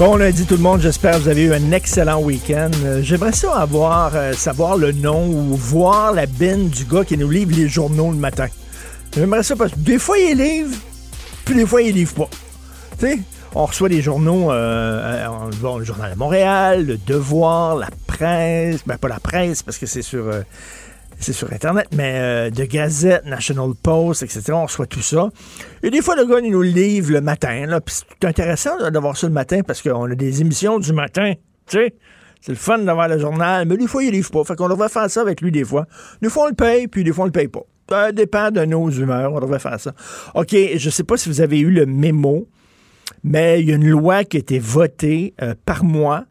Bon lundi tout le monde, j'espère que vous avez eu un excellent week-end. Euh, J'aimerais ça avoir, euh, savoir le nom ou voir la bine du gars qui nous livre les journaux le matin. J'aimerais ça parce que des fois il livre, puis des fois il livre pas. Tu on reçoit des journaux, euh, euh, le Journal de Montréal, le Devoir, la presse, ben pas la presse parce que c'est sur... c'est sur Internet, mais euh, de Gazette, National Post, etc. On reçoit tout ça. Et des fois, le gars, il nous livre le matin. Là, puis c'est intéressant d'avoir ça le matin parce qu'on a des émissions du matin. Tu sais, c'est le fun d'avoir le journal, mais des fois, il livre pas. Fait qu'on devrait faire ça avec lui des fois. Des fois, on le paye, puis des fois, on le paye pas. Ça dépend de nos humeurs. On devrait faire ça. OK, je sais pas si vous avez eu le mémo, mais il y a une loi qui a été votée euh, par moi,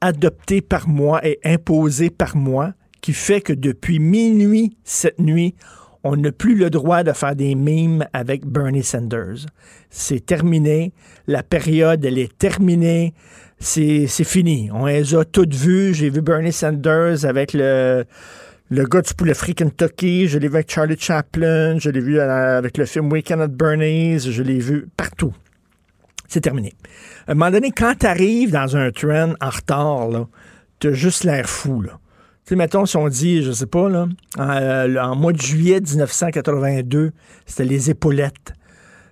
adoptée par moi et imposée par moi qui fait que depuis minuit cette nuit, on n'a plus le droit de faire des mimes avec Bernie Sanders. C'est terminé. La période, elle est terminée. C'est fini. On les a toutes vues. J'ai vu Bernie Sanders avec le, le gars du poulet frit Kentucky. Je l'ai vu avec Charlie Chaplin. Je l'ai vu avec le film Weekend at Bernie's. Je l'ai vu partout. C'est terminé. À un moment donné, quand tu arrives dans un train en retard, là, t'as juste l'air fou, là. Sais, mettons, si on dit, je sais pas, là, en, euh, mois de juillet 1982, c'était les épaulettes.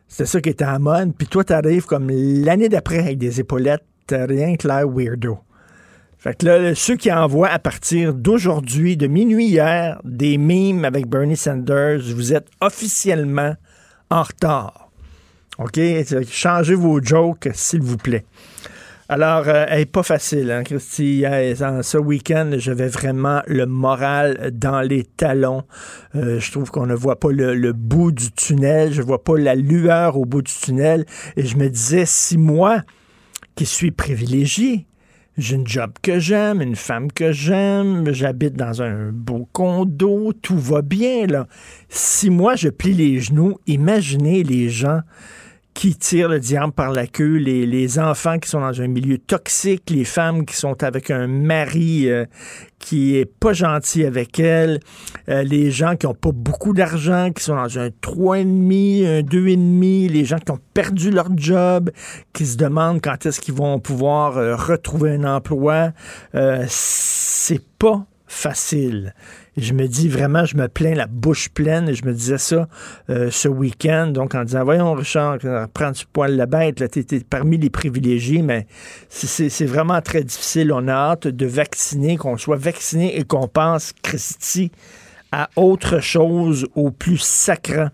C'était ça qui était en mode. Puis toi, t'arrives comme l'année d'après avec des épaulettes, rien que l'air weirdo. Fait que là, ceux qui envoient à partir d'aujourd'hui, de minuit hier, des mimes avec Bernie Sanders, vous êtes officiellement en retard. OK? Changez vos jokes, s'il vous plaît. Alors, euh, elle est pas facile, hein, Christy. Ce week-end, j'avais vraiment le moral dans les talons. Euh, je trouve qu'on ne voit pas le, le bout du tunnel. Je vois pas la lueur au bout du tunnel. Et je me disais, si moi, qui suis privilégié, j'ai une job que j'aime, une femme que j'aime, j'habite dans un beau condo, tout va bien, là. Si moi, je plie les genoux, imaginez les gens qui tirent le diable par la queue, les, enfants qui sont dans un milieu toxique, les femmes qui sont avec un mari euh, qui est pas gentil avec elles, euh, les gens qui ont pas beaucoup d'argent, qui sont dans un 3,5, un 2,5, les gens qui ont perdu leur job, qui se demandent quand est-ce qu'ils vont pouvoir euh, retrouver un emploi. C'est pas facile. Je me dis vraiment, je me plains la bouche pleine et je me disais ça euh, ce week-end, donc en disant, voyons Richard, prends du poil la bête, t'es, t'es parmi les privilégiés, mais c'est, vraiment très difficile. On a hâte de vacciner, qu'on soit vacciné et qu'on pense, Christy, à autre chose, au plus sacrant.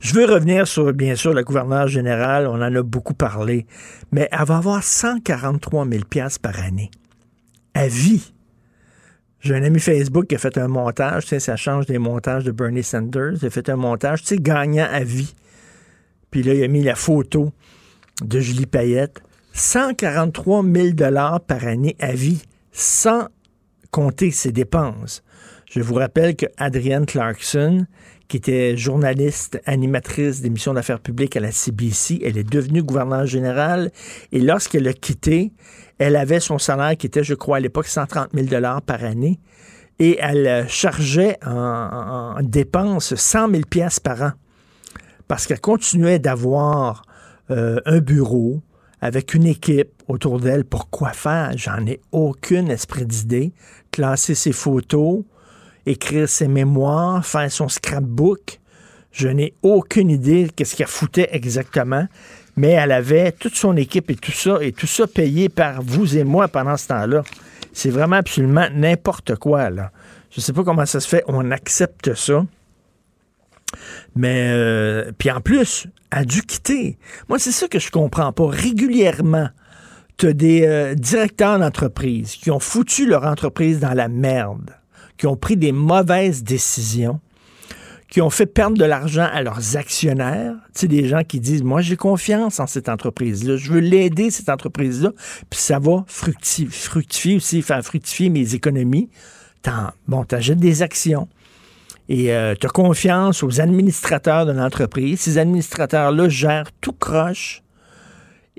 Je veux revenir sur, bien sûr, le gouverneur général, on en a beaucoup parlé, mais elle va avoir 143 000 piastres par année, à vie. J'ai un ami Facebook qui a fait un montage, tu ça change des montages de Bernie Sanders. Il a fait un montage, tu sais, gagnant à vie. Puis là, il a mis la photo de Julie Payette. 143 000 par année à vie, sans compter ses dépenses. Je vous rappelle que Adrienne Clarkson, qui était journaliste, animatrice d'émissions d'affaires publiques à la CBC, elle est devenue gouverneure générale. Et lorsqu'elle a quitté, elle avait son salaire qui était, je crois, à l'époque, 130 000 par année. Et elle euh, chargeait en, en- en dépenses 100 000 pièces par an. Parce qu'elle continuait d'avoir euh, un bureau avec une équipe autour d'elle. Pour quoi faire? J'en ai aucune esprit d'idée. Classer ses photos, écrire ses mémoires, faire son scrapbook. Je n'ai aucune idée qu'est-ce qu'elle foutait exactement, mais elle avait toute son équipe et tout ça, et tout ça payé par vous et moi pendant ce temps-là. C'est vraiment absolument n'importe quoi, là. Je sais pas comment ça se fait, on accepte ça. Mais, euh, puis en plus, a dû quitter. Moi, c'est ça que je comprends pas. Régulièrement, tu as des euh, directeurs d'entreprise qui ont foutu leur entreprise dans la merde, qui ont pris des mauvaises décisions, qui ont fait perdre de l'argent à leurs actionnaires. Tu sais, des gens qui disent, moi, j'ai confiance en cette entreprise-là, je veux l'aider, cette entreprise-là, puis ça va fructifier, fructifier aussi, faire fructifier mes économies. bon, tu des actions et euh, tu as confiance aux administrateurs de l'entreprise. Ces administrateurs-là gèrent tout croche.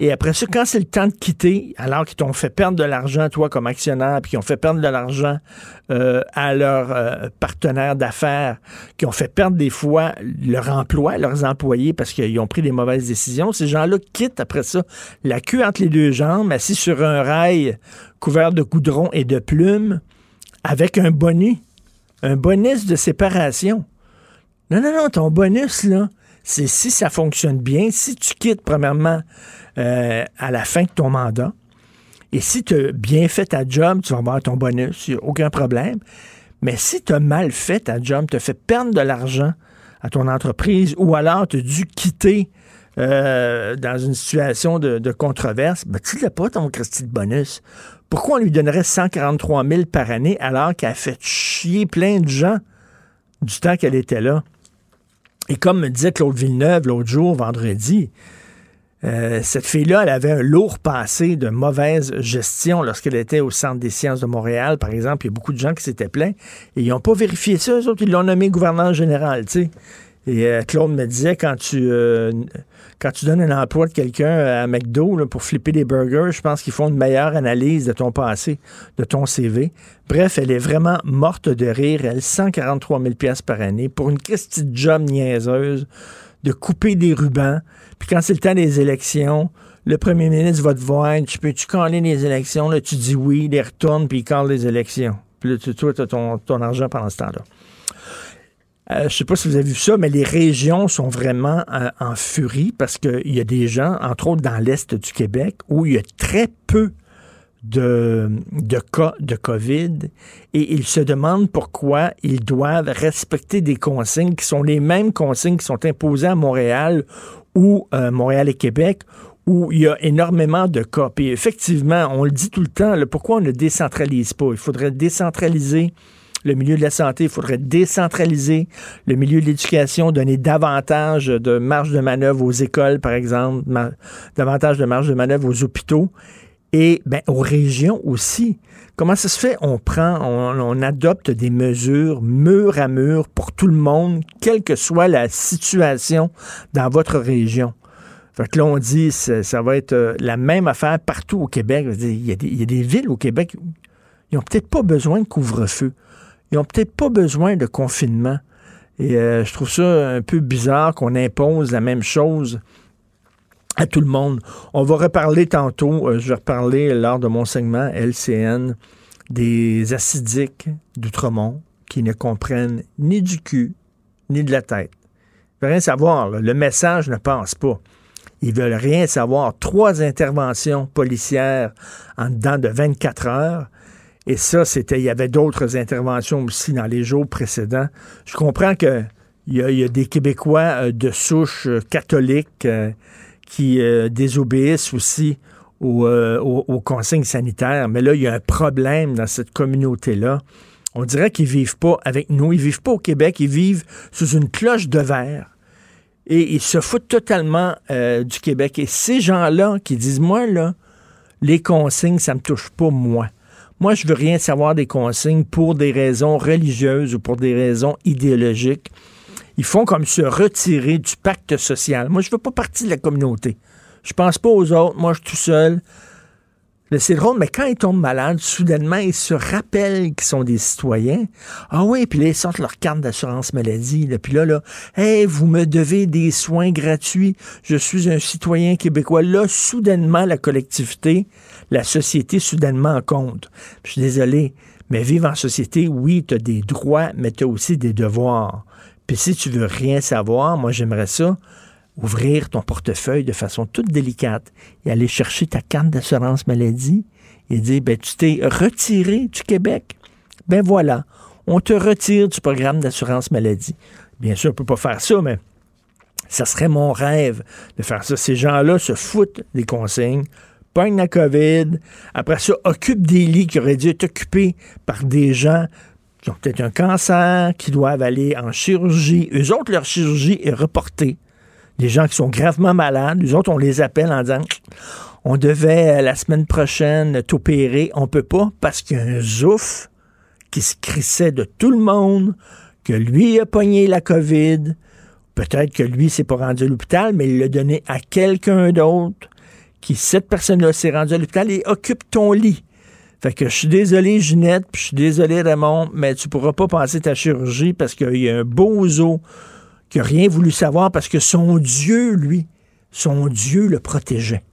Et après ça, quand c'est le temps de quitter, alors qu'ils t'ont fait perdre de l'argent, toi, comme actionnaire, puis qu'ils ont fait perdre de l'argent euh, à leurs euh, partenaires d'affaires, qui ont fait perdre des fois leur emploi, leurs employés, parce qu'ils ont pris des mauvaises décisions, ces gens-là quittent après ça, la queue entre les deux jambes, assis sur un rail couvert de goudron et de plumes, avec un bonnet un bonus de séparation. Non, non, non, ton bonus, là, c'est si ça fonctionne bien, si tu quittes, premièrement, euh, à la fin de ton mandat, et si tu as bien fait ta job, tu vas avoir ton bonus, il a aucun problème. Mais si tu as mal fait ta job, tu as fait perdre de l'argent à ton entreprise, ou alors tu as dû quitter euh, dans une situation de, controverse, ben, tu n'as pas ton Christy de bonus. Pourquoi on lui donnerait 143 000 par année alors qu'elle a fait chier plein de gens du temps qu'elle était là? Et comme me disait Claude Villeneuve l'autre jour, vendredi, euh, cette fille-là, elle avait un lourd passé de mauvaise gestion lorsqu'elle était au Centre des sciences de Montréal, par exemple. Il y a beaucoup de gens qui s'étaient plaints et ils n'ont pas vérifié ça. Eux autres, ils l'ont nommé gouverneur général, tu sais. Et euh, Claude me disait, quand tu, euh, quand tu donnes un emploi de quelqu'un à McDo pour flipper des burgers, je pense qu'ils font une meilleure analyse de ton passé, de ton CV. Bref, elle est vraiment morte de rire. Elle, 143 000 par année pour une petite job niaiseuse de couper des rubans. Puis quand c'est le temps des élections, le premier ministre va te voir, tu peux-tu caler les élections? Là, tu dis oui, il retourne, puis il cale les élections. Puis là, tu, toi, ton, ton argent pendant ce temps-là. Euh, je ne sais pas si vous avez vu ça, mais les régions sont vraiment euh, en furie parce qu'il y a des gens, entre autres dans l'Est du Québec, où il y a très peu de, cas de COVID et ils se demandent pourquoi ils doivent respecter des consignes qui sont les mêmes consignes qui sont imposées à Montréal ou euh, Montréal et Québec où il y a énormément de cas. Et effectivement, on le dit tout le temps, pourquoi on ne décentralise pas? Il faudrait décentraliser le milieu de la santé, il faudrait décentraliser le milieu de l'éducation, donner davantage de marge de manœuvre aux écoles, par exemple, davantage de marge de manœuvre aux hôpitaux et ben, aux régions aussi. Comment ça se fait? On prend, on, adopte des mesures mur à mur pour tout le monde, quelle que soit la situation dans votre région. Fait que là, on dit ça, va être euh, la même affaire partout au Québec. Il y, a des, y a des villes au Québec, ils n'ont peut-être pas besoin de couvre-feu. Ils n'ont peut-être pas besoin de confinement. Et euh, je trouve ça un peu bizarre qu'on impose la même chose à tout le monde. On va reparler tantôt, euh, je vais reparler lors de mon segment LCN des acidiques d'Outremont qui ne comprennent ni du cul ni de la tête. Ils veulent rien savoir. Le message ne passe pas. Ils veulent rien savoir. Trois interventions policières en dedans de 24 heures. Et ça, c'était, il y avait d'autres interventions aussi dans les jours précédents. Je comprends que il y, a, des Québécois euh, de souche euh, catholique euh, qui désobéissent aussi aux, consignes sanitaires. Mais là, il y a un problème dans cette communauté-là. On dirait qu'ils vivent pas avec nous. Ils vivent pas au Québec. Ils vivent sous une cloche de verre. Et ils se foutent totalement du Québec. Et ces gens-là qui disent, moi, là, les consignes, ça me touche pas, moi. Moi, je veux rien savoir des consignes pour des raisons religieuses ou pour des raisons idéologiques. Ils font comme se retirer du pacte social. Moi, je veux pas partie de la communauté. Je pense pas aux autres. Moi, je suis tout seul. C'est drôle, mais quand ils tombent malades, soudainement, ils se rappellent qu'ils sont des citoyens. Ah oui, puis là, ils sortent leur carte d'assurance maladie. Puis là, là, hey, vous me devez des soins gratuits. Je suis un citoyen québécois. Là, soudainement, la collectivité la société soudainement en compte. Je suis désolé, mais vivre en société, oui, tu as des droits, mais tu as aussi des devoirs. Puis si tu veux rien savoir, moi j'aimerais ça, ouvrir ton portefeuille de façon toute délicate et aller chercher ta carte d'assurance maladie Il dit, ben, tu t'es retiré du Québec. Ben voilà, on te retire du programme d'assurance maladie. Bien sûr, on ne peut pas faire ça, mais ça serait mon rêve de faire ça. Ces gens-là se foutent des consignes, pognent la COVID, après ça, occupent des lits qui auraient dû être occupés par des gens qui ont peut-être un cancer, qui doivent aller en chirurgie. Eux autres, leur chirurgie est reportée. Des gens qui sont gravement malades, eux autres, on les appelle en disant on devait euh, la semaine prochaine t'opérer, on peut pas parce qu'il y a un zouf qui se crissait de tout le monde, que lui a pogné la COVID. Peut-être que lui s'est pas rendu à l'hôpital, mais il l'a donné à quelqu'un d'autre qui, cette personne-là, s'est rendue à l'hôpital et occupe ton lit. Fait que je suis désolé, Ginette, puis je suis désolé, Raymond, mais tu pourras pas passer ta chirurgie parce qu'il y a un bozo qui n'a rien voulu savoir parce que son Dieu, lui, son Dieu le protégeait.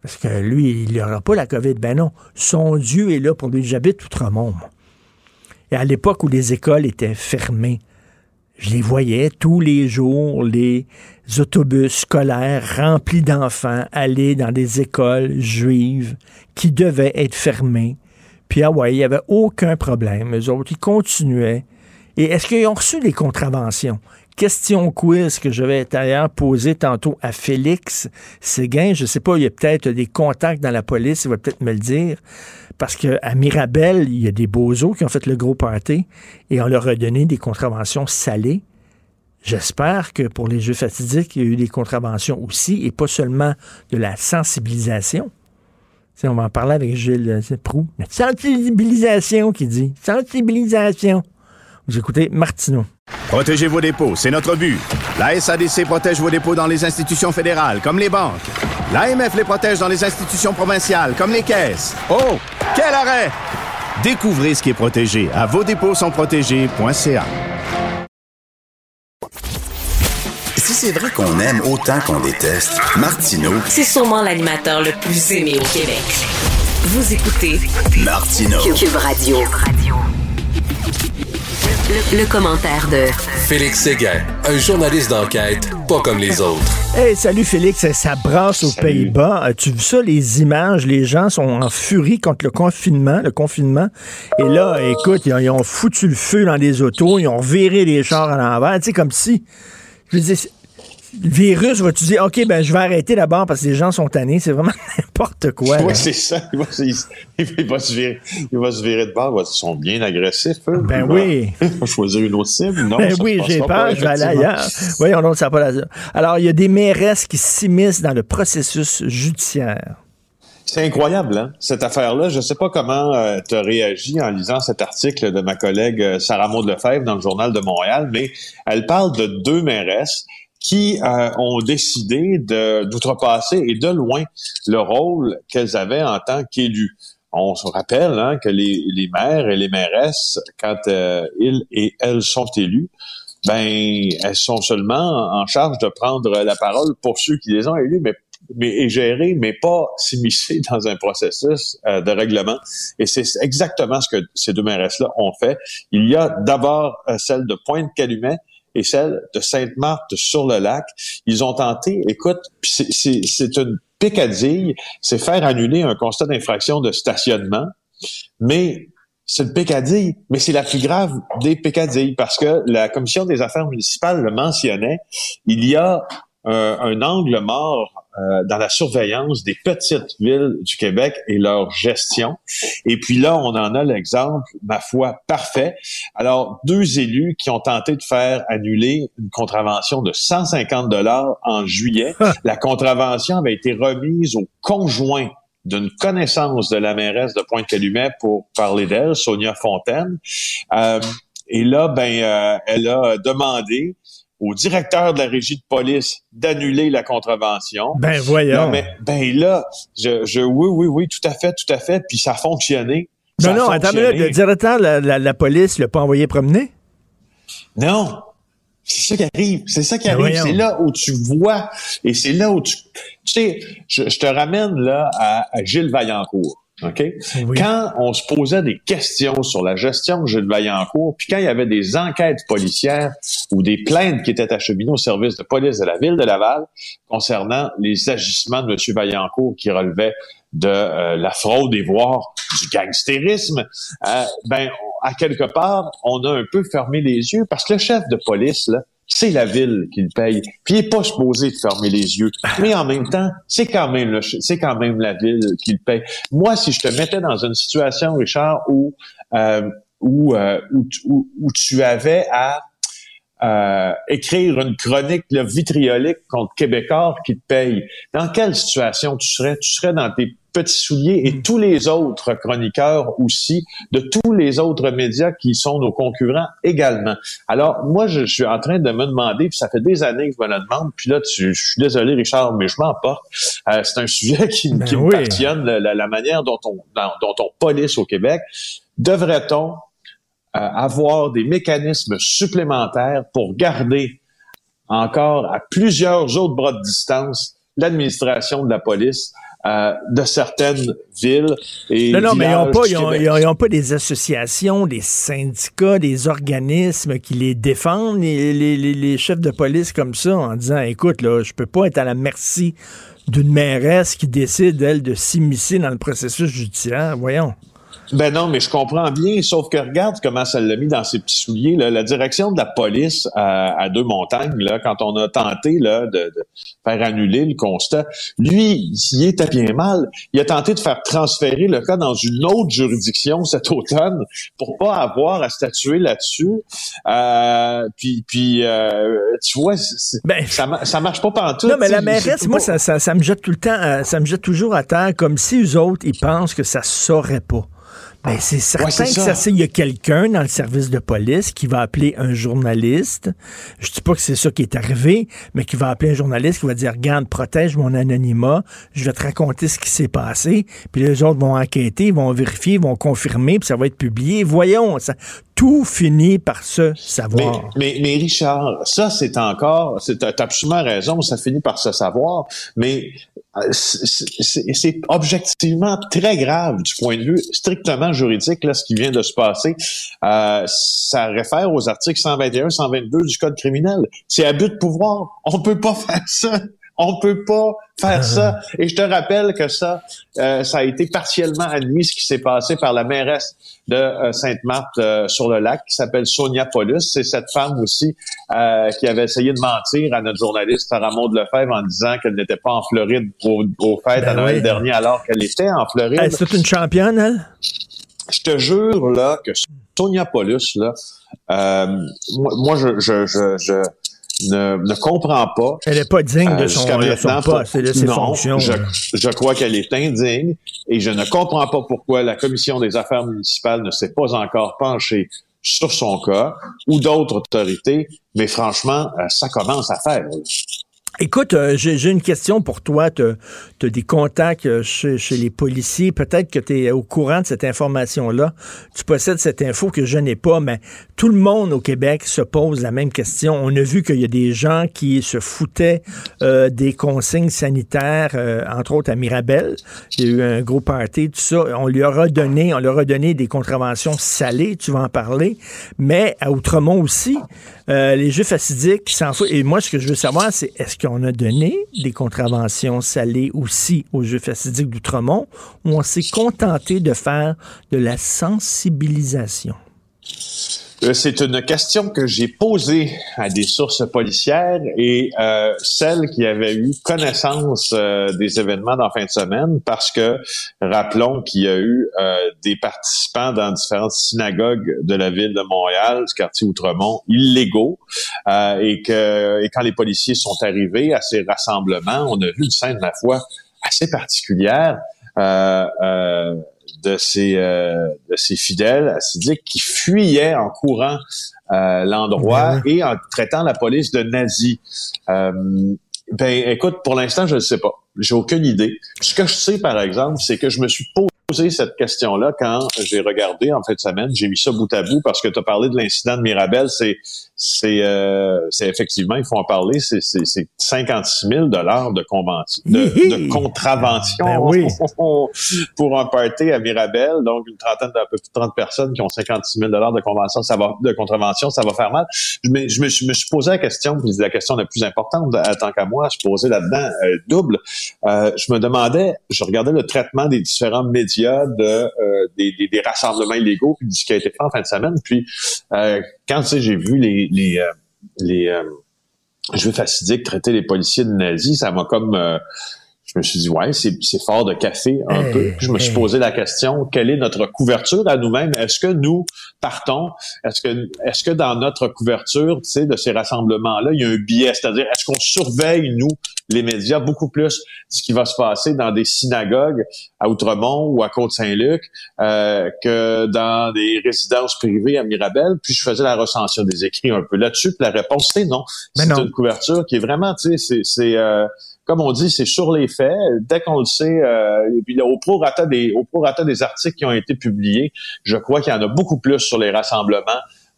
Parce que lui, il n'aura pas la COVID. Ben non, son Dieu est là pour lui. J'habite Outremont. Et à l'époque où les écoles étaient fermées, je les voyais tous les jours, les autobus scolaires remplis d'enfants aller dans des écoles juives qui devaient être fermées. Puis ah ouais, il n'y avait aucun problème. Eux autres, ils continuaient. Et est-ce qu'ils ont reçu des contraventions? Question quiz que je vais d'ailleurs poser tantôt à Félix Séguin. Je ne sais pas, il y a peut-être des contacts dans la police, il va peut-être me le dire. Parce qu'à Mirabel, il y a des bozos qui ont fait le gros party et on leur a donné des contraventions salées. J'espère que pour les jeux fatidiques, il y a eu des contraventions aussi et pas seulement de la sensibilisation. On va en parler avec Gilles Proux. Sensibilisation qui dit. Sensibilisation. Écoutez Martineau. Protégez vos dépôts, c'est notre but. La SADC protège vos dépôts dans les institutions fédérales, comme les banques. L'AMF les protège dans les institutions provinciales, comme les caisses. Oh, quel arrêt! Découvrez ce qui est protégé à vos dépôts sont protégés.ca. Si c'est vrai qu'on aime autant qu'on déteste, Martineau, C'est sûrement l'animateur le plus aimé au Québec. Vous écoutez Martineau. Cube Radio. Le, le commentaire de Félix Séguin, un journaliste d'enquête pas comme les autres. Hey, salut Félix, ça brasse aux Pays-Bas. As-tu vu ça, les images? Les gens sont en furie contre le confinement, le confinement. Et là, écoute, ils ont, ils ont foutu le feu dans des autos, ils ont viré les chars à l'envers. Tu sais, comme si, je veux dire, le virus, va-tu dire, OK, ben, je vais arrêter d'abord parce que les gens sont tannés. C'est vraiment n'importe quoi. là. Oui, c'est ça. Il va, il- il va se virer, il va se virer de bord. Ils sont bien agressifs. eux. Ben va- oui. Il va choisir une autre cible. Non, Ben oui, j'ai peur, pas, je vais aller ailleurs. Ça n'a pas l'allure. Alors, il y a des mairesses qui s'immiscent dans le processus judiciaire. C'est incroyable, hein, cette affaire-là. Je ne sais pas comment tu as réagi en lisant cet article de ma collègue euh, Sarah Maud Lefebvre dans le Journal de Montréal, mais elle parle de deux mairesses qui euh, ont décidé d'outrepasser et de loin le rôle qu'elles avaient en tant qu'élues. On se rappelle hein, que les, les maires et les mairesses, quand euh, ils et elles sont élus, ben elles sont seulement en charge de prendre la parole pour ceux qui les ont élus, mais mais et gérer, mais pas s'immiscer dans un processus euh, de règlement. Et c'est exactement ce que ces deux mairesses-là ont fait. Il y a d'abord euh, celle de Pointe-Calumet et celle de Sainte-Marthe-sur-le-Lac. Ils ont tenté, écoute, c'est- une picadille, c'est faire annuler un constat d'infraction de stationnement, mais c'est une pécadille, mais c'est la plus grave des pécadilles parce que la commission des affaires municipales le mentionnait. Il y a un, un angle mort euh, dans la surveillance des petites villes du Québec et leur gestion. Et puis là, on en a l'exemple, ma foi, parfait. Alors, deux élus qui ont tenté de faire annuler une contravention de 150 dollars en juillet. La contravention avait été remise au conjoint d'une connaissance de la mairesse de Pointe-Calumet pour parler d'elle, Sonia Fontaine. Euh, et là, ben, euh, elle a demandé au directeur de la régie de police d'annuler la contravention. Ben Non, voyons. mais ben là, je, je, oui, oui, oui, tout à fait, tout à fait. Puis ça a fonctionné. Ça non, a non, attends, mais là, le directeur de la, la, la police l'a pas envoyé promener? Non. C'est ça qui arrive. C'est ça qui Ben arrive. C'est là où tu vois. Et c'est là où tu. Tu sais, je, je te ramène là à, à Gilles Vaillancourt. OK? Oui. Quand on se posait des questions sur la gestion de Gilles Vaillancourt, puis quand il y avait des enquêtes policières ou des plaintes qui étaient acheminées au service de police de la ville de Laval concernant les agissements de M. Vaillancourt qui relevaient de la fraude et voire du gangstérisme, ben à quelque part, on a un peu fermé les yeux parce que le chef de police, là, c'est la ville qui le paye. Puis il n'est pas supposé de fermer les yeux. Mais en même temps, c'est quand même c'est quand même la ville qui le paye. Moi, si je te mettais dans une situation, Richard, où euh, où, euh, où, où, tu avais à euh, écrire une chronique le vitriolique contre Québécois qui te paye, dans quelle situation tu serais? Tu serais dans tes petits souliers et hmm. tous les autres chroniqueurs aussi, de tous les autres médias qui sont nos concurrents également. Alors, moi, je, suis en train de me demander, puis ça fait des années que je me le demande, puis là, tu, je suis désolé, Richard, mais je m'emporte. Euh, c'est un sujet qui, ben me passionne, la, manière dont on, dont on police au Québec. Devrait-on avoir des mécanismes supplémentaires pour garder encore à plusieurs autres bras de distance l'administration de la police euh, de certaines villes. Et non, non, mais ils n'ont pas, pas des associations, des syndicats, des organismes qui les défendent, les, les, les, chefs de police comme ça, en disant, écoute, là, je peux pas être à la merci d'une mairesse qui décide, elle, de s'immiscer dans le processus judiciaire. Voyons. Ben non, mais je comprends bien, sauf que regarde comment ça l'a mis dans ses petits souliers. Là. La direction de la police à, deux montagnes, là, quand on a tenté là, de, faire annuler le constat, lui, il était bien mal. Il a tenté de faire transférer le cas dans une autre juridiction cet automne pour pas avoir à statuer là-dessus. Euh, puis, puis euh, tu vois, ben, ça, ça marche pas partout. Non, mais la mairesse, moi, ça, ça, ça, me jette tout le temps, euh, ça me jette toujours à terre, comme si eux autres, ils pensent que ça saurait pas. Ben, c'est certain que ça, il y a quelqu'un dans le service de police qui va appeler un journaliste. Je dis pas que c'est ça qui est arrivé, mais qui va appeler un journaliste qui va dire, regarde, protège mon anonymat, je vais te raconter ce qui s'est passé, puis les autres vont enquêter, vont vérifier, vont confirmer, puis ça va être publié. Voyons, ça, tout finit par se savoir. Mais, mais, Richard, ça, c'est encore, c'est, as absolument raison, ça finit par se savoir, mais euh, c'est objectivement très grave du point de vue strictement juridique, là, ce qui vient de se passer. Euh, ça réfère aux articles 121, 122 du Code criminel. C'est abus de pouvoir. On peut pas faire ça. On peut pas faire ça. Et je te rappelle que ça, euh, ça a été partiellement admis ce qui s'est passé par la mairesse de euh, Sainte-Marthe euh, sur le lac qui s'appelle Sonia Paulus. C'est cette femme aussi qui avait essayé de mentir à notre journaliste Ramon de Lefebvre en disant qu'elle n'était pas en Floride au, aux fêtes à ben Noël dernier alors qu'elle était en Floride. C'est une championne, elle? Je te jure là que Sonia Paulus, là, moi, je, je, je ne, ne comprend pas. Elle n'est pas digne de euh, son, poste et de ses fonctions. Je, je crois qu'elle est indigne et je ne comprends pas pourquoi la Commission des affaires municipales ne s'est pas encore penchée sur son cas ou d'autres autorités, mais franchement, euh, ça commence à faire. Écoute, euh, j'ai une question pour toi. Tu as, des contacts euh, chez, les policiers. Peut-être que tu es au courant de cette information-là. Tu possèdes cette info que je n'ai pas, mais tout le monde au Québec se pose la même question. On a vu qu'il y a des gens qui se foutaient euh, des consignes sanitaires, entre autres à Mirabel. Il y a eu un gros party, tout ça. On lui a redonné, on leur a donné des contraventions salées, tu vas en parler. Mais à Outremont aussi, les Juifs acidiques s'en foutent. Et moi, ce que je veux savoir, c'est est-ce qu'on a donné des contraventions salées aussi aux Jeux facidiques d'Outremont ou on s'est contenté de faire de la sensibilisation? Euh, c'est une question que j'ai posée à des sources policières et euh, celles qui avaient eu connaissance euh, des événements dans fin de semaine parce que rappelons qu'il y a eu euh, des participants dans différentes synagogues de la ville de Montréal, du quartier Outremont, illégaux et que et quand les policiers sont arrivés à ces rassemblements, on a vu une scène, ma foi, assez particulière. De ses, euh, de ses fidèles assidiques qui fuyaient en courant euh, l'endroit ben et en traitant la police de nazis. Euh, ben, écoute, pour l'instant, je ne sais pas. J'ai aucune idée. Ce que je sais, par exemple, c'est que je me suis posé posé cette question-là quand j'ai regardé en fin de semaine. J'ai mis ça bout à bout parce que tu as parlé de l'incident de Mirabel. C'est c'est euh, c'est effectivement, il faut en parler, c'est 56 000 dollars de, de, de contravention Ben oui. pour un party à Mirabel. Donc, une trentaine, d'un peu plus de 30 personnes qui ont 56 000 dollars de convention, ça va, de contravention, ça va faire mal. Je me, je me, suis- me suis posé la question, puis la question la plus importante, à tant qu'à moi, je posais là-dedans euh, double. Euh, je me demandais, je regardais le traitement des différents médias de euh, des, rassemblements illégaux, puis de ce qui a été fait en fin de semaine. Puis euh, quand j'ai vu les les euh, les juifs assidiques traiter les policiers de nazis, ça m'a comme je me suis dit, ouais, c'est c'est fort de café un Hey, peu. Puis je me suis hey. posé la question, quelle est notre couverture à nous-mêmes? Est-ce que nous partons? Est-ce que, est-ce que dans notre couverture, tu sais, de ces rassemblements-là, il y a un biais? C'est-à-dire, est-ce qu'on surveille, nous, les médias, beaucoup plus ce qui va se passer dans des synagogues à Outremont ou à Côte-Saint-Luc euh, que dans des résidences privées à Mirabel? Puis je faisais la recension des écrits un peu là-dessus. Puis la réponse, c'est non. Mais C'est non. une couverture qui est vraiment, tu sais, c'est... c'est euh, comme on dit, c'est sur les faits. Dès qu'on le sait, euh, et puis là, au prorata des au prorata des articles qui ont été publiés, je crois qu'il y en a beaucoup plus sur les rassemblements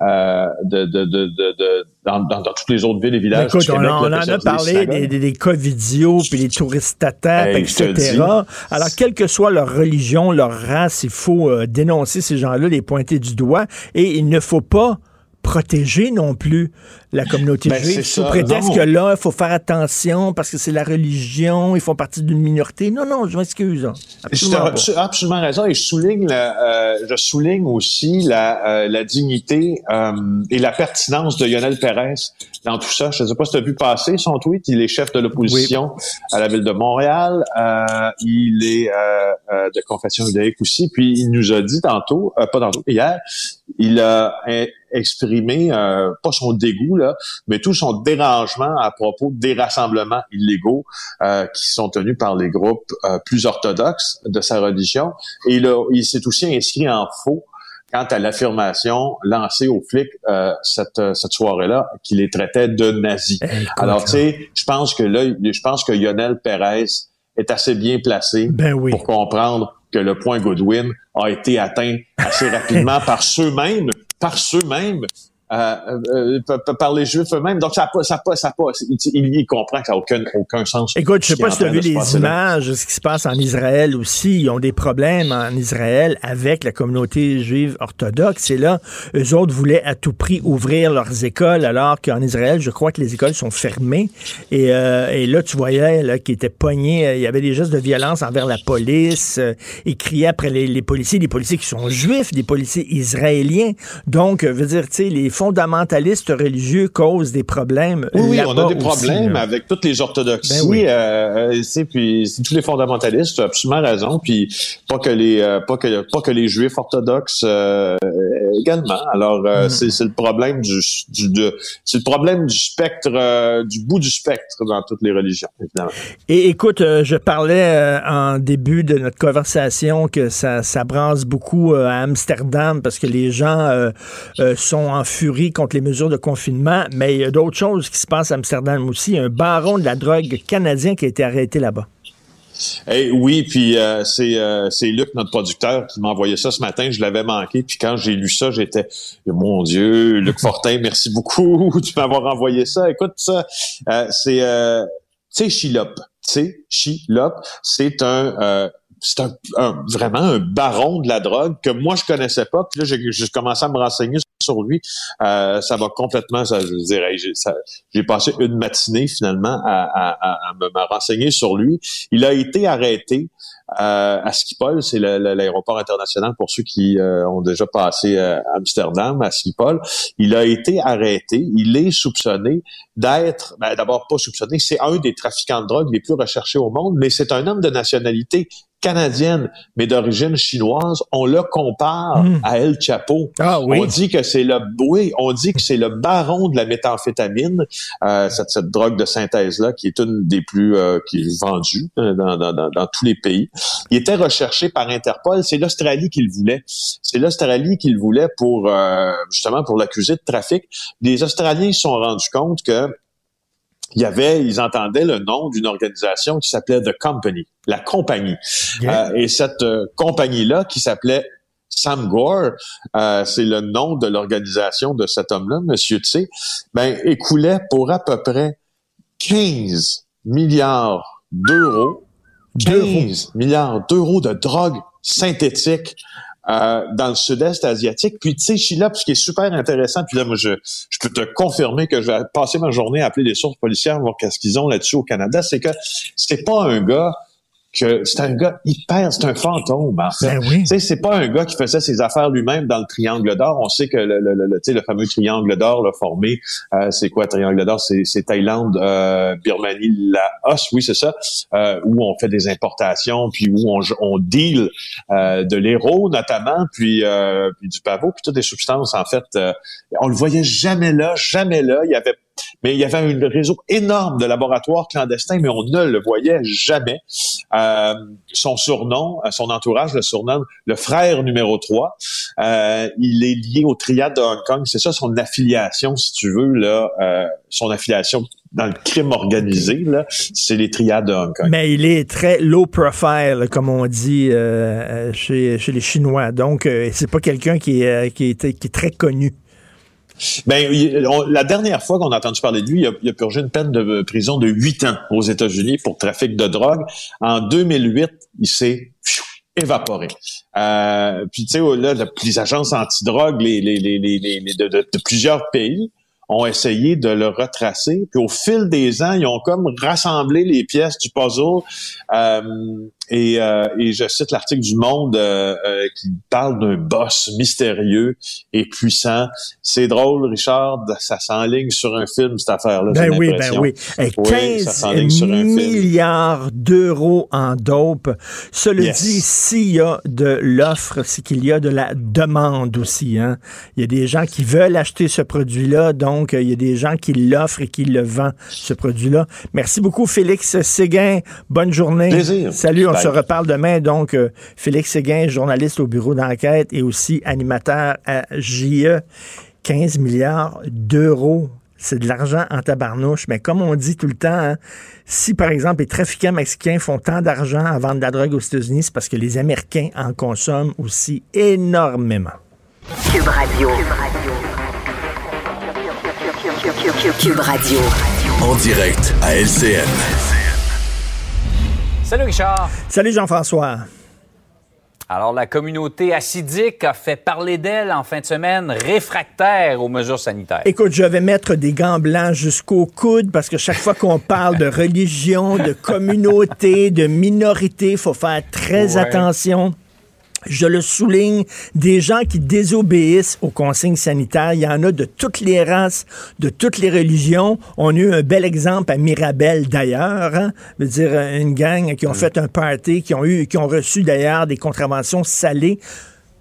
euh, de, de, de, de, de- dans, dans, dans toutes les autres villes et villages. Écoute, du on, Québec, en- on là, en que a parlé des, des, des cas vidéo, puis les touristes à Hey, etc. Alors, quelle que soit leur religion, leur race, il faut euh, dénoncer ces gens-là, les pointer du doigt, et il ne faut pas protéger non plus la communauté Ben, juive sous ça, prétexte non. que là, il faut faire attention parce que c'est la religion, ils font partie d'une minorité. Non, non, je m'excuse. hein. Je Absolument absolument raison et je souligne, la, euh, je souligne aussi la, euh, la dignité euh, et la pertinence de Lionel Pérez dans tout ça. Je ne sais pas si tu as vu passer son tweet. Il est chef de l'opposition à la ville de Montréal. Euh, il est euh, euh, de confession judaïque aussi. Puis il nous a dit tantôt, euh, pas tantôt, hier, il a exprimé euh, pas son dégoût là, mais tout son dérangement à propos des rassemblements illégaux euh, qui sont tenus par les groupes euh, plus orthodoxes de sa religion. Et il, a- il s'est aussi inscrit en faux quant à l'affirmation lancée aux flics euh, cette, euh, cette soirée-là qu'il les traitait de nazis. Écoute, Alors, tu sais, je pense que là, je pense que Lionel Pérez est assez bien placé Ben oui. pour comprendre que le point Goodwin a été atteint assez rapidement par ceux-mêmes, par ceux-mêmes, euh, euh, par- par- les Juifs eux-mêmes. Donc, ça n'a pas, ça a pas, ça a pas, il, il- comprend que ça n'a aucun, aucun sens. Écoute, je sais pas si tu as vu les images de ce qui se passe en Israël aussi. Ils ont des problèmes en Israël avec la communauté juive orthodoxe. Et là, eux autres voulaient à tout prix ouvrir leurs écoles, alors qu'en Israël, je crois que les écoles sont fermées. Et, euh, et là, tu voyais là, qu'ils étaient pognés. euh, Il y avait des gestes de violence envers la police. euh, ils criaient après les, les policiers, des policiers qui sont juifs, des policiers israéliens. Donc, euh, veut dire, tu sais, les fondamentalistes religieux causent des problèmes. Oui, oui, on a des aussi, problèmes là. avec toutes les orthodoxies. Ben oui. euh, euh, sais, puis c'est tous les fondamentalistes, tu as absolument raison. Puis pas que les euh, pas que pas que les juifs orthodoxes euh, également. Alors Mm. c'est c'est le problème du, c'est le problème du spectre du bout du spectre dans toutes les religions évidemment. Et écoute, je parlais en début de notre conversation que ça, ça brasse beaucoup à Amsterdam parce que les gens sont en furie contre les mesures de confinement, mais il y a d'autres choses qui se passent à Amsterdam aussi. Un baron de la drogue canadien qui a été arrêté là-bas. Eh oui, puis euh, c'est euh, c'est Luc, notre producteur, qui m'a envoyé ça ce matin. Je l'avais manqué. Puis quand j'ai lu ça, j'étais mon Dieu, Luc Fortin, merci beaucoup de m'avoir envoyé ça. Écoute ça, euh, c'est euh, tu sais Chilop, tu sais Chilop, c'est un c'est un, un- vraiment un baron de la drogue que moi je connaissais pas. Puis là j'ai commencé à me renseigner sur lui. Euh, ça m'a complètement, ça, je dirais, j'ai passé une matinée finalement à, à, à- me, renseigner sur lui. Il a été arrêté euh, à Schiphol, c'est l'aéroport international pour ceux qui euh, ont déjà passé euh, à Amsterdam, à Schiphol. Il a été arrêté. Il est soupçonné d'être, ben, d'abord pas soupçonné, c'est un des trafiquants de drogue les plus recherchés au monde, mais c'est un homme de nationalité canadienne, mais d'origine chinoise. On le compare Mm. à El Chapo. Ah On dit que c'est le oui, on dit que c'est le baron de la méthamphétamine, euh, cette, cette drogue de synthèse là, qui est une des plus euh, qui est vendue euh, dans, dans, dans, dans tous les pays. Il était recherché par Interpol. C'est l'Australie qui le voulait. C'est l'Australie qui le voulait pour euh, justement pour l'accuser de trafic. Les Australiens se sont rendus compte que il y avait, ils entendaient le nom d'une organisation qui s'appelait The Company, la compagnie. Euh, et cette euh, compagnie-là, qui s'appelait Sam Gore, euh, c'est le nom de l'organisation de cet homme-là, Monsieur Tse, ben, écoulait pour à peu près 15 milliards d'euros, 15 milliards d'euros de drogue synthétique euh, dans le sud-est asiatique. Puis tu sais, Sheila, ce qui est super intéressant, puis là, moi, je, peux te confirmer que je vais passer ma journée à appeler les sources policières, voir qu'est-ce qu'ils ont là-dessus au Canada, c'est que c'est pas un gars que c'est un gars hyper, c'est un fantôme, en fait. Ben oui. Tu sais, c'est pas un gars qui faisait ses affaires lui-même dans le triangle d'or. On sait que le, le, le, le fameux triangle d'or, l'a formé, euh, c'est quoi, triangle d'or? C'est, c'est Thaïlande, euh, Birmanie, Laos, oui, c'est ça, euh, où on fait des importations, puis où on, on deal euh, de l'héros, notamment, puis, euh, puis du pavot, puis toutes des substances, en fait. euh, on le voyait jamais là, jamais là. Il y avait mais il y avait un réseau énorme de laboratoires clandestins, mais on ne le voyait jamais. Euh, son surnom, euh, son entourage le surnomme le frère numéro 3. Euh, il est lié au triade de Hong Kong. C'est ça son affiliation, si tu veux, là, euh, son affiliation dans le crime organisé, c'est les triades de Hong Kong. Mais il est très low profile, comme on dit euh, chez, chez les Chinois. Donc, euh, c'est pas quelqu'un qui euh, qui, est, qui est très connu. Ben, la dernière fois qu'on a entendu parler de lui, il a, purgé une peine de prison de huit ans aux États-Unis pour trafic de drogue. En 2008, il s'est évaporé. Euh, puis tu sais, là, le- les agences antidrogue les, les, les- les- de, de- de plusieurs pays ont essayé de le retracer. Puis au fil des ans, ils ont comme rassemblé les pièces du puzzle. Euh, et, euh, et je cite l'article du Monde euh, euh, qui parle d'un boss mystérieux et puissant. C'est drôle, Richard, ça s'enligne sur un film, cette affaire-là. Ben oui, ben oui. Ça 15 s'enligne sur un film. milliards d'euros en dope. Cela Yes. dit, s'il y a de l'offre, c'est qu'il y a de la demande aussi. Hein? Il y a des gens qui veulent acheter ce produit-là, donc euh, il y a des gens qui l'offrent et qui le vendent, ce produit-là. Merci beaucoup, Félix Séguin. Bonne journée. Plaisir. Salut, on se reparle demain. Donc, euh, Félix Séguin, journaliste au bureau d'enquête et aussi animateur à JE. 15 milliards d'euros. C'est de l'argent en tabarnouche. Mais comme on dit tout le temps, hein, si par exemple les trafiquants mexicains font tant d'argent à vendre de la drogue aux États-Unis, c'est parce que les Américains en consomment aussi énormément. Cube Radio. Cube Radio. En direct à LCN. Salut Richard. Salut Jean-François. Alors, la communauté acidique a fait parler d'elle en fin de semaine, réfractaire aux mesures sanitaires. Écoute, je vais mettre des gants blancs jusqu'au coude parce que chaque fois qu'on parle de religion, de communauté, de minorité, il faut faire très Ouais. attention. Je le souligne, des gens qui désobéissent aux consignes sanitaires, il y en a de toutes les races, de toutes les religions. On a eu un bel exemple à Mirabel d'ailleurs, hein? Je veux dire une gang qui ont fait un party, qui ont eu, qui ont reçu d'ailleurs des contraventions salées.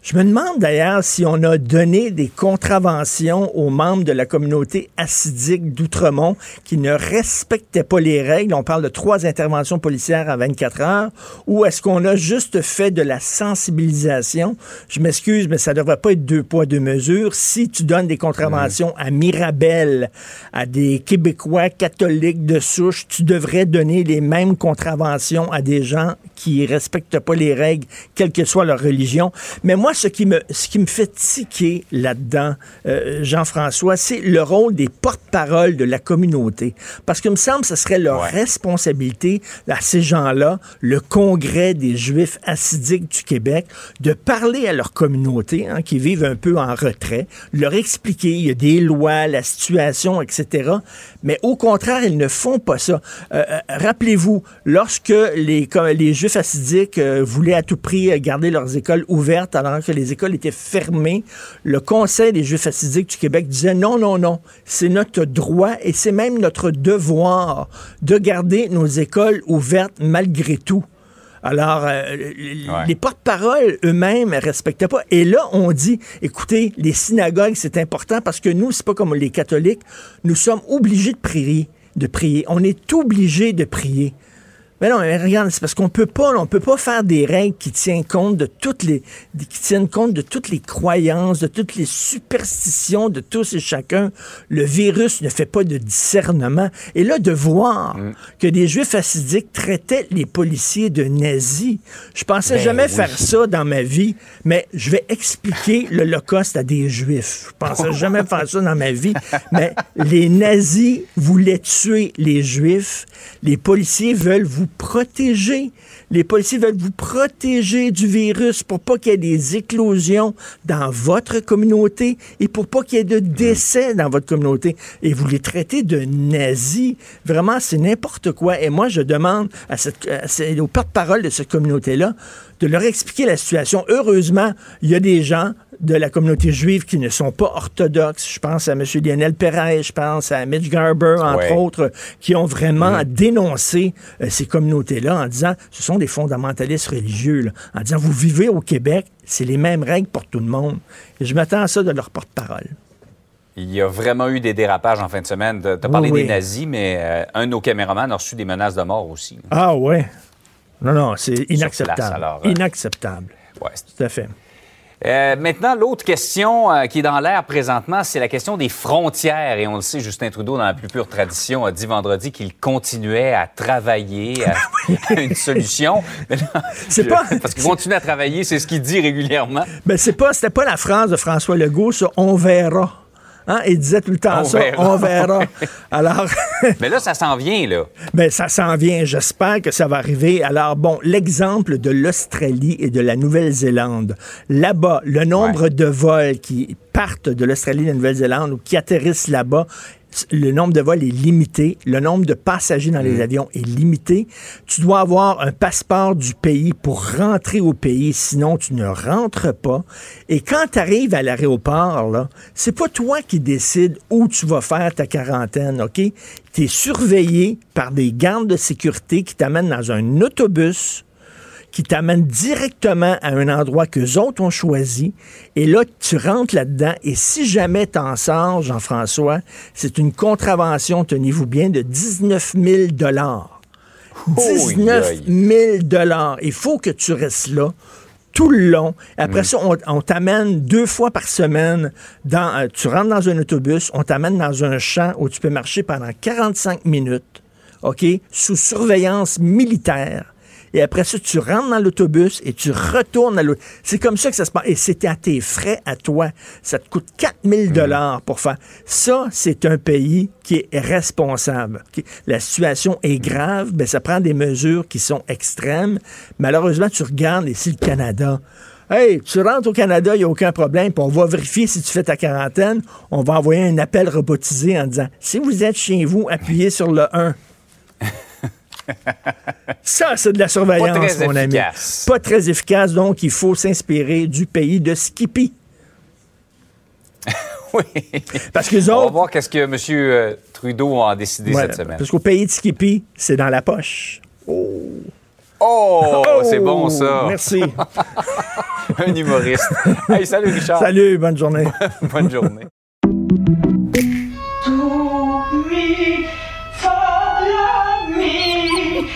Je me demande d'ailleurs si on a donné des contraventions aux membres de la communauté acidique d'Outremont qui ne respectaient pas les règles. On parle de trois interventions policières en 24 heures. Ou est-ce qu'on a juste fait de la sensibilisation? Je m'excuse, mais ça ne devrait pas être deux poids, deux mesures. Si tu donnes des contraventions à Mirabel, à des Québécois catholiques de souche, tu devrais donner les mêmes contraventions à des gens qui respectent pas les règles, quelle que soit leur religion. Mais moi, ce qui me, ce qui me fait tiquer là-dedans, euh, Jean-François, c'est le rôle des porte-paroles de la communauté. Parce que me semble que ce serait leur responsabilité à ces gens-là, le Congrès des Juifs assidiques du Québec, de parler à leur communauté, hein, qui vivent un peu en retrait, leur expliquer, il y a des lois, la situation, etc. Mais au contraire, ils ne font pas ça. Euh, euh, Rappelez-vous, lorsque les, comme les Juifs assidiques euh, voulaient à tout prix euh, garder leurs écoles ouvertes alors que les écoles étaient fermées, le Conseil des Juifs assidiques du Québec disait non, non, non, c'est notre droit et c'est même notre devoir de garder nos écoles ouvertes malgré tout. Alors, euh, les- les porte-paroles eux-mêmes ne respectaient pas. Et là, on dit, écoutez, les synagogues, c'est important parce que nous, c'est pas comme les catholiques, nous sommes obligés de prier, de prier. On est obligés de prier. Mais non, mais regarde, c'est parce qu'on peut pas, on peut pas faire des règles qui tiennent compte de toutes les, qui tiennent compte de toutes les croyances, de toutes les superstitions de tous et chacun. Le virus ne fait pas de discernement. Et là, de voir Mm. que des Juifs assidiques traitaient les policiers de nazis, je pensais Ben jamais oui. faire ça dans ma vie, mais je vais expliquer l'Holocauste à des Juifs. Je pensais jamais faire ça dans ma vie, mais les nazis voulaient tuer les Juifs. Les policiers veulent vous protéger. Les policiers veulent vous protéger du virus pour pas qu'il y ait des éclosions dans votre communauté et pour pas qu'il y ait de décès dans votre communauté. Et vous les traitez de nazis. Vraiment, c'est n'importe quoi. Et moi, je demande à cette, à aux porte-parole de cette communauté-là de leur expliquer la situation. Heureusement, il y a des gens de la communauté juive qui ne sont pas orthodoxes. Je pense à M. Lionel Perez, je pense à Mitch Garber, entre Ouais. autres, qui ont vraiment dénoncé euh, ces communautés-là en disant ce sont des fondamentalistes religieux, là, en disant vous vivez au Québec, c'est les mêmes règles pour tout le monde. Et je m'attends à ça de leur porte-parole. Il y a vraiment eu des dérapages en fin de semaine. Tu as parlé Oui, des nazis, mais euh, un de nos caméramans a reçu des menaces de mort aussi. Ah ouais. Non, non, c'est inacceptable. place, alors, euh. Inacceptable. Ouais. Tout à fait. Euh, maintenant, l'autre question euh, qui est dans l'air présentement, c'est la question des frontières. Et on le sait, Justin Trudeau, dans la plus pure tradition, a dit vendredi qu'il continuait à travailler à, à une solution. C'est pas- Parce qu'il continue à travailler, c'est ce qu'il dit régulièrement. Ben, c'est pas, c'était pas la phrase de François Legault, ça, on verra. Hein? Il disait tout le temps On ça, verra. on verra. Alors, Mais là, ça s'en vient, là. ben, ça s'en vient. J'espère que ça va arriver. Alors, bon, l'exemple de l'Australie et de la Nouvelle-Zélande. Là-bas, le nombre de vols qui partent de l'Australie et de la Nouvelle-Zélande ou qui atterrissent là-bas, le nombre de vols est limité, le nombre de passagers dans les avions est limité. Tu dois avoir un passeport du pays pour rentrer au pays, sinon tu ne rentres pas. Et quand tu arrives à l'aéroport, là, c'est pas toi qui décides où tu vas faire ta quarantaine, OK? Tu es surveillé par des gardes de sécurité qui t'amènent dans un autobus qui t'amène directement à un endroit que autres ont choisi. Et là, tu rentres là-dedans. Et si jamais t'en sors, Jean-François, c'est une contravention, tenez-vous bien, de 19 000 19 000 Il faut que tu restes là tout le long. Après ça, on, on t'amène deux fois par semaine dans, euh, tu rentres dans un autobus, on t'amène dans un champ où tu peux marcher pendant 45 minutes, OK, sous surveillance militaire. Et après ça, tu rentres dans l'autobus et tu retournes à l'autobus. C'est comme ça que ça se passe. Et c'était à tes frais, à toi. Ça te coûte 4000 dollars pour faire. Ça, c'est un pays qui est responsable. La situation est grave, ben, ça prend des mesures qui sont extrêmes. Malheureusement, tu regardes ici le Canada. Hey, tu rentres au Canada, il n'y a aucun problème, puis on va vérifier si tu fais ta quarantaine. On va envoyer un appel robotisé en disant si vous êtes chez vous, appuyez sur le 1. Ça, c'est de la surveillance, Pas très mon ami. efficace. Pas très efficace, donc il faut s'inspirer du pays de Skippy. Oui. Parce que les On va autres. voir qu'est-ce que M. euh, Trudeau a décidé Voilà, cette semaine. parce qu'au pays de Skippy, c'est dans la poche. Oh, c'est bon, ça. Merci. Un humoriste. Hey, salut, Richard. Salut, bonne journée. Bonne journée.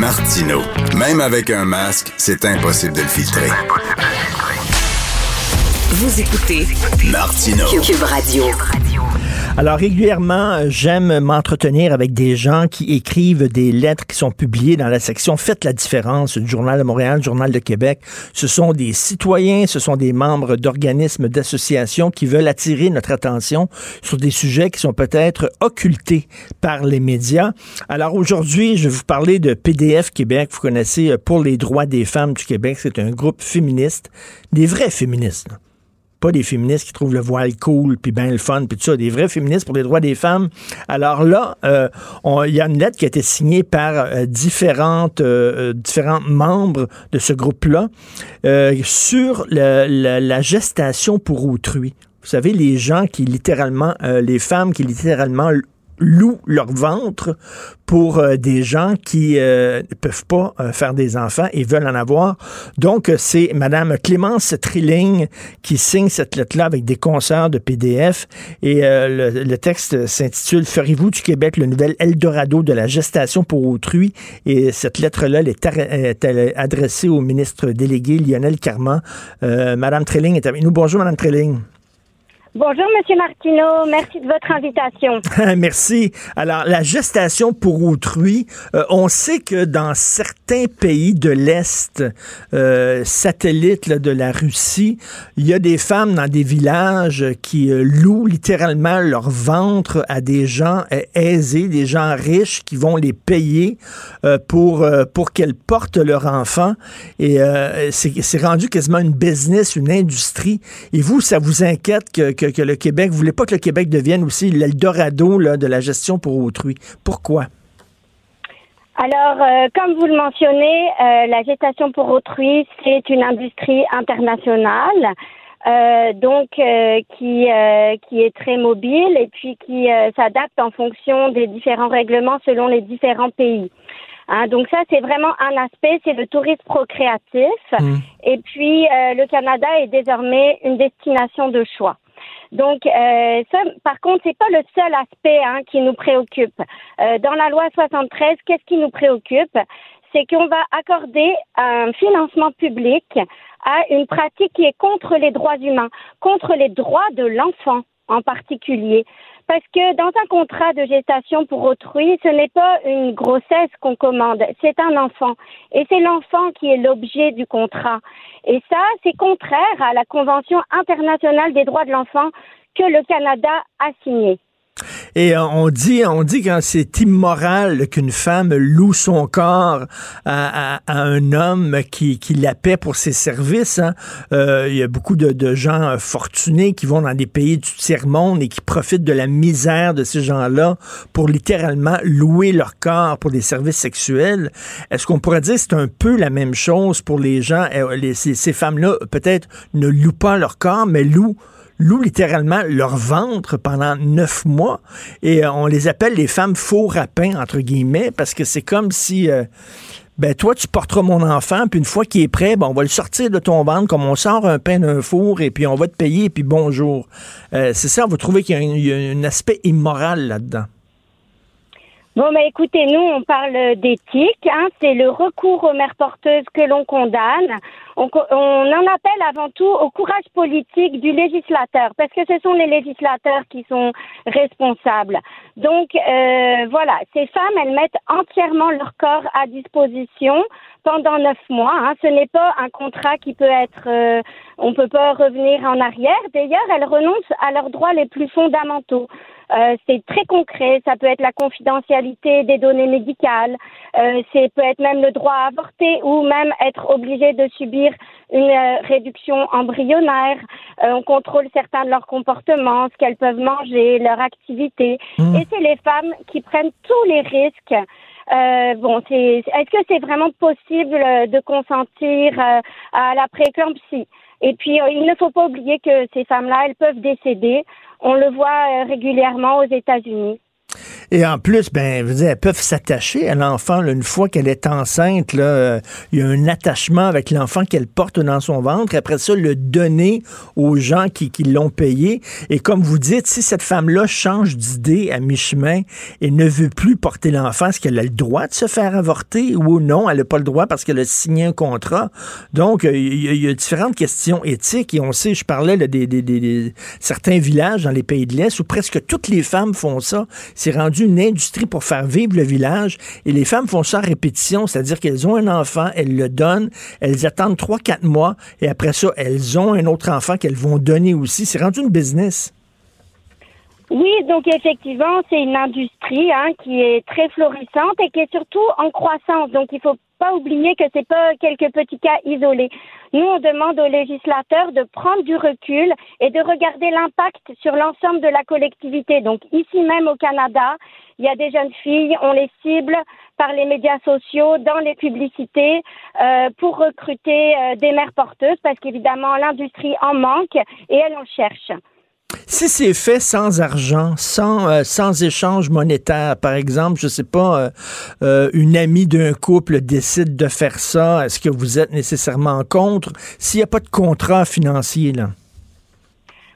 Martino. Même avec un masque, c'est impossible de le filtrer. Vous écoutez Martino. Cube Radio. Alors régulièrement, j'aime m'entretenir avec des gens qui écrivent des lettres qui sont publiées dans la section Faites la différence du Journal de Montréal, du Journal de Québec. Ce sont des citoyens, ce sont des membres d'organismes, d'associations qui veulent attirer notre attention sur des sujets qui sont peut-être occultés par les médias. Alors aujourd'hui, je vais vous parler de PDF Québec. Vous connaissez euh, Pour les droits des femmes du Québec. C'est un groupe féministe, des vrais féministes. Pas des féministes qui trouvent le voile cool, puis ben le fun, puis tout ça, des vrais féministes pour les droits des femmes. Alors là, euh, il y a une lettre qui a été signée par euh, différentes, euh, différents membres de ce groupe-là sur la gestation pour autrui. Vous savez, les gens qui littéralement, les femmes qui littéralement louent leur ventre pour euh, des gens qui ne euh, peuvent pas euh, faire des enfants et veulent en avoir. Donc, c'est Madame Clémence Trilling qui signe cette lettre-là avec des concerts de PDF. Et le, texte s'intitule Ferez-vous du Québec le nouvel Eldorado de la gestation pour autrui? Et cette lettre-là est, est, adressée au ministre délégué Lionel Carman. Madame Trilling est avec nous. Bonjour, Madame Trilling. Bonjour, Monsieur Martineau. Merci de votre invitation. Merci. Alors, la gestation pour autrui, euh, on sait que dans certains pays de l'Est, euh, satellites de la Russie, il y a des femmes dans des villages qui euh, louent littéralement leur ventre à des gens aisés, des gens riches qui vont les payer pour, pour qu'elles portent leur enfant. Et c'est rendu quasiment une business, une industrie. Et vous, ça vous inquiète que que, le Québec, vous voulez pas que le Québec devienne aussi l'Eldorado de la gestion pour autrui. Pourquoi? Alors, euh, comme vous le mentionnez, euh, la gestation pour autrui, c'est une industrie internationale. Euh, donc qui qui est très mobile et puis qui s'adapte en fonction des différents règlements selon les différents pays. Hein, donc ça, c'est vraiment un aspect, c'est le tourisme procréatif. Mmh. Et puis, le Canada est désormais une destination de choix. Donc, euh, ça, par contre, c'est pas le seul aspect hein, qui nous préoccupe. Euh, dans la loi 73, qu'est-ce qui nous préoccupe? C'est qu'on va accorder un financement public à une pratique qui est contre les droits humains, contre les droits de l'enfant en particulier. Parce que dans un contrat de gestation pour autrui, ce n'est pas une grossesse qu'on commande, c'est un enfant. Et c'est l'enfant qui est l'objet du contrat. Et ça, c'est contraire à la Convention internationale des droits de l'enfant que le Canada a signée. Et euh, on dit, on dit c'est immoral qu'une femme loue son corps à, un homme qui, qui la paie pour ses services. Hein. Euh, il y a beaucoup de, gens fortunés qui vont dans des pays du tiers-monde et qui profitent de la misère de ces gens-là pour littéralement louer leur corps pour des services sexuels. Est-ce qu'on pourrait dire que c'est un peu la même chose pour les gens? Euh, ces femmes-là, peut-être, ne louent pas leur corps, mais louent louent littéralement leur ventre pendant neuf mois et euh, on les appelle les femmes faux rapins, entre guillemets, parce que c'est comme si... Euh, ben toi, tu porteras mon enfant, puis une fois qu'il est prêt, ben, on va le sortir de ton ventre comme on sort un pain d'un four, et puis on va te payer, et puis bonjour. Euh, c'est ça, vous trouvez qu'il y, a un aspect immoral là-dedans. Bon, mais écoutez, nous, on parle d'éthique. Hein, c'est le recours aux mères porteuses que l'on condamne. On, en appelle avant tout au courage politique du législateur, parce que ce sont les législateurs qui sont responsables. Donc, euh, voilà, ces femmes, elles mettent entièrement leur corps à disposition pendant neuf mois. Hein. Ce n'est pas un contrat qui peut être, euh, on peut pas revenir en arrière. D'ailleurs, elles renoncent à leurs droits les plus fondamentaux. Euh, c'est très concret. Ça peut être la confidentialité des données médicales. Euh, c'est peut être même le droit à avorter ou même être obligé de subir une euh, réduction embryonnaire. Euh, on contrôle certains de leurs comportements, ce qu'elles peuvent manger, leur activité. Mmh. Et c'est les femmes qui prennent tous les risques. Euh, bon, c'est, est-ce que c'est vraiment possible de consentir à la préclampsie? Et puis, il ne faut pas oublier que ces femmes-là, elles peuvent décéder. On le voit régulièrement aux États-Unis. Et en plus, ben, vous elles peuvent s'attacher à l'enfant une fois qu'elle est enceinte. Là, euh, il y a un attachement avec l'enfant qu'elle porte dans son ventre. Après ça, le donner aux gens qui, qui l'ont payé. Et comme vous dites, si cette femme-là change d'idée à mi-chemin et ne veut plus porter l'enfant, est-ce qu'elle a le droit de se faire avorter ou non? Elle n'a pas le droit parce qu'elle a signé un contrat. Donc, euh, il y, a différentes questions éthiques. Et on sait, je parlais des, des, des, certains villages dans les pays de l'Est où presque toutes les femmes font ça. C'est rendu une industrie pour faire vivre le village et les femmes font ça à répétition, c'est-à-dire qu'elles ont un enfant, elles le donnent, elles attendent 3-4 mois et après ça, elles ont un autre enfant qu'elles vont donner aussi. C'est rendu une business. Oui, donc effectivement, c'est une industrie hein, qui est très florissante et qui est surtout en croissance. Donc il faut pas oublier que c'est pas quelques petits cas isolés. Nous, on demande aux législateurs de prendre du recul et de regarder l'impact sur l'ensemble de la collectivité. Donc, ici même au Canada, il y a des jeunes filles, on les cible par les médias sociaux, dans les publicités, euh, pour recruter euh, des mères porteuses, parce qu'évidemment, l'industrie en manque et elle en cherche. Si c'est fait sans argent, sans, euh, sans échange monétaire, par exemple, je sais pas, euh, euh, une amie d'un couple décide de faire ça, est-ce que vous êtes nécessairement contre? S'il n'y a pas de contrat financier, là.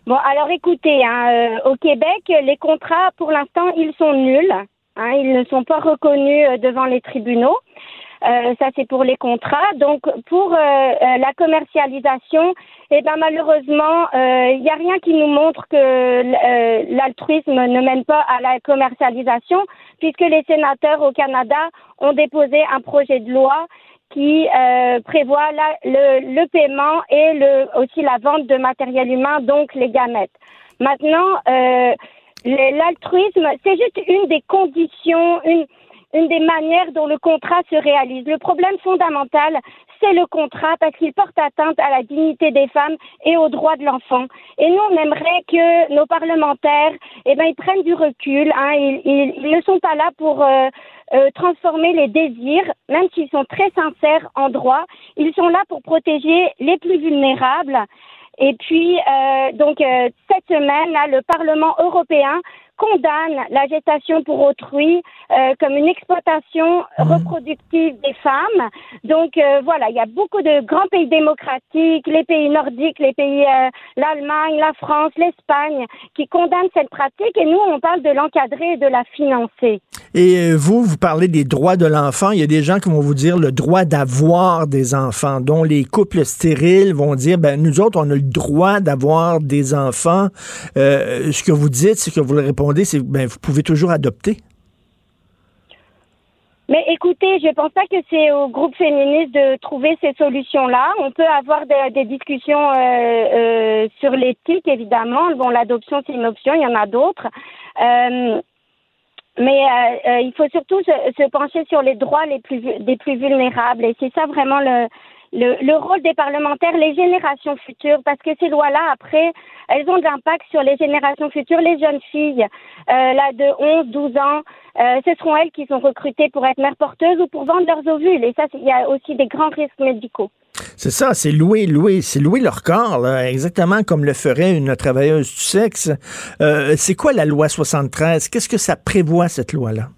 Bon, alors écoutez, hein, au Québec, les contrats, pour l'instant, ils sont nuls. Hein, ils ne sont pas reconnus devant les tribunaux. Euh, ça, c'est pour les contrats. Donc, pour euh, euh, la commercialisation, eh ben, malheureusement, il n'y a rien qui nous montre que l'altruisme ne mène pas à la commercialisation, puisque les sénateurs au Canada ont déposé un projet de loi qui prévoit le, le, paiement et le, aussi la vente de matériel humain, donc les gamètes. Maintenant, l'altruisme, c'est juste une des conditions, une, une des manières dont le contrat se réalise. Le problème fondamental, c'est le contrat parce qu'il porte atteinte à la dignité des femmes et aux droits de l'enfant. Et nous, on aimerait que nos parlementaires, eh ben, ils prennent du recul. Hein, ils, ne sont pas là pour euh, euh, transformer les désirs, même s'ils sont très sincères en droit. Ils sont là pour protéger les plus vulnérables. Et puis, euh, donc, cette semaine, là, le Parlement européen condamne la gestation pour autrui euh, comme une exploitation mhm. reproductive des femmes. Donc euh, voilà, il y a beaucoup de grands pays démocratiques, les pays nordiques, les pays euh, l'Allemagne, la France, l'Espagne, qui condamnent cette pratique et nous on parle de l'encadrer et de la financer. Et vous, vous parlez des droits de l'enfant. Il y a des gens qui vont vous dire le droit d'avoir des enfants, dont les couples stériles vont dire, ben nous autres, on a le droit d'avoir des enfants. ce que vous dites, c'est que vous répondez c'est ben, vous pouvez toujours adopter. Mais écoutez, je ne pense pas que c'est au groupe féministe de trouver ces solutions-là. On peut avoir des, discussions euh, euh, sur l'éthique, évidemment. Bon, l'adoption, c'est une option, il y en a d'autres. Euh, mais il faut surtout se, pencher sur les droits les plus, des plus vulnérables. Et c'est ça vraiment le, le, le, rôle des parlementaires, les générations futures, parce que ces lois-là, après, elles ont de l'impact sur les générations futures, les jeunes filles, euh, là, de 11, 12 ans, euh, ce seront elles qui sont recrutées pour être mères porteuses ou pour vendre leurs ovules. Et ça, il y a aussi des grands risques médicaux. C'est ça, c'est louer, louer, c'est louer leur corps, exactement comme le ferait une travailleuse du sexe. Euh, c'est quoi la loi 73? Qu'est-ce que ça prévoit, cette loi-là?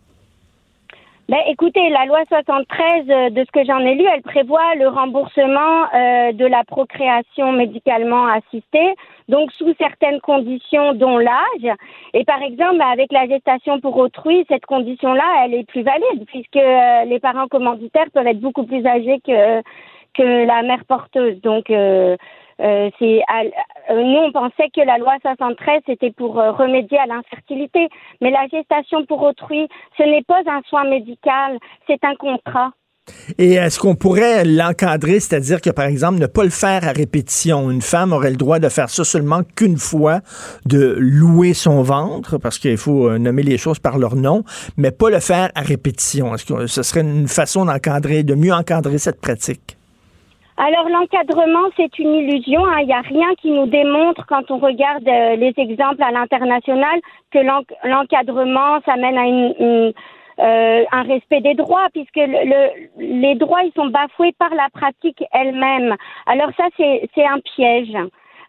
Ben, écoutez, la loi 73, euh, de ce que j'en ai lu, elle prévoit le remboursement euh, de la procréation médicalement assistée, donc sous certaines conditions, dont l'âge. Et par exemple, avec la gestation pour autrui, cette condition-là, elle est plus valide, puisque les parents commanditaires peuvent être beaucoup plus âgés que, que la mère porteuse. Donc, euh, euh, nous on pensait que la loi 73 c'était pour euh, remédier à l'infertilité, mais la gestation pour autrui, ce n'est pas un soin médical, c'est un contrat. Et est-ce qu'on pourrait l'encadrer, c'est-à-dire que, par exemple, ne pas le faire à répétition? Une femme aurait le droit de faire ça seulement qu'une fois, de louer son ventre, parce qu'il faut nommer les choses par leur nom, mais pas le faire à répétition. Est-ce que ce serait une façon d'encadrer, de mieux encadrer cette pratique? Alors l'encadrement, c'est une illusion. Hein. Il n'y a rien qui nous démontre, quand on regarde euh, les exemples à l'international, que l'encadrement, ça mène à euh, un respect des droits, puisque le, les droits, ils sont bafoués par la pratique elle-même. Alors ça, c'est un piège.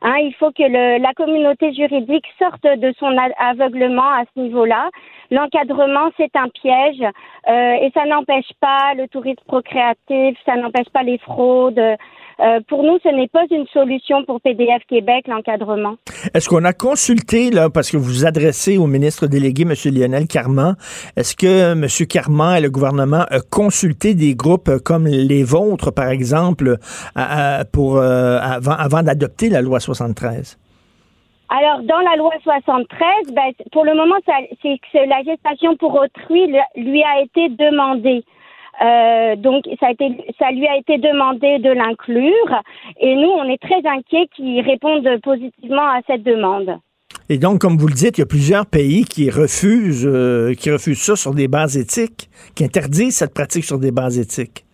Hein, il faut que le, la communauté juridique sorte de son aveuglement à ce niveau-là. L'encadrement, c'est un piège euh, et ça n'empêche pas le tourisme procréatif, ça n'empêche pas les fraudes. Euh, pour nous, ce n'est pas une solution pour PDF Québec, l'encadrement. Est-ce qu'on a consulté, là, parce que vous vous adressez au ministre délégué, M. Lionel Carman, est-ce que M. Carman et le gouvernement ont consulté des groupes comme les vôtres, par exemple, pour, euh, avant d'adopter la loi 73? Alors, dans la loi 73, ben, pour le moment, c'est que la gestation pour autrui lui a été demandée. Euh, donc, ça, a été, ça lui a été demandé de l'inclure. Et nous, on est très inquiets qu'il réponde positivement à cette demande. Et donc, comme vous le dites, il y a plusieurs pays qui refusent, euh, qui refusent ça sur des bases éthiques, qui interdisent cette pratique sur des bases éthiques.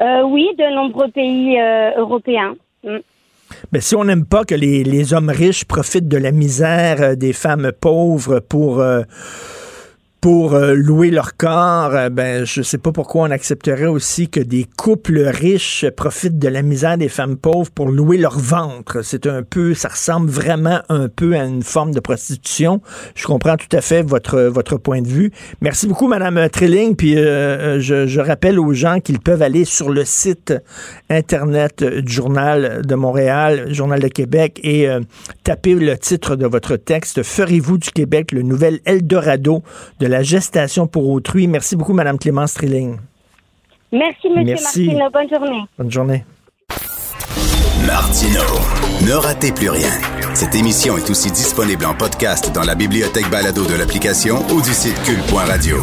Euh, oui, de nombreux pays européens. Mm. Mais si on n'aime pas que les, les, hommes riches profitent de la misère euh, des femmes pauvres pour euh, pour euh, louer leur corps, euh, ben je sais pas pourquoi on accepterait aussi que des couples riches profitent de la misère des femmes pauvres pour louer leur ventre. C'est un peu, ça ressemble vraiment un peu à une forme de prostitution. Je comprends tout à fait votre votre point de vue. Merci beaucoup, Madame Trilling. Puis euh, je, je, rappelle aux gens qu'ils peuvent aller sur le site internet du journal de Montréal, journal de Québec, et taper le titre de votre texte. Ferez-vous du Québec le nouvel Eldorado de la gestation pour autrui. Merci beaucoup, Mme Clémence Trilling. Merci, M. Merci. Martino. Bonne journée. Bonne journée. Martino, ne ratez plus rien. Cette émission est aussi disponible en podcast dans la bibliothèque balado de l'application ou du site cul.radio.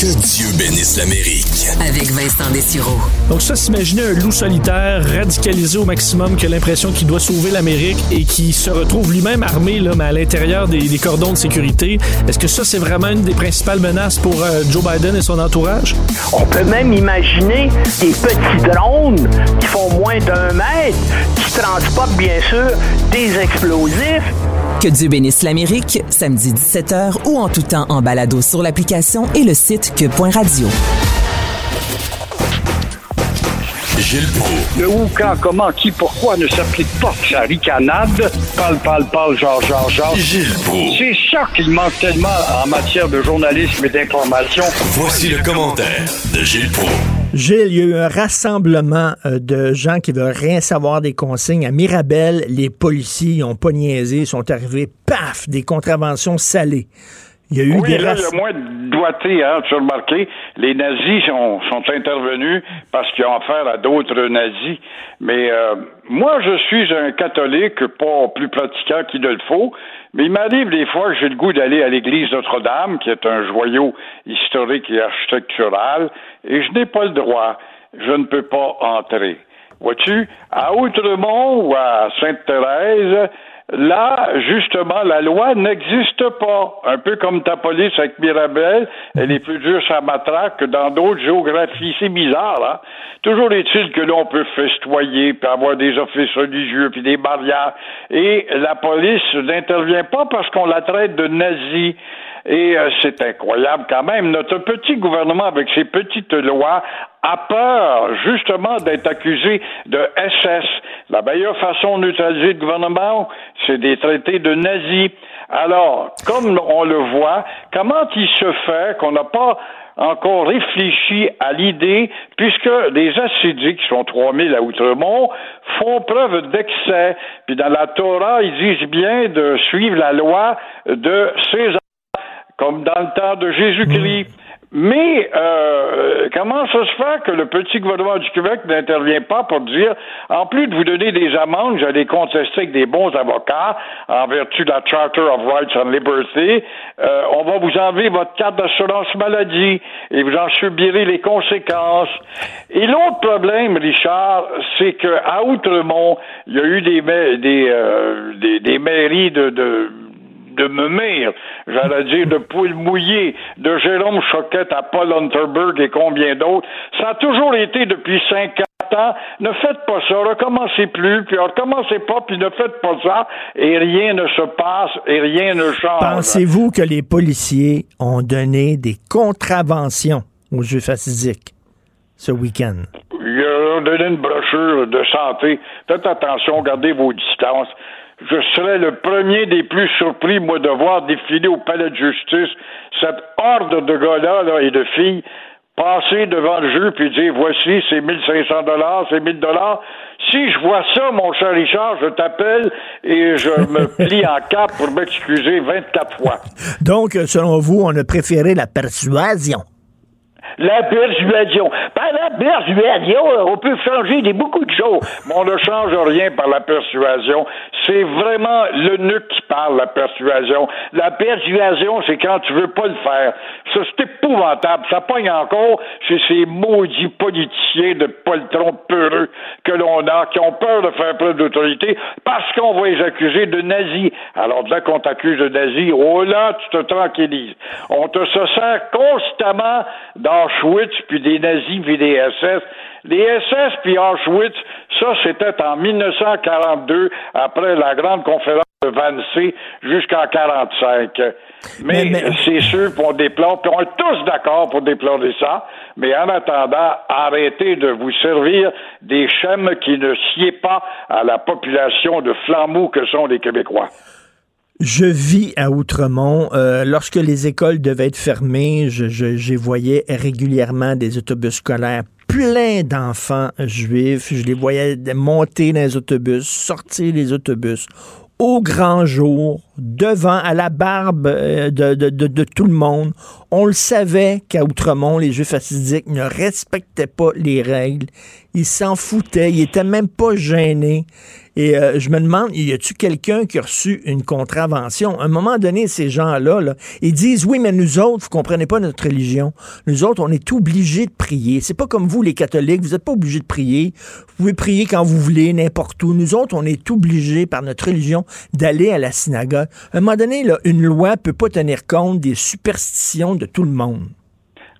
Que Dieu bénisse l'Amérique. Avec Vincent Dessureau. Donc ça, s'imaginer un loup solitaire radicalisé au maximum qui a l'impression qu'il doit sauver l'Amérique et qui se retrouve lui-même armé, là, mais à l'intérieur des, des, cordons de sécurité. Est-ce que ça, c'est vraiment une des principales menaces pour euh, Joe Biden et son entourage? On peut même imaginer des petits drones qui font moins d'un mètre, qui transportent bien sûr des explosifs. Que Dieu bénisse l'Amérique, samedi 17h ou en tout temps en balado sur l'application et le site cube.radio. Gilles Proulx. Le où, quand, comment, qui, pourquoi ne s'applique pas sa ricanade? Parle, parle, parle, genre, genre, genre. Gilles Proulx. C'est ça qu'il manque tellement en matière de journalisme et d'information. Voici le commentaire de Gilles Proulx. Gilles, il y a eu un rassemblement euh, de gens qui veulent rien savoir des consignes. À Mirabel, les policiers n'ont pas niaisé, ils sont arrivés, paf, des contraventions salées. Il y a eu oui, des là, il y a moins de doigté, hein, tu as remarqué. Les nazis sont, sont intervenus parce qu'ils ont affaire à d'autres nazis. Mais euh, moi, je suis un catholique, pas plus pratiquant qu'il ne le faut, mais il m'arrive des fois que j'ai le goût d'aller à l'église Notre-Dame, qui est un joyau historique et architectural, et je n'ai pas le droit. Je ne peux pas entrer. Vois-tu, à Outremont ou à Sainte-Thérèse, Là, justement, la loi n'existe pas. Un peu comme ta police avec Mirabel, elle est plus dure sa matraque que dans d'autres géographies. C'est bizarre, hein? Toujours est-il que l'on peut festoyer, puis avoir des offices religieux, puis des barrières. Et la police n'intervient pas parce qu'on la traite de nazie. Et euh, c'est incroyable quand même. Notre petit gouvernement, avec ses petites lois, a peur justement d'être accusé de SS. La meilleure façon de neutraliser le gouvernement, c'est des traités de nazis. Alors, comme on le voit, comment il se fait qu'on n'a pas encore réfléchi à l'idée, puisque les assidis, qui sont 3000 à Outremont, font preuve d'excès. Puis dans la Torah, ils disent bien de suivre la loi de César comme dans le temps de Jésus-Christ. Mais euh, comment ça se fait que le petit gouvernement du Québec n'intervient pas pour dire, en plus de vous donner des amendes, j'allais contester avec des bons avocats en vertu de la Charter of Rights and Liberty, euh, on va vous enlever votre carte d'assurance maladie et vous en subirez les conséquences. Et l'autre problème, Richard, c'est que à Outremont, il y a eu des des, euh, des, des mairies de, de de Memire, j'allais dire de Poule Mouillé, de Jérôme Choquette à Paul Unterberg et combien d'autres. Ça a toujours été depuis 50 ans. Ne faites pas ça, recommencez plus, puis recommencez pas, puis ne faites pas ça, et rien ne se passe, et rien ne change. Pensez-vous que les policiers ont donné des contraventions aux Jeux facidiques ce week-end? Il a donné une brochure de santé. Faites attention, gardez vos distances je serais le premier des plus surpris, moi, de voir défiler au palais de justice cette horde de gars-là là, et de filles passer devant le jeu puis dire voici c'est 1500 dollars, c'est 1000 dollars. Si je vois ça, mon cher Richard, je t'appelle et je me plie en cap pour m'excuser 24 fois. Donc, selon vous, on a préféré la persuasion. La persuasion. Par la persuasion, on peut changer des, beaucoup de choses, mais on ne change rien par la persuasion. C'est vraiment le nuque qui parle, la persuasion. La persuasion, c'est quand tu veux pas le faire. Ça, c'est épouvantable. Ça pogne encore chez ces maudits politiciens de poltrons peureux que l'on a, qui ont peur de faire preuve d'autorité parce qu'on va les accuser de nazis. Alors, dès qu'on t'accuse de nazis, oh là, tu te tranquillises. On te se sert constamment dans Auschwitz, puis des nazis, puis des SS. Les SS puis Auschwitz, ça c'était en 1942, après la grande conférence de Wannsee, jusqu'en 45. Mais, c'est sûr qu'on déplore, puis on est tous d'accord pour déplorer ça, mais en attendant, arrêtez de vous servir des schèmes qui ne sied pas à la population de flambeaux que sont les Québécois. Je vis à Outremont. Euh, lorsque les écoles devaient être fermées, je, je, voyais régulièrement des autobus scolaires pleins d'enfants juifs. Je les voyais monter dans les autobus, sortir les autobus au grand jour, devant, à la barbe euh, de, de, tout le monde. On le savait qu'à Outremont, les Juifs assidiques ne respectaient pas les règles. Ils s'en foutaient. Ils étaient même pas gênés. Et euh, je me demande, y a-tu quelqu'un qui a reçu une contravention? À un moment donné, ces gens-là, là, ils disent, oui, mais nous autres, vous comprenez pas notre religion. Nous autres, on est obligés de prier. C'est pas comme vous, les catholiques, vous n'êtes pas obligés de prier. Vous pouvez prier quand vous voulez, n'importe où. Nous autres, on est obligés, par notre religion, d'aller à la synagogue. À un moment donné, une loi peut pas tenir compte des superstitions de tout le monde.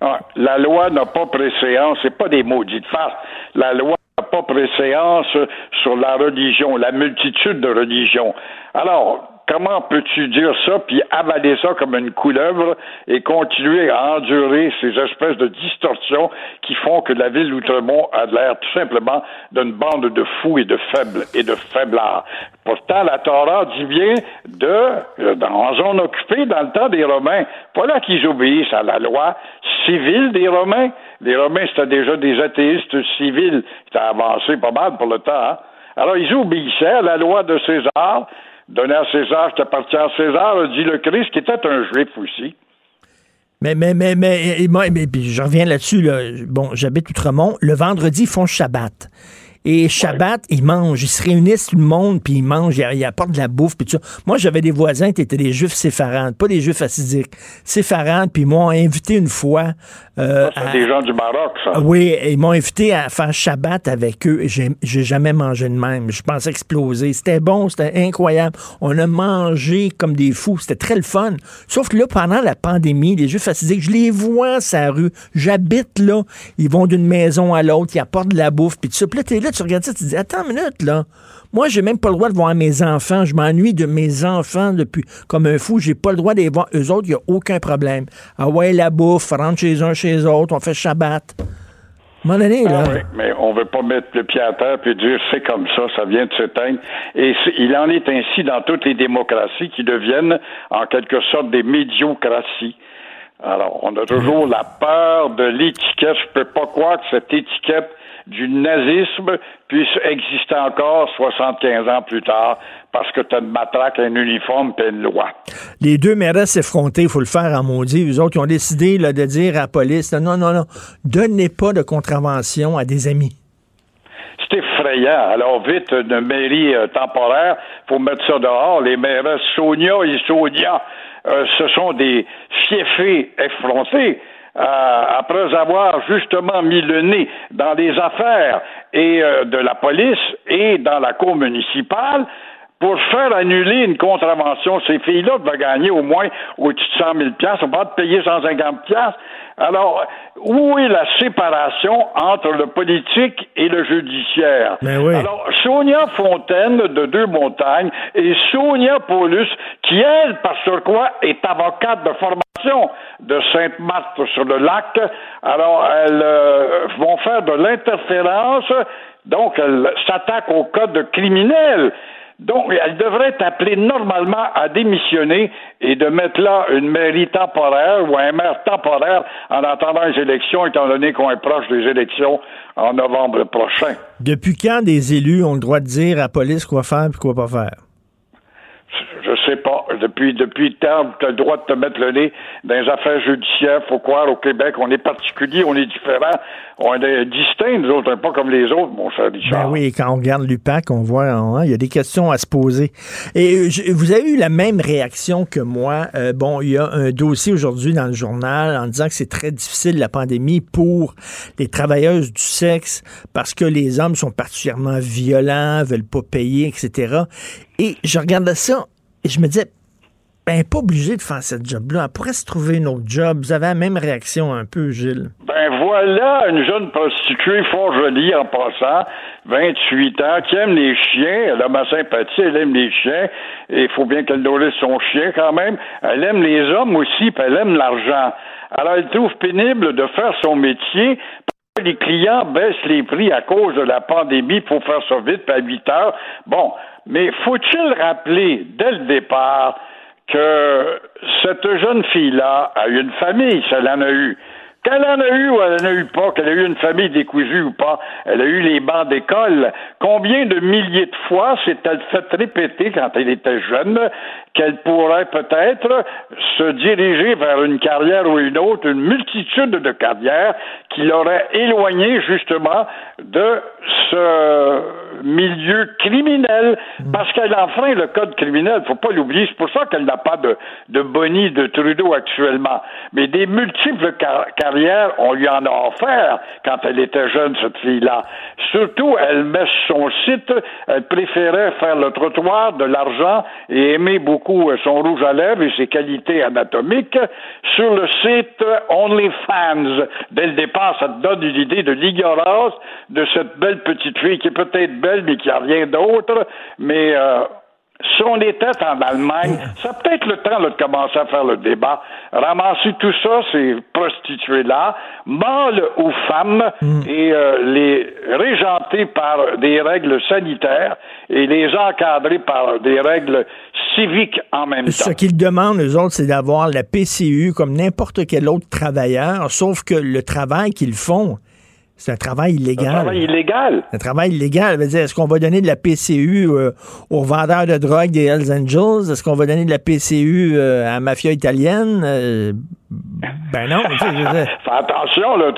Ah, la loi n'a pas préséance, c'est pas des maudites farces. La loi pas préséance sur la religion, la multitude de religions. Alors, comment peux-tu dire ça, puis avaler ça comme une couleuvre et continuer à endurer ces espèces de distorsions qui font que la ville d'Outremont a l'air tout simplement d'une bande de fous et de faibles et de faiblards. Pourtant, la Torah dit bien de, en zone occupée dans le temps des Romains, pas là qu'ils obéissent à la loi civile des Romains. Les Romains, c'était déjà des athéistes civils qui étaient avancés pas mal pour le temps. Hein. Alors, ils obéissaient à la loi de César, donner à César qui appartient à César, dit le Christ, qui était un juif aussi. Mais, mais, mais, mais, mais, mais, je reviens là-dessus. Bon, j'habite Outremont. Le vendredi, ils font Shabbat. Et Shabbat, ils mangent, ils se réunissent tout le monde, puis ils mangent, ils, apportent de la bouffe, puis tout ça. Moi, j'avais des voisins qui étaient des juifs séfarades, pas des juifs assidiques, séfarades, puis ils m'ont invité une fois. Euh, des gens du Maroc, ça. Oui, ils m'ont invité à faire Shabbat avec eux. J'ai, j'ai jamais mangé de même. Je pensais exploser. C'était bon, c'était incroyable. On a mangé comme des fous. C'était très le fun. Sauf que là, pendant la pandémie, les juifs assidiques, je les vois sa rue. J'habite là. Ils vont d'une maison à l'autre, ils apportent de la bouffe, puis tout ça. Puis là, tu regardes ça, tu dis, attends une minute, là. Moi, j'ai même pas le droit de voir mes enfants. Je m'ennuie de mes enfants depuis comme un fou. J'ai pas le droit de les voir. Eux autres, il n'y a aucun problème. Ah ouais, la bouffe, rentre chez un, chez les autres, on fait Shabbat. Ah oui, mais on veut pas mettre le pied à terre puis dire c'est comme ça, ça vient de s'éteindre. Et il en est ainsi dans toutes les démocraties qui deviennent en quelque sorte des médiocraties. Alors, on a toujours la peur de l'étiquette. Je peux pas croire que cette étiquette du nazisme puisse exister encore 75 ans plus tard parce que tu as une matraque, un uniforme et une loi. Les deux mairesses effrontées, il faut le faire en maudit. Eux autres, qui ont décidé là, de dire à la police, non, non, non, donnez pas de contravention à des amis. C'est effrayant. Alors, vite, une mairie euh, temporaire, faut mettre ça dehors. Les mairesses Sonia et Sonia, euh, ce sont des fiefés effrontés. Euh, après avoir justement mis le nez dans les affaires et euh, de la police et dans la cour municipale, pour faire annuler une contravention, ces filles-là vont gagner au moins au-dessus de 100 000 on va te payer 150 Alors, où est la séparation entre le politique et le judiciaire? Ben oui. Alors, Sonia Fontaine de Deux Montagnes et Sonia Paulus, qui, elle, par quoi est avocate de formation de Sainte-Marthe sur le lac, alors elles euh, vont faire de l'interférence, donc elles s'attaquent au code criminel. Donc, elle devrait être appelée normalement à démissionner et de mettre là une mairie temporaire ou un maire temporaire en attendant les élections, étant donné qu'on est proche des élections en novembre prochain. Depuis quand des élus ont le droit de dire à la police quoi faire et quoi pas faire? je sais pas. Depuis depuis temps, tu as le droit de te mettre le nez dans les affaires judiciaires. Faut croire au Québec, on est particulier, on est différent, on est distinct, nous autres, pas comme les autres, mon cher Richard. Ben oui, quand on regarde l'UPAC, on voit, hein, il y a des questions à se poser. Et euh, vous avez eu la même réaction que moi? Euh, bon, il y a un dossier aujourd'hui dans le journal en disant que c'est très difficile la pandémie pour les travailleuses du sexe parce que les hommes sont particulièrement violents, veulent pas payer, etc. Et je regardais ça et je me disais, ben, pas obligé de faire cette job-là. Elle pourrait se trouver une autre job. Vous avez la même réaction un peu, Gilles? Ben voilà une jeune prostituée fort jolie en passant, 28 ans, qui aime les chiens, elle a ma sympathie, elle aime les chiens, et il faut bien qu'elle nourrisse son chien quand même. Elle aime les hommes aussi, puis elle aime l'argent. Alors elle trouve pénible de faire son métier les clients baissent les prix à cause de la pandémie pour faire ça vite, à 8 heures. Bon, mais faut-il rappeler dès le départ que cette jeune fille-là a une famille, ça l'en a eu. Qu'elle en a eu ou elle n'en a eu pas, qu'elle a eu une famille décousue ou pas, elle a eu les bancs d'école. Combien de milliers de fois s'est-elle fait répéter quand elle était jeune qu'elle pourrait peut-être se diriger vers une carrière ou une autre, une multitude de carrières qui l'auraient éloignée justement de ce milieu criminel parce qu'elle enfreint le code criminel. Faut pas l'oublier. C'est pour ça qu'elle n'a pas de, de boni de Trudeau actuellement. Mais des multiples carrières, on lui en a offert quand elle était jeune, cette fille-là. Surtout, elle met son site, elle préférait faire le trottoir, de l'argent et aimer beaucoup son rouge à lèvres et ses qualités anatomiques. Sur le site OnlyFans, dès le départ, ça te donne une idée de l'ignorance de cette belle petite fille qui est peut-être belle mais qui a rien d'autre. Mais euh, si on était en Allemagne, ça peut être le temps de commencer à faire le débat. Ramasser tout ça, ces prostituées-là, mâles ou femmes, et euh, les régenter par des règles sanitaires et les encadrer par des règles civiques en même temps. Ce qu'ils demandent, eux autres, c'est d'avoir la PCU comme n'importe quel autre travailleur, sauf que le travail qu'ils font, c'est un travail illégal. Un travail illégal. Un travail illégal. Est-ce qu'on va donner de la PCU euh, aux vendeurs de drogue des Hells Angels? Est-ce qu'on va donner de la PCU euh, à la mafia italienne? Euh, ben non. Fais attention, là.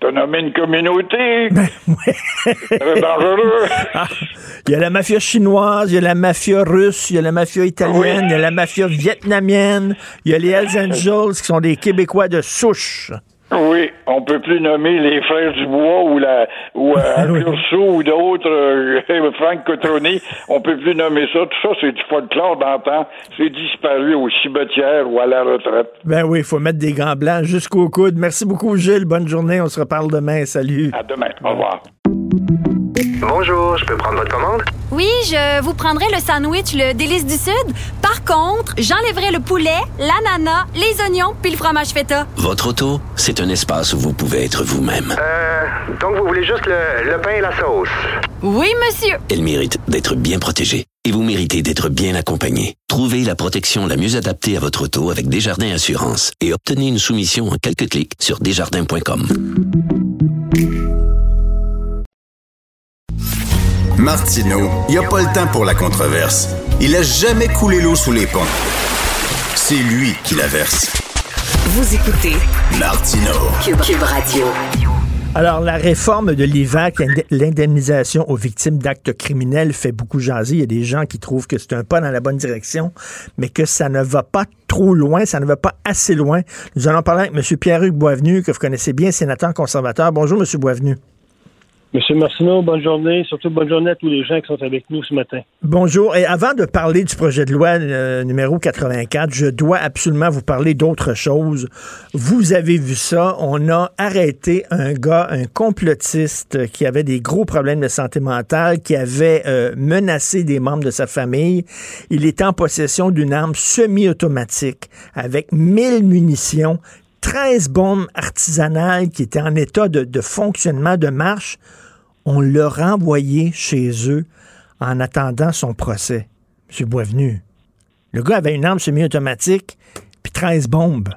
T'as nommé une communauté. Ben, C'est dangereux. Ah, il y a la mafia chinoise, il y a la mafia russe, il y a la mafia italienne, il y a la mafia vietnamienne, il y a les Hells Angels qui sont des Québécois de souche. Oui, on peut plus nommer les frères Dubois ou la ou euh, Curso ou d'autres euh, Frank Cotroni. On peut plus nommer ça. Tout ça, c'est du folklore d'antan. C'est disparu au cimetière ou à la retraite. Ben oui, il faut mettre des gants blancs jusqu'au coude. Merci beaucoup, Gilles. Bonne journée. On se reparle demain. Salut. À demain. Au revoir. Bonjour, je peux prendre votre commande? Oui, je vous prendrai le sandwich, le délice du Sud. Par contre, j'enlèverai le poulet, l'ananas, les oignons puis le fromage feta. Votre auto, c'est un espace où vous pouvez être vous-même. Euh, donc vous voulez juste le, le pain et la sauce? Oui, monsieur. Elle mérite d'être bien protégée. Et vous méritez d'être bien accompagné. Trouvez la protection la mieux adaptée à votre auto avec Desjardins Assurance et obtenez une soumission en quelques clics sur desjardins.com. Martineau, il n'y a pas le temps pour la controverse. Il a jamais coulé l'eau sous les ponts. C'est lui qui la verse. Vous écoutez Martineau. Cube, Cube Radio. Alors, la réforme de l'IVAC, l'indemnisation aux victimes d'actes criminels, fait beaucoup jaser. Il y a des gens qui trouvent que c'est un pas dans la bonne direction, mais que ça ne va pas trop loin, ça ne va pas assez loin. Nous allons parler avec M. Pierre-Hugues Boisvenu, que vous connaissez bien, sénateur conservateur. Bonjour, M. Boisvenu. Monsieur Martineau, bonne journée. Surtout bonne journée à tous les gens qui sont avec nous ce matin. Bonjour. Et avant de parler du projet de loi euh, numéro 84, je dois absolument vous parler d'autre chose. Vous avez vu ça. On a arrêté un gars, un complotiste qui avait des gros problèmes de santé mentale, qui avait euh, menacé des membres de sa famille. Il était en possession d'une arme semi-automatique avec 1000 munitions 13 bombes artisanales qui étaient en état de fonctionnement, de marche, on l'a renvoyé chez eux en attendant son procès. M. Boisvenu. Le gars avait une arme semi-automatique puis 13 bombes.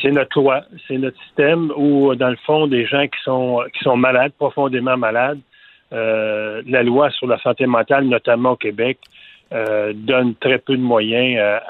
C'est notre loi, c'est notre système où, dans le fond, des gens qui sont, qui sont malades, profondément malades, euh, la loi sur la santé mentale, notamment au Québec, euh, donne très peu de moyens à,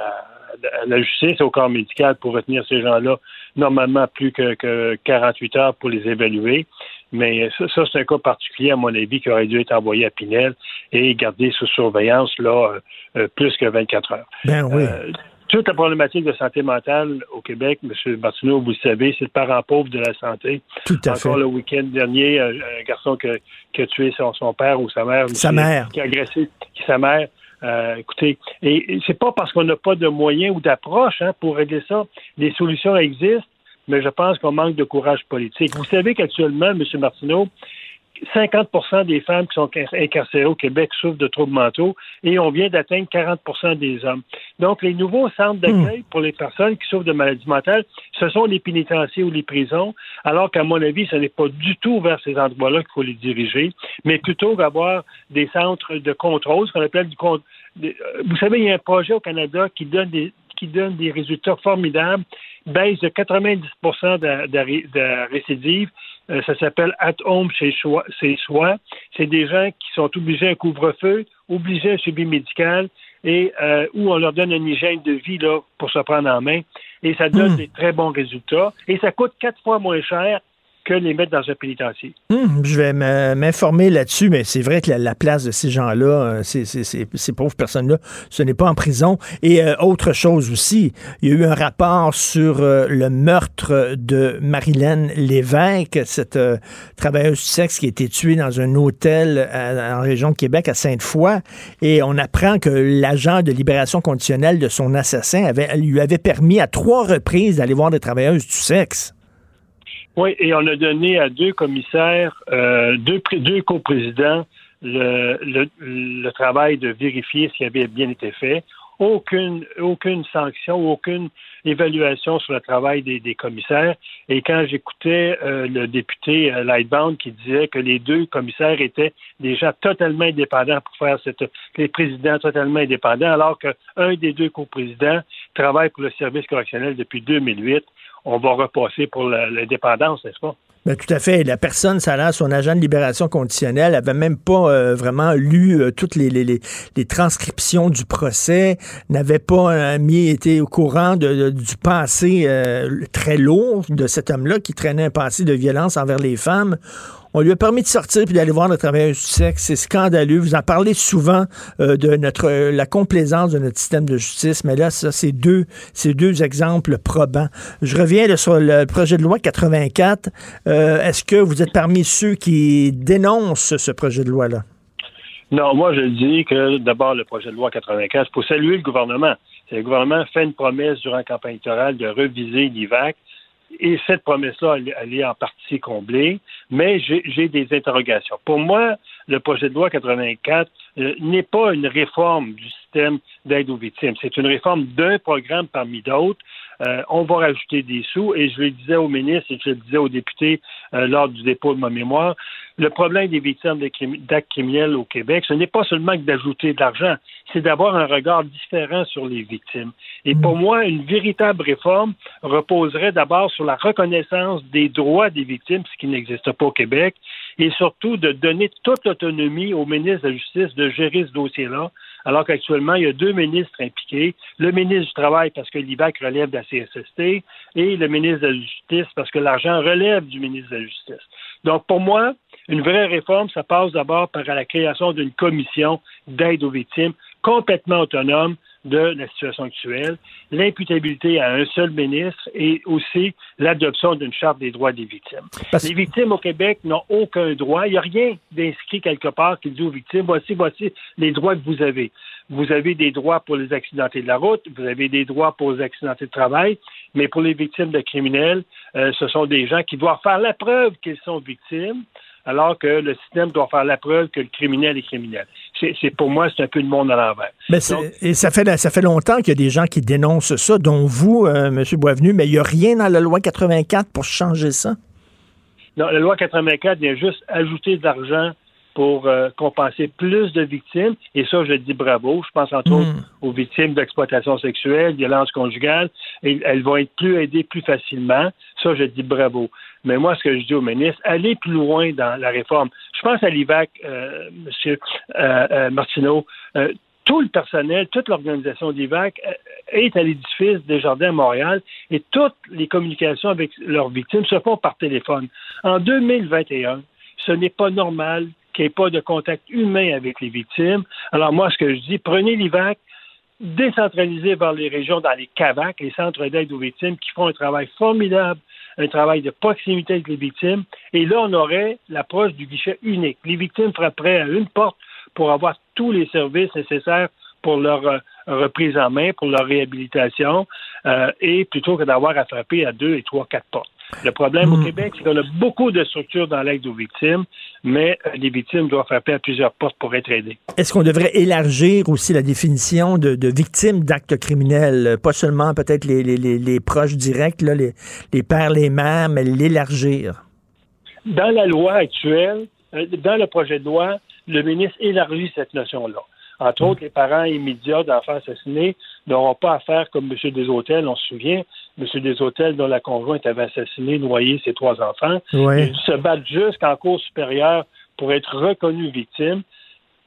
la justice au corps médical pour retenir ces gens-là, normalement plus que, que, 48 heures pour les évaluer. Mais ça, ça c'est un cas particulier, à mon avis, qui aurait dû être envoyé à Pinel et gardé sous surveillance là euh, plus que 24 heures. Ben oui. Euh, toute la problématique de santé mentale au Québec, M. Martineau, vous le savez, c'est le parent pauvre de la santé. Tout à Encore fait. le week-end dernier, un, un garçon qui a tué son, son père ou sa mère. Sa mère. Qui a agressé sa mère. Euh, écoutez, et, et c'est pas parce qu'on n'a pas de moyens ou d'approche hein, pour régler ça. Les solutions existent. Mais je pense qu'on manque de courage politique. Vous savez qu'actuellement, M. Martineau, 50% des femmes qui sont incarcérées au Québec souffrent de troubles mentaux et on vient d'atteindre 40% des hommes. Donc, les nouveaux centres d'accueil Hmm. pour les personnes qui souffrent de maladies mentales, ce sont les pénitenciers ou les prisons, alors qu'à mon avis, ce n'est pas du tout vers ces endroits-là qu'il faut les diriger, mais plutôt d'avoir des centres de contrôle, ce qu'on appelle du contrôle. Vous savez, il y a un projet au Canada qui donne des, qui donne des résultats formidables, baisse de 90 de, de, de récidive. Euh, ça s'appelle At Home chez soi. C'est des gens qui sont obligés à un couvre-feu, obligés à un suivi médical et euh, où on leur donne une hygiène de vie là, pour se prendre en main. Et ça donne des très bons résultats. Et ça coûte quatre fois moins cher que les mettre dans un pénitencier. Hum, je vais me- m'informer là-dessus, mais c'est vrai que la, la place de ces gens-là, euh, ces, pauvres personnes-là, ce n'est pas en prison. Et euh, autre chose aussi, il y a eu un rapport sur euh, le meurtre de Marilyn Lévesque, cette travailleuse du sexe qui a été tuée dans un hôtel en région de Québec, à Sainte-Foy. Et on apprend que l'agent de libération conditionnelle de son assassin lui avait permis à trois reprises d'aller voir des travailleuses du sexe. Oui, et on a donné à deux commissaires, euh, deux, deux coprésidents, le, le, le travail de vérifier ce qui avait bien été fait. Aucune, aucune sanction, aucune évaluation sur le travail des, des commissaires. Et quand j'écoutais euh, le député euh, Lightbound qui disait que les deux commissaires étaient des gens totalement indépendants pour faire cette, les présidents totalement indépendants, alors qu'un des deux coprésidents travaille pour le service correctionnel depuis 2008 on va repasser pour l'indépendance, n'est-ce pas? Ben, tout à fait. La personne, ça a son agent de libération conditionnelle, avait même pas euh, vraiment lu euh, toutes les, transcriptions du procès, n'avait pas euh, mis été au courant du passé très lourd de cet homme-là qui traînait un passé de violence envers les femmes. On lui a permis de sortir puis d'aller voir le travailleur du sexe. C'est scandaleux. Vous en parlez souvent euh, de notre euh, la complaisance de notre système de justice, mais là, ça, c'est deux, c'est deux exemples probants. Je reviens sur le projet de loi 84. Euh, Est-ce que vous êtes parmi ceux qui dénoncent ce projet de loi-là? Non, moi, je dis que d'abord, le projet de loi 95, pour saluer le gouvernement. Le gouvernement fait une promesse durant la campagne électorale de reviser l'IVAC. Et cette promesse-là, elle, est en partie comblée, mais j'ai j'ai des interrogations. Pour moi, le projet de loi 84 euh, n'est pas une réforme du système d'aide aux victimes. C'est une réforme d'un programme parmi d'autres. Euh, on va rajouter des sous, et je le disais au ministre et je le disais aux députés euh, lors du dépôt de ma mémoire, le problème des victimes d'actes criminels au Québec, ce n'est pas seulement que d'ajouter de l'argent, c'est d'avoir un regard différent sur les victimes. Et pour moi, une véritable réforme reposerait d'abord sur la reconnaissance des droits des victimes, ce qui n'existe pas au Québec, et surtout de donner toute l'autonomie au ministre de la Justice de gérer ce dossier-là, alors qu'actuellement, il y a deux ministres impliqués, le ministre du Travail parce que l'IVAC relève de la CSST et le ministre de la Justice parce que l'argent relève du ministre de la Justice. Donc, pour moi, une vraie réforme, ça passe d'abord par la création d'une commission d'aide aux victimes complètement autonome de la situation actuelle, l'imputabilité à un seul ministre et aussi l'adoption d'une charte des droits des victimes. Les victimes au Québec n'ont aucun droit. Il n'y a rien d'inscrit quelque part qui dit aux victimes, voici, voici les droits que vous avez. Vous avez des droits pour les accidentés de la route, vous avez des droits pour les accidentés de travail, mais pour les victimes de criminels, euh, ce sont des gens qui doivent faire la preuve qu'ils sont victimes alors que le système doit faire la preuve que le criminel est criminel. C'est, pour moi, c'est un peu le monde à l'envers. Mais Donc, et ça fait, ça fait longtemps qu'il y a des gens qui dénoncent ça, dont vous, euh, M. Boisvenu, mais il n'y a rien dans la loi 84 pour changer ça? non, la loi 84 vient juste ajouter de l'argent pour euh, compenser plus de victimes, et ça, je dis bravo. Je pense entre autres aux victimes d'exploitation sexuelle, violence conjugale, et elles vont être plus aidées plus facilement. Ça, je dis bravo. Mais moi, ce que je dis au ministre, allez plus loin dans la réforme. Je pense à l'IVAC, euh, M. euh, euh, Martineau. Tout le personnel, toute l'organisation d'IVAC est à l'édifice des Jardins à Montréal et toutes les communications avec leurs victimes se font par téléphone. En 2021, ce n'est pas normal qu'il n'y ait pas de contact humain avec les victimes. Alors moi, ce que je dis, prenez l'IVAC, décentralisez vers les régions, dans les CAVAC, les centres d'aide aux victimes, qui font un travail formidable, un travail de proximité avec les victimes. Et là, on aurait l'approche du guichet unique. Les victimes frapperaient à une porte pour avoir tous les services nécessaires pour leur euh, reprise en main, pour leur réhabilitation. euh, et plutôt que d'avoir à frapper à deux et trois, quatre portes. Le problème au Hmm. Québec, c'est qu'on a beaucoup de structures dans l'aide aux victimes, mais euh, les victimes doivent frapper à plusieurs portes pour être aidées. Est-ce qu'on devrait élargir aussi la définition de, de victime d'actes criminels? Euh, Pas seulement peut-être les, les- les- les proches directs, là, les, pères, les mères, mais l'élargir. Dans la loi actuelle, euh, dans le projet de loi, le ministre élargit cette notion-là. Entre autres, les parents immédiats d'enfants assassinés n'auront pas à faire comme M. Deshôtels, on se souvient, M. Deshôtels dont la conjointe avait assassiné, noyé ses trois enfants. Ils se battent jusqu'en cour supérieure pour être reconnus victimes.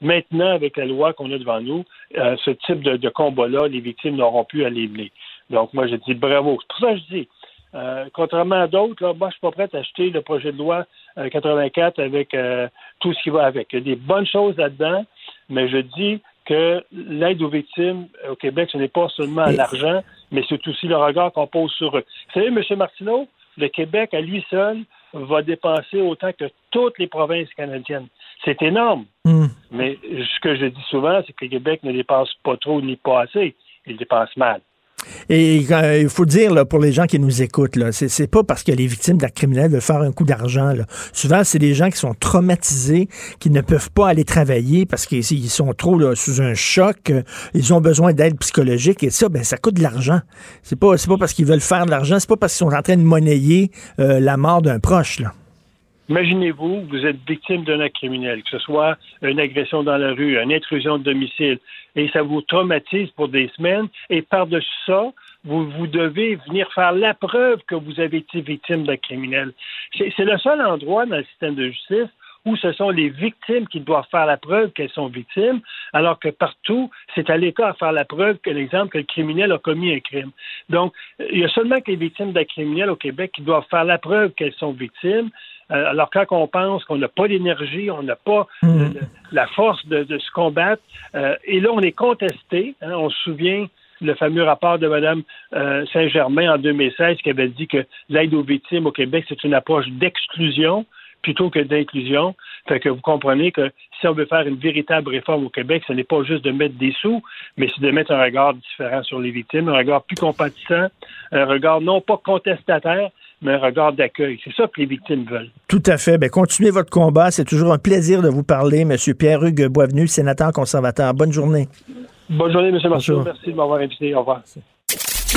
Maintenant, avec la loi qu'on a devant nous, euh, ce type de, de combat-là, les victimes n'auront plus à les mener. Donc, moi, je dis bravo. C'est pour ça que je dis, euh, contrairement à d'autres, là, moi, je suis pas prêt à acheter le projet de loi euh, 84 avec euh, tout ce qui va avec. Il y a des bonnes choses là-dedans, mais je dis que l'aide aux victimes euh, au Québec, ce n'est pas seulement l'argent, mais c'est aussi le regard qu'on pose sur eux. Vous savez, M. Martineau, le Québec, à lui seul, va dépenser autant que toutes les provinces canadiennes. C'est énorme. Mais ce que je dis souvent, c'est que le Québec ne dépense pas trop ni pas assez. Il dépense mal. Et euh, il faut dire, pour les gens qui nous écoutent, là, c'est, pas parce que les victimes d'actes criminels veulent faire un coup d'argent. Souvent, c'est des gens qui sont traumatisés, qui ne peuvent pas aller travailler parce qu'ils ils sont trop sous un choc. euh, Ils ont besoin d'aide psychologique et ça, ben, ça coûte de l'argent. C'est pas, pas parce qu'ils veulent faire de l'argent, c'est pas parce qu'ils sont en train de monnayer euh, la mort d'un proche. Imaginez-vous, vous êtes victime d'un acte criminel, que ce soit une agression dans la rue, une intrusion de domicile, et ça vous traumatise pour des semaines, et par-dessus ça, vous, devez venir faire la preuve que vous avez été victime d'un criminel. C'est c'est le seul endroit dans le système de justice où ce sont les victimes qui doivent faire la preuve qu'elles sont victimes, alors que partout, c'est à l'État à faire la preuve que l'exemple que le criminel a commis un crime. Donc, il y a seulement que les victimes d'un criminel au Québec qui doivent faire la preuve qu'elles sont victimes. Euh, alors, quand on pense qu'on n'a pas l'énergie, on n'a pas euh, la force de, de se combattre, euh, et là, on est contesté. hein, on se souvient le fameux rapport de Mme euh, Saint-Germain en 2016 qui avait dit que l'aide aux victimes au Québec, c'est une approche d'exclusion plutôt que d'inclusion. Fait que vous comprenez que si on veut faire une véritable réforme au Québec, ce n'est pas juste de mettre des sous, mais c'est de mettre un regard différent sur les victimes, un regard plus compatissant, un regard non pas contestataire, mais un regard d'accueil. C'est ça que les victimes veulent. Tout à fait. Ben, continuez votre combat. C'est toujours un plaisir de vous parler, Monsieur Pierre-Hugues Boisvenu, sénateur conservateur. Bonne journée. Bonne journée, M. Marceau. Merci de m'avoir invité. Au revoir.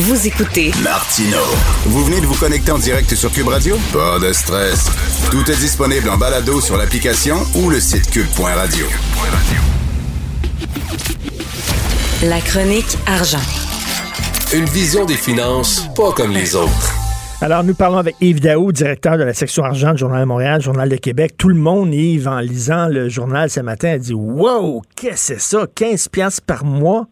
Vous écoutez Martino. Vous venez de vous connecter en direct sur Cube Radio? Pas de stress. Tout est disponible en balado sur l'application ou le site cube.radio. la chronique argent. Une vision des finances pas comme les autres. Alors, nous parlons avec Yves Daou, directeur de la section argent du Journal de Montréal, Journal de Québec. Tout le monde, Yves, en lisant le journal ce matin, a dit Wow, qu'est-ce que c'est ça? 15 piastres par mois,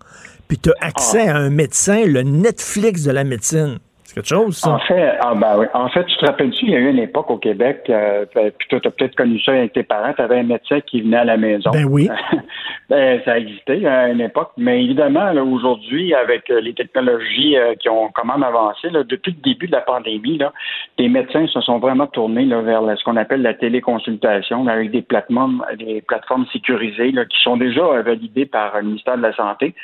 puis tu as accès à un médecin, le Netflix de la médecine. C'est quelque chose, ça? En fait, ah ben oui. en fait, tu te rappelles-tu, il y a eu une époque au Québec, euh, ben, puis toi, tu as peut-être connu ça avec tes parents, tu avais un médecin qui venait à la maison. Ben oui. ben, ça existait à une époque, mais évidemment, là, aujourd'hui, avec euh, les technologies euh, qui ont quand même avancé, là, depuis le début de la pandémie, là, les médecins se sont vraiment tournés là, vers ce qu'on appelle la téléconsultation, là, avec des plateformes, des plateformes sécurisées là, qui sont déjà validées par le ministère de la Santé.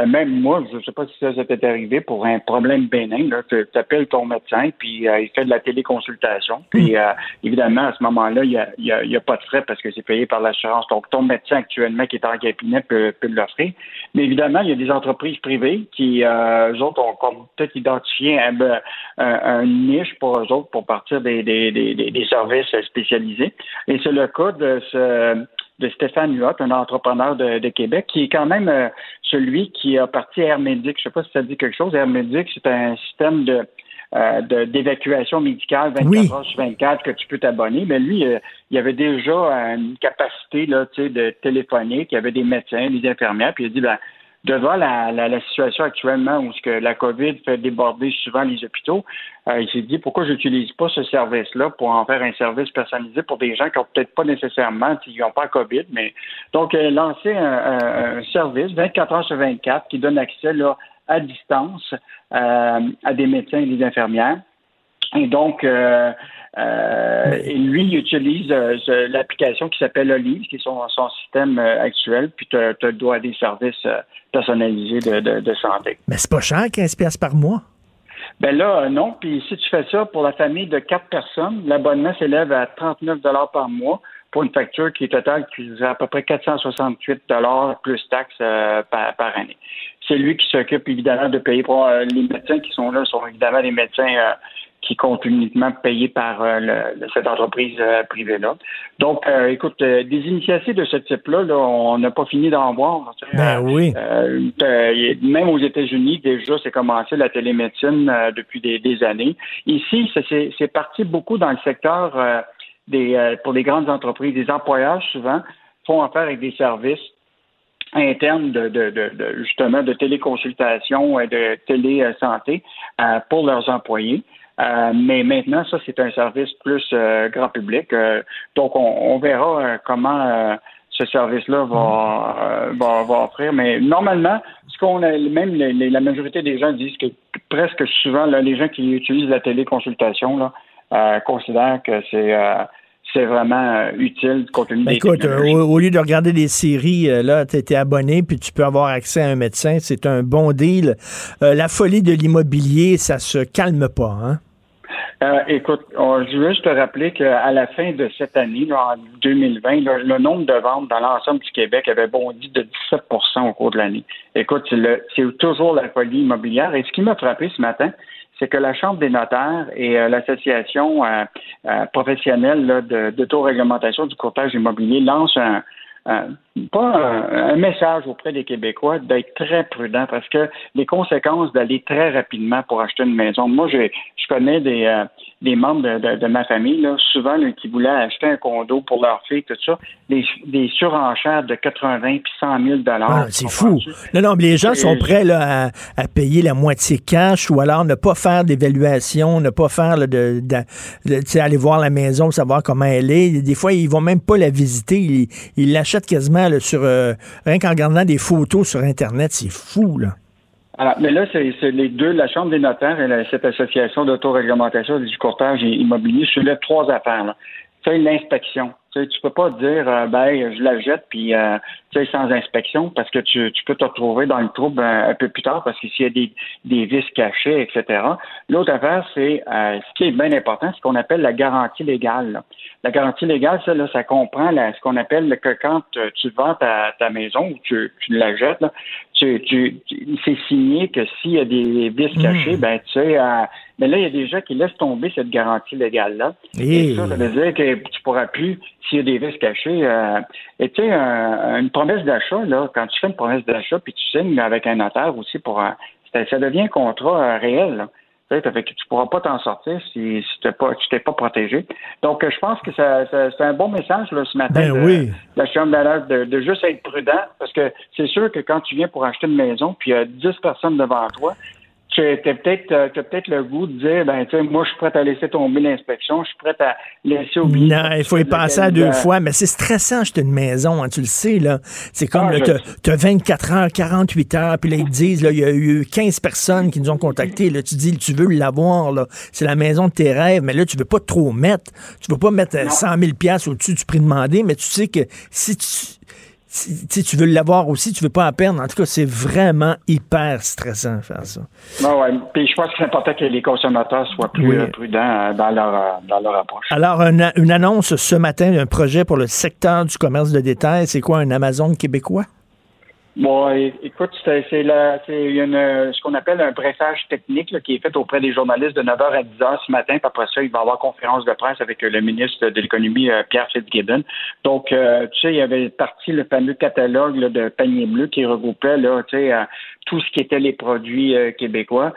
Euh, même moi, je ne sais pas si ça, t'est arrivé pour un problème bénin, tu appelles ton médecin, puis euh, il fait de la téléconsultation. Puis euh, évidemment, à ce moment-là, il n'y a, y a- y a pas de frais parce que c'est payé par l'assurance. Donc, ton médecin actuellement qui est en cabinet peut, peut l'offrir. Mais évidemment, il y a des entreprises privées qui, euh, eux autres, ont peut-être identifié un, ben, un- un niche pour eux autres pour partir des, des, des, des- services spécialisés. Et c'est le cas de ce de Stéphane Huot, un entrepreneur de, de Québec, qui est quand même euh, celui qui a parti Air Médic. Je sais pas si ça dit quelque chose. Air Médic, c'est un système de euh, d'évacuation médicale 24 heures sur 24 que tu peux t'abonner. Mais lui, euh, il avait déjà une capacité là, tu sais, de téléphonique. Il y avait des médecins, des infirmières. Puis il a dit, ben, devant la, la, la situation actuellement où ce que la COVID fait déborder souvent les hôpitaux, euh, il s'est dit pourquoi j'utilise pas ce service-là pour en faire un service personnalisé pour des gens qui ont peut-être pas nécessairement, ils n'ont pas COVID, mais donc euh, lancer un, un- un service 24 heures sur 24 qui donne accès là, à distance euh, à des médecins et des infirmières. Et donc, euh, euh, et lui, il utilise euh, l'application qui s'appelle Olive, qui est son, son système actuel, puis tu as le droit à des services personnalisés de, de, de santé. Mais c'est pas cher, 15 piastres par mois. Ben là, non. Puis si tu fais ça pour la famille de quatre personnes, l'abonnement s'élève à 39 par mois pour une facture qui est totale qui est à peu près 468 plus taxes euh, par, par, année. C'est lui qui s'occupe évidemment de payer pour euh, les médecins qui sont là, sont évidemment des médecins qui comptent uniquement payés par cette entreprise privée-là. Donc, écoute, des initiatives de ce type-là, là, on n'a pas fini d'en voir. Ben oui. même aux États-Unis, déjà, c'est commencé la télémédecine depuis des, des, années. Ici, c'est parti beaucoup dans le secteur euh, pour les grandes entreprises, des employeurs souvent font affaire avec des services internes de, justement de téléconsultation et de télésanté euh, pour leurs employés. Euh, mais maintenant, ça, c'est un service plus grand public. donc, on, verra comment ce service-là va, va, offrir. Mais normalement, ce qu'on a, même la majorité des gens disent que presque souvent, les gens qui utilisent la téléconsultation là, considèrent que c'est c'est vraiment euh, utile compte tenu ben, Écoute, euh, au, lieu de regarder des séries, euh, là, tu étais abonné, puis tu peux avoir accès à un médecin. C'est un bon deal. la folie de l'immobilier, ça se calme pas, hein? écoute, je veux juste te rappeler qu'à la fin de cette année, en 2020, le, nombre de ventes dans l'ensemble du Québec avait bondi de 17% au cours de l'année. Écoute, c'est toujours la folie immobilière. Et ce qui m'a frappé ce matin, c'est que la Chambre des notaires et euh, l'Association euh, euh, professionnelle d'autoréglementation du courtage immobilier lancent un, pas un, message auprès des Québécois d'être très prudent parce que les conséquences d'aller très rapidement pour acheter une maison. Moi, je, je connais des, euh, des membres de, ma famille, là, souvent qui voulaient acheter un condo pour leur fille, tout ça, des, des surenchères de 80 puis 100 000 dollars. Ah, c'est fou. Non, non, les gens sont prêts là, à, payer la moitié cash ou alors ne pas faire d'évaluation, ne pas faire de, de, aller voir la maison, savoir comment elle est. Des fois, ils vont même pas la visiter, ils l'achètent quasiment sur euh, rien qu'en regardant des photos sur Internet, c'est fou, là. Alors, mais là, c'est les deux, la Chambre des notaires et cette association d'autoréglementation du courtage immobilier soulèvent trois affaires. Là. C'est l'inspection. Tu tu peux pas dire euh, ben je la jette puis euh, tu sais sans inspection parce que tu, tu peux te retrouver dans le trouble un, peu plus tard parce que s'il y a des, des vis cachés, etc. L'autre affaire, c'est ce qui est bien important, ce qu'on appelle la garantie légale. La garantie légale, ça, là, ça comprend ce qu'on appelle que quand euh, tu vends ta, ta maison ou tu, tu la jettes, là, tu, tu, c'est signé que s'il y a des vis hmm. cachés, ben tu sais, euh, mais là, il y a des gens qui laissent tomber cette garantie légale-là. Et ça, ça veut dire que tu pourras plus, s'il y a des vis cachés, euh, et tu sais, une promesse d'achat, là, quand tu fais une promesse d'achat, puis tu signes avec un notaire aussi pour un, ça devient un contrat réel. Là. Tu ne pourras pas t'en sortir si, si tu pas, t'es pas protégé. Donc, je pense que c'est un bon message là, ce matin ben de, la Chambre de, de juste être prudent parce que c'est sûr que quand tu viens pour acheter une maison, puis il y a 10 personnes devant toi, tu as peut-être euh, peut-être le goût de dire ben tu sais moi je suis prêt à laisser tomber l'inspection, je suis prêt à laisser oublier. Non, il faut y penser à deux fois, mais c'est stressant acheter une maison, hein, tu le sais là. C'est comme ah, tu as 24 heures, 48 heures, puis là ils te disent là il y a eu 15 personnes qui nous ont contactés, là tu dis tu veux l'avoir là, c'est la maison de tes rêves, mais là tu veux pas trop mettre, tu veux pas mettre 100 000 pièces au-dessus du prix demandé, mais tu sais que si tu si, tu veux l'avoir aussi, tu veux pas en perdre. En tout cas, c'est vraiment hyper stressant de faire ça. Non, ouais. Puis je pense que c'est important que les consommateurs soient plus euh, prudents euh, dans leur, euh, dans leur approche. Alors, une, une annonce ce matin d'un projet pour le secteur du commerce de détail. C'est quoi, un Amazon québécois? Bon, écoute, c'est ce qu'on appelle un pressage technique qui est fait auprès des journalistes de 9h à 10h ce matin. Puis après ça, il va y avoir conférence de presse avec le ministre de l'économie, euh, Pierre Fitzgibbon. Donc, euh, tu sais, il y avait parti le fameux catalogue de panier bleu qui regroupait là, tu sais, euh, tout ce qui était les produits québécois.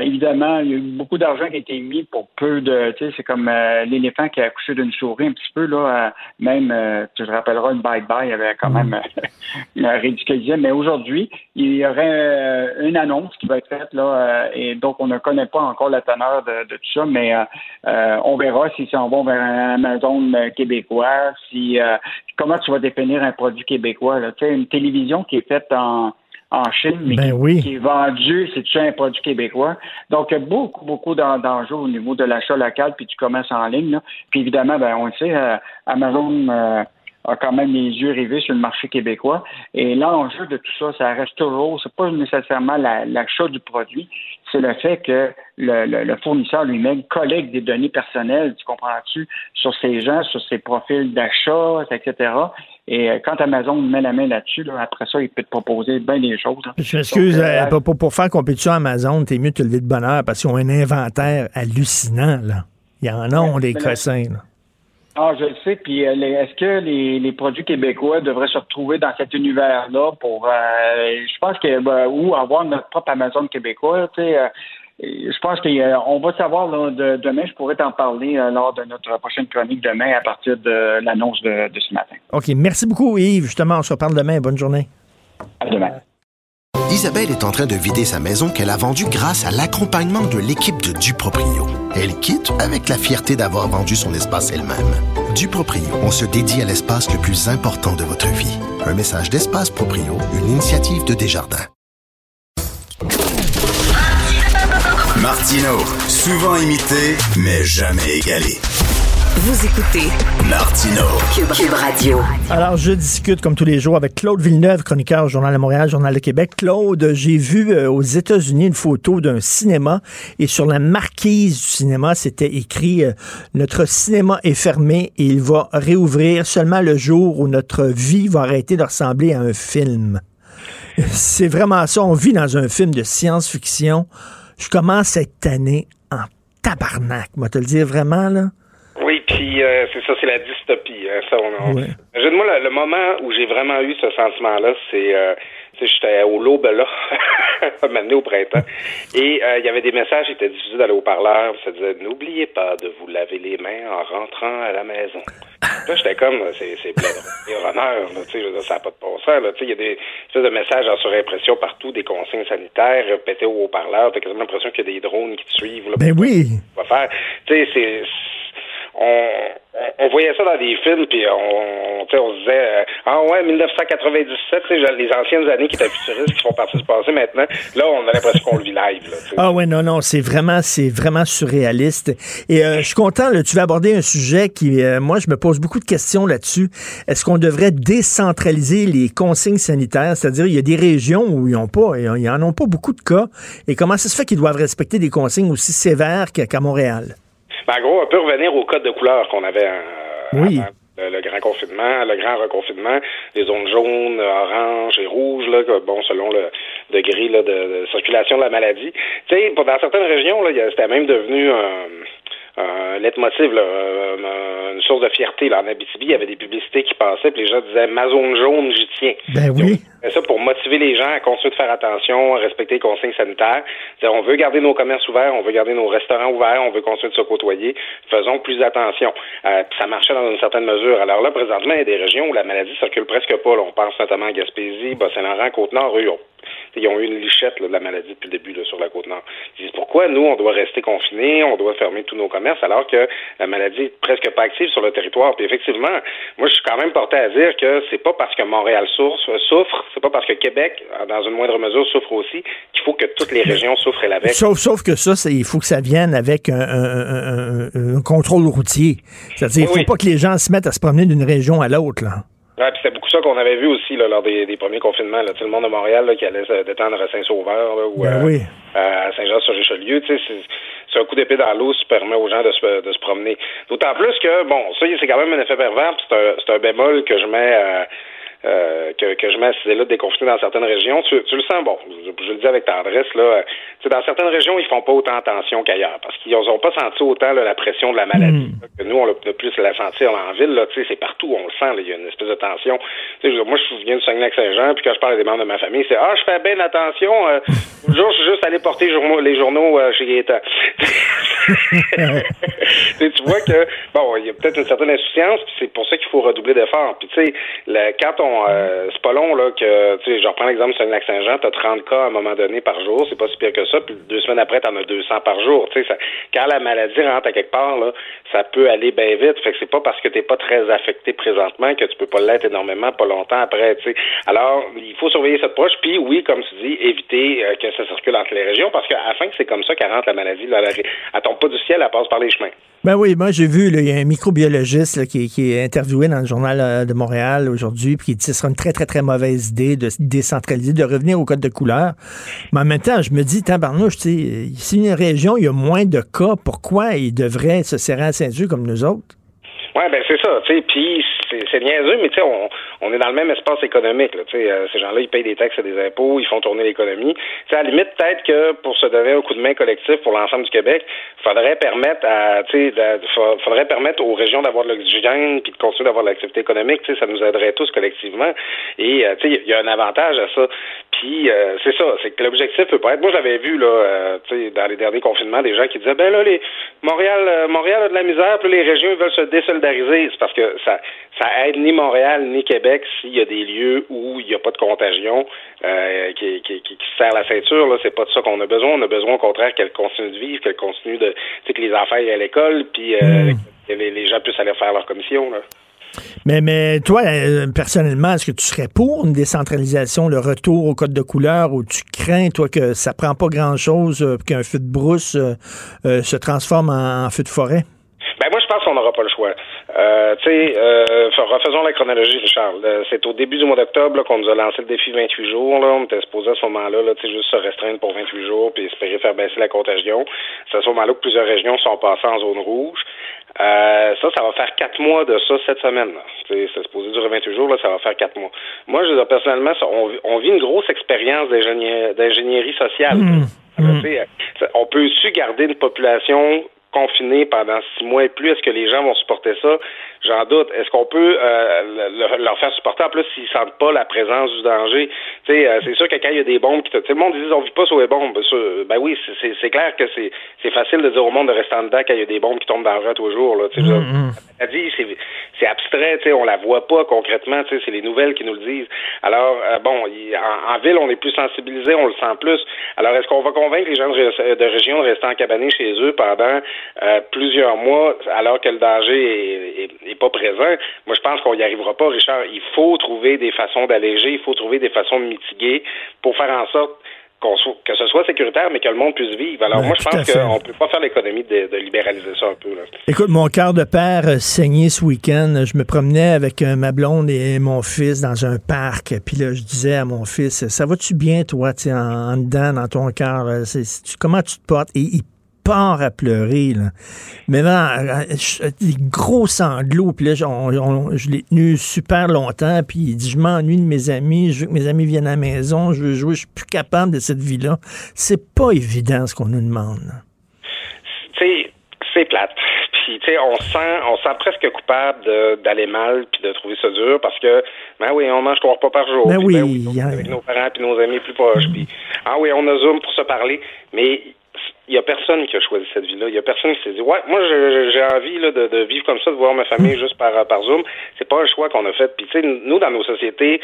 évidemment, il y a eu beaucoup d'argent qui a été mis pour peu de, tu sais, c'est comme l'éléphant qui a accouché d'une souris un petit peu là. même, tu te rappelleras une bye bye, avait quand même ridiculisé mais aujourd'hui, il y aurait euh, une annonce qui va être faite là, euh, et donc on ne connaît pas encore la teneur de, tout ça, mais euh, on verra si on va vers un Amazon québécois, si comment tu vas définir un produit québécois. Là. Tu sais, une télévision qui est faite en en Chine, mais ben qui, est vendue, c'est un produit québécois? Donc, il y a beaucoup, beaucoup d'enjeux au niveau de l'achat local puis du commerce en ligne. Puis évidemment, ben, on le sait, Amazon a quand même les yeux rivés sur le marché québécois. Et l'enjeu de tout ça, ça reste toujours, c'est pas nécessairement l'achat du produit, c'est le fait que le, le, fournisseur lui-même collecte des données personnelles, tu comprends-tu, sur ces gens, sur ses profils d'achat, etc. Et euh, quand Amazon met la main là-dessus, après ça, il peut te proposer bien des choses. Hein. Je m'excuse, euh, euh, pour, pour, faire compétition à Amazon, t'es mieux de te lever de bonheur parce qu'ils ont un inventaire hallucinant. Là. Il y en a, des cossins. Ah, je le sais. Puis, est-ce que les, produits québécois devraient se retrouver dans cet univers-là pour, je pense que, ben, ou avoir notre propre Amazon québécois, tu sais, je pense qu'on va savoir demain. Je pourrais t'en parler euh, lors de notre prochaine chronique demain à partir de l'annonce de, ce matin. OK. Merci beaucoup, Yves. Justement, on se reparle demain. Bonne journée. À demain. Isabelle est en train de vider sa maison qu'elle a vendue grâce à l'accompagnement de l'équipe de Duproprio. Elle quitte avec la fierté d'avoir vendu son espace elle-même. Duproprio, on se dédie à l'espace le plus important de votre vie. Un message d'Espace Proprio, une initiative de Desjardins. Martino, souvent imité, mais jamais égalé. Vous écoutez Martino Cube, Radio. Alors, je discute comme tous les jours avec Claude Villeneuve, chroniqueur au Journal de Montréal, Journal de Québec. Claude, j'ai vu euh, aux États-Unis une photo d'un cinéma et sur la marquise du cinéma, c'était écrit euh, Notre cinéma est fermé et il va réouvrir seulement le jour où notre vie va arrêter de ressembler à un film. C'est vraiment ça. On vit dans un film de science-fiction je commence cette année en tabarnak, moi te le dire vraiment, là. Oui, puis euh, c'est ça, c'est la dystopie. Hein, ça, on, moi le, moment où j'ai vraiment eu ce sentiment-là, c'est euh, j'étais au Lobe là, maintenant au printemps, et euh, il y avait des messages qui étaient diffusés dans le haut-parleur, ça disait « N'oubliez pas de vous laver les mains en rentrant à la maison ». Là, j'étais comme, c'est c'est et honneur, tu sais, ça n'a pas de bon sens, il y a des espèces de messages en surimpression partout, des consignes sanitaires répétées au haut-parleur, t'as quasiment l'impression qu'il y a des drones qui te suivent, là, ben oui! faire, tu sais, c'est on, on voyait ça dans des films, puis on, on se disait euh, Ah ouais, 1997, les anciennes années qui étaient futuristes, qui font partie du passé maintenant. Là, on a l'impression qu'on le vit live. Là, ah ouais, non, non, c'est vraiment, c'est vraiment surréaliste. Et euh, je suis content, là, tu vas aborder un sujet qui, euh, moi, je me pose beaucoup de questions là-dessus. Est-ce qu'on devrait décentraliser les consignes sanitaires? C'est-à-dire, il y a des régions où ils n'ont pas, ils en ont pas beaucoup de cas. Et comment ça se fait qu'ils doivent respecter des consignes aussi sévères qu'à Montréal? Ben, en gros, on peut revenir au code de couleur qu'on avait euh, oui. le, grand confinement, le grand reconfinement, les zones jaunes, oranges et rouges, là, bon, selon le degré là, de, circulation de la maladie. Tu sais, dans certaines régions, là, c'était même devenu un un leitmotiv, là, une source de fierté. Là. En Abitibi, il y avait des publicités qui passaient, puis les gens disaient Ma zone jaune, j'y tiens. Ben oui. ça pour motiver les gens à continuer de faire attention, à respecter les consignes sanitaires. on veut garder nos commerces ouverts, on veut garder nos restaurants ouverts, on veut continuer de se côtoyer. Faisons plus attention. Euh, ça marchait dans une certaine mesure. Alors là, présentement, il y a des régions où la maladie circule presque pas. On pense notamment à Gaspésie, Bas-Saint-Laurent, Côte-Nord, eux, ils ont eu une lichette de la maladie depuis le début sur la Côte-Nord. Ils disent pourquoi nous, on doit rester confinés, on doit fermer tous nos commerces alors que la maladie est presque pas active sur le territoire? Puis effectivement, moi, je suis quand même porté à dire que c'est pas parce que Montréal souffre, souffre c'est pas parce que Québec, dans une moindre mesure, souffre aussi, qu'il faut que toutes les régions souffrent avec. Sauf, sauf que ça, il faut que ça vienne avec un, contrôle routier. C'est-à-dire, il faut pas que les gens se mettent à se promener d'une région à l'autre, là. Ouais, puis c'est beaucoup ça qu'on avait vu aussi là, lors des, premiers confinements. Là. le monde de Montréal là, qui allait se détendre à Saint-Sauveur ou ben euh, à Saint-Jean-sur-Richelieu. C'est un coup d'épée dans l'eau qui permet aux gens de se, de se promener. D'autant plus que, bon, ça, c'est quand même un effet pervers, c'est un, un bémol que je mets... Euh, euh, que, que je mets à ce là déconfiné dans certaines régions. Tu, tu le sens, bon, je, le dis avec tendresse, là, dans certaines régions, ils font pas autant attention qu'ailleurs parce qu'ils n'ont pas senti autant la pression de la maladie. Hmm. Que nous, on a plus la sentir en ville, là, c'est partout, on le sent, il y a une espèce de tension. moi, je viens de Saguenay-Saint-Jean, puis quand je parle à des membres de ma famille, c'est Ah, je fais bien attention, euh, jour, je suis juste allé porter les journaux euh, chez Gaëtan. tu vois que, bon, il y a peut-être une certaine insouciance, puis c'est pour ça qu'il faut redoubler d'efforts. Puis, tu sais, quand on euh, c'est pas long, là, que, tu sais, je reprends l'exemple de Saint-Lac-Saint-Jean, t'as 30 cas à un moment donné par jour, c'est pas si pire que ça, puis deux semaines après, t'en as 200 par jour, tu sais, quand la maladie rentre à quelque part, là, ça peut aller bien vite, fait que c'est pas parce que t'es pas très affecté présentement que tu peux pas l'être énormément pas longtemps après, tu sais. Alors, il faut surveiller cette poche, puis oui, comme tu dis, éviter euh, que ça circule entre les régions, parce qu'à la fin, c'est comme ça qu'elle rentre la maladie, là, à ton tombe pas du ciel, elle passe par les chemins. Ben oui, moi j'ai vu, il y a un microbiologiste là, qui, qui est interviewé dans le journal euh, de Montréal aujourd'hui, puis qui dit que ce sera une très, très, très mauvaise idée de se décentraliser, de revenir au code de couleur. Mais en même temps, je me dis, tabarnouche, si une région, il y a moins de cas, pourquoi ils devraient se serrer à Saint-Dieu comme nous autres? Ouais, ben c'est ça, tu sais, puis c'est- niaiseux, mais tu sais, on, on est dans le même espace économique, là, euh, ces gens-là, ils payent des taxes et des impôts, ils font tourner l'économie. À la limite, peut-être que pour se donner un coup de main collectif pour l'ensemble du Québec, faudrait permettre à, tu faudrait permettre aux régions d'avoir de l'oxygène puis de continuer d'avoir de l'activité économique, tu ça nous aiderait tous collectivement. Et, euh, tu sais, il y a un avantage à ça. Puis, euh, c'est ça, c'est que l'objectif peut pas être. Moi, j'avais vu, là, euh, tu sais, dans les derniers confinements, des gens qui disaient, ben là, les Montréal, euh, Montréal a de la misère, puis les régions veulent se désolidariser. C'est parce que ça, ça aide ni Montréal ni Québec s'il y a des lieux où il n'y a pas de contagion euh, qui, qui, qui, qui se serre la ceinture. Là, c'est pas de ça qu'on a besoin. On a besoin, au contraire, qu'elle continue de vivre, qu'elle continue de, tu sais, que les enfants aillent à l'école, puis euh, que les, les gens puissent aller faire leur commission. Là. Mais, mais toi, euh, personnellement, est-ce que tu serais pour une décentralisation, le retour au code de couleur, où tu crains, toi, que ça prend pas grand-chose, euh, qu'un feu de brousse euh, euh, se transforme en, feu de forêt? Ben moi, je pense qu'on n'aura pas le choix. Euh, tu sais, euh, fa- refaisons la chronologie, Richard. C'est au début du mois d'octobre qu'on nous a lancé le défi 28 jours. Là. On était supposé à ce moment-là, là, juste se restreindre pour 28 jours puis espérer faire baisser la contagion. C'est à ce moment-là que plusieurs régions sont passées en zone rouge. Euh, ça, ça va faire quatre mois de ça cette semaine. là. Tu sais, C'est supposé durer 28 jours, là, ça va faire quatre mois. Moi, je veux dire, personnellement, ça, on, vit- on vit une grosse expérience d'ingénierie sociale. Sais, ça- on peut-tu garder une population confinée pendant six mois et plus? Est-ce que les gens vont supporter ça? J'en doute. Est-ce qu'on peut euh, le- le- leur faire supporter en plus s'ils sentent pas la présence du danger? Tu sais, euh, c'est sûr que quand il y a des bombes qui te... Le monde dit on vit pas sur les bombes. Ben, ben oui, c'est- clair que c'est facile de dire au monde de rester en dedans quand il y a des bombes qui tombent dans le rue tous les jours. Là, tu sais, la maladie, c'est abstrait, tu sais, on la voit pas concrètement, tu sais, c'est les nouvelles qui nous le disent. Alors, euh, bon, en, en ville, on est plus sensibilisé, on le sent plus. Alors, est-ce qu'on va convaincre les gens de, de région de rester encabanés chez eux pendant euh, plusieurs mois, alors que le danger est, est- est pas présent? Moi, je pense qu'on y arrivera pas, Richard. Il faut trouver des façons d'alléger, il faut trouver des façons de mitiguer pour faire en sorte qu'on soit- que ce soit sécuritaire, mais que le monde puisse vivre. Alors, Ben, moi, je pense qu'on peut pas faire l'économie de, de libéraliser ça un peu. Là. Écoute, mon cœur de père euh, saignait ce week-end. Je me promenais avec euh, ma blonde et mon fils dans un parc. Puis là, je disais à mon fils, ça va-tu bien, toi, en, en dedans, dans ton cœur? tu- Comment tu te portes? Et il part à pleurer, là. Mais non, euh, des gros sanglots. Puis là, je, on- on- je l'ai tenu super longtemps. Puis il dit, je m'ennuie de mes amis. Je veux que mes amis viennent à la maison. Je veux jouer. Je suis plus capable de cette vie-là. C'est pas évident, ce qu'on nous demande. là. c'est plate. Puis, tu sais, on se sent, on se sent presque coupable d'aller mal puis de trouver ça dur parce que, ben oui, on mange trois repas par jour. Ben oui, ben oui, a- avec nos parents puis nos amis plus proches. Puis, ah oui, on a Zoom pour se parler, mais il y a personne qui a choisi cette vie-là. Il y a personne qui s'est dit, ouais, moi, j'ai envie là, de, de vivre comme ça, de voir ma famille juste par, par Zoom. C'est pas un choix qu'on a fait. Puis, tu sais, nous, dans nos sociétés,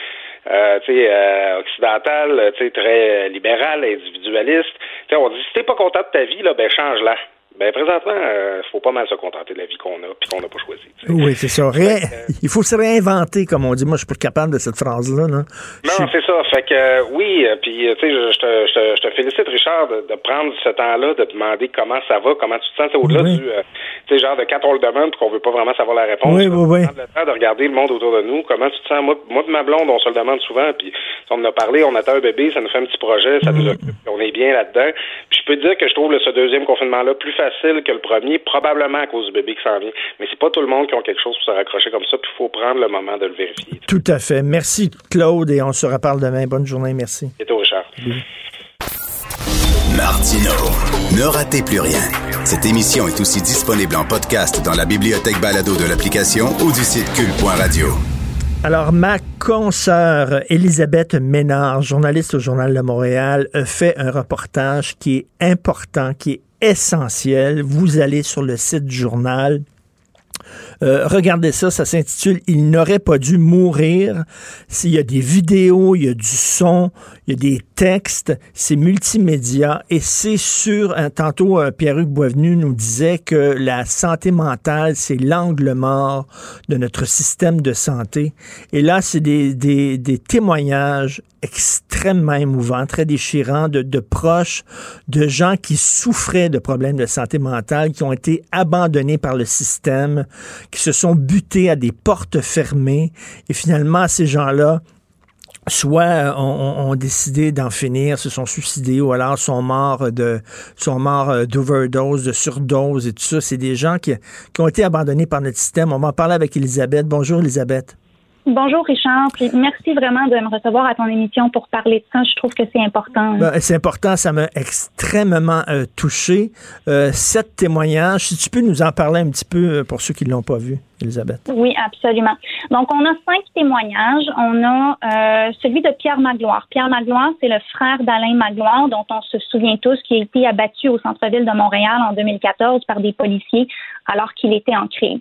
euh, tu sais, euh, occidentales, tu sais, très libérales, individualistes, tu sais, on dit, si t'es pas content de ta vie, là, ben, change-la. Ben, présentement, euh, faut pas mal se contenter de la vie qu'on a puis qu'on n'a pas choisi. Oui, c'est ça. Ré- Il faut se réinventer, comme on dit. Moi, je suis pas capable de cette phrase-là. là. Non, c'est ça. Fait que euh, oui, euh, puis euh, tu sais, je, te, je, félicite, Richard, de, de prendre ce temps-là, de demander comment ça va, comment tu te sens. C'est au-delà Oui. du, euh, tu sais, genre de quand on le demande puis qu'on veut pas vraiment savoir la réponse. Oui, oui, oui. prendre le temps de regarder le monde autour de nous. Comment tu te sens? Moi, moi de ma blonde, on se le demande souvent. Puis on en a parlé, on attend un bébé, ça nous fait un petit projet, ça Mm. nous occupe, puis on est bien là-dedans. Puis je peux te dire que je trouve là, ce deuxième confinement-là plus facile que le premier, probablement à cause du bébé qui s'en vient. Mais c'est pas tout le monde qui a quelque chose pour se raccrocher comme ça. Puis il faut prendre le moment de le vérifier. Tout à fait. Merci, Claude, et on se reparle demain. Bonne journée. Merci. Bientôt, Richard. Martino. Ne ratez plus rien. Cette émission est aussi disponible en podcast dans la bibliothèque balado de l'application ou du site cul.radio. Alors, ma consoeur Elisabeth Ménard, journaliste au Journal de Montréal, a fait un reportage qui est important, qui est essentiel. Vous allez sur le site du journal. Euh, regardez ça, ça s'intitule Il n'aurait pas dû mourir. S'il y a des vidéos, il y a du son, il y a des textes, c'est multimédia et c'est sur, hein, tantôt euh, Pierre-Hugues Boisvenu nous disait que la santé mentale, c'est l'angle mort de notre système de santé. Et là, c'est des, des, des témoignages extrêmement émouvants, très déchirants, de, de proches, de gens qui souffraient de problèmes de santé mentale, qui ont été abandonnés par le système, qui se sont butés à des portes fermées. Et finalement, ces gens-là, soit euh, ont, décidé d'en finir, se sont suicidés ou alors sont morts de sont morts euh, d'overdose, de surdose et tout ça. C'est des gens qui, qui ont été abandonnés par notre système. On va en parler avec Elisabeth. Bonjour Elisabeth. Bonjour Richard, puis merci vraiment de me recevoir à ton émission pour parler de ça. Je trouve que c'est important. Ben, c'est important, ça m'a extrêmement euh, touché. Euh, sept témoignages, si tu peux nous en parler un petit peu euh, pour ceux qui ne l'ont pas vu, Elisabeth. Oui, absolument. Donc, on a cinq témoignages. On a euh, celui de Pierre Magloire. Pierre Magloire, c'est le frère d'Alain Magloire, dont on se souvient tous, qui a été abattu au centre-ville de Montréal en 2014 par des policiers alors qu'il était en crise.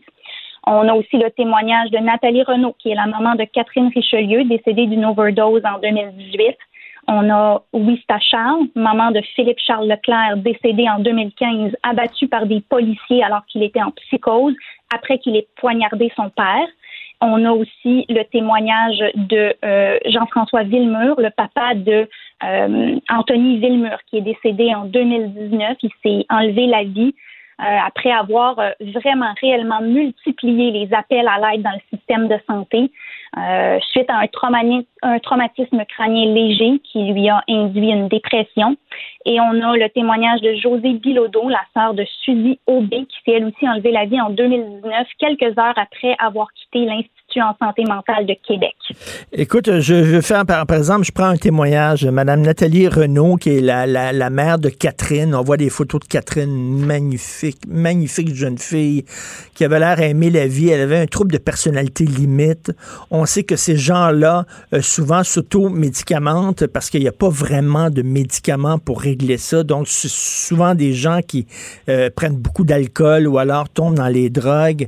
On a aussi le témoignage de Nathalie Renault, qui est la maman de Catherine Richelieu, décédée d'une overdose en 2018. On a Wista Charles, maman de Philippe Charles Leclerc, décédé en 2015, abattu par des policiers alors qu'il était en psychose, après qu'il ait poignardé son père. On a aussi le témoignage de euh, Jean-François Villemur, le papa de euh, Anthony Villemur, qui est décédé en 2019. Il s'est enlevé la vie après avoir euh, vraiment réellement multiplié les appels à l'aide dans le système de santé euh, suite à un, traumatisme crânien léger qui lui a induit une dépression. Et on a le témoignage de José Bilodeau, la sœur de Suzy Aubé, qui s'est elle aussi enlevé la vie en 2019, quelques heures après avoir quitté l'Institut en santé mentale de Québec. Écoute, je, je fais, par, exemple, je prends un témoignage Mme Nathalie Renault, qui est la, la, la, mère de Catherine. On voit des photos de Catherine, magnifique, magnifique jeune fille, qui avait l'air aimer la vie. Elle avait un trouble de personnalité limite. On sait que ces gens-là, euh, souvent, s'auto-médicamentent parce qu'il n'y a pas vraiment de médicaments pour régler ça. Donc, c'est souvent des gens qui euh, prennent beaucoup d'alcool ou alors tombent dans les drogues.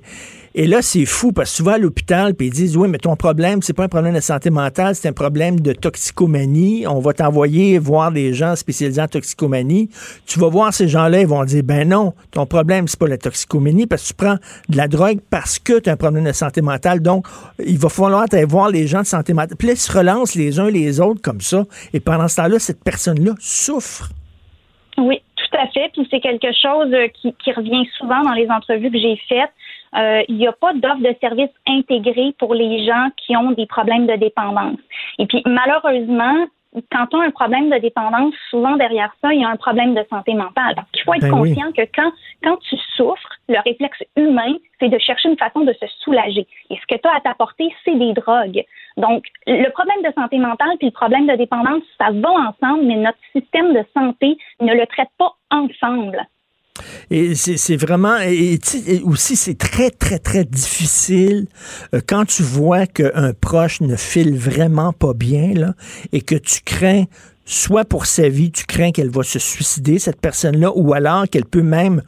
Et là, c'est fou parce que vas à l'hôpital puis ils disent Oui, mais ton problème, c'est pas un problème de santé mentale, c'est un problème de toxicomanie. On va t'envoyer voir des gens spécialisés en toxicomanie. Tu vas voir ces gens-là, ils vont dire Ben non, ton problème, c'est pas la toxicomanie parce que tu prends de la drogue parce que tu as un problème de santé mentale. Donc, il va falloir aller voir les gens de santé mentale. Puis là, ils se relancent les uns les autres comme ça. Et pendant ce temps-là, cette personne-là souffre. Oui, tout à fait. Puis c'est quelque chose euh, qui revient souvent dans les entrevues que j'ai faites euh, il n'y a pas d'offre de service intégrée pour les gens qui ont des problèmes de dépendance. Et puis, malheureusement, quand on a un problème de dépendance, souvent derrière ça, il y a un problème de santé mentale. Donc, il faut être Ben conscient oui. que quand, quand tu souffres, le réflexe humain, c'est de chercher une façon de se soulager. Et ce que tu as à t'apporter, c'est des drogues. Donc, le problème de santé mentale puis le problème de dépendance, ça va ensemble, mais notre système de santé ne le traite pas ensemble. Et c'est vraiment, et aussi c'est très, très, très difficile euh, quand tu vois qu'un proche ne file vraiment pas bien, là, et que tu crains, soit pour sa vie, tu crains qu'elle va se suicider, cette personne-là, ou alors qu'elle peut même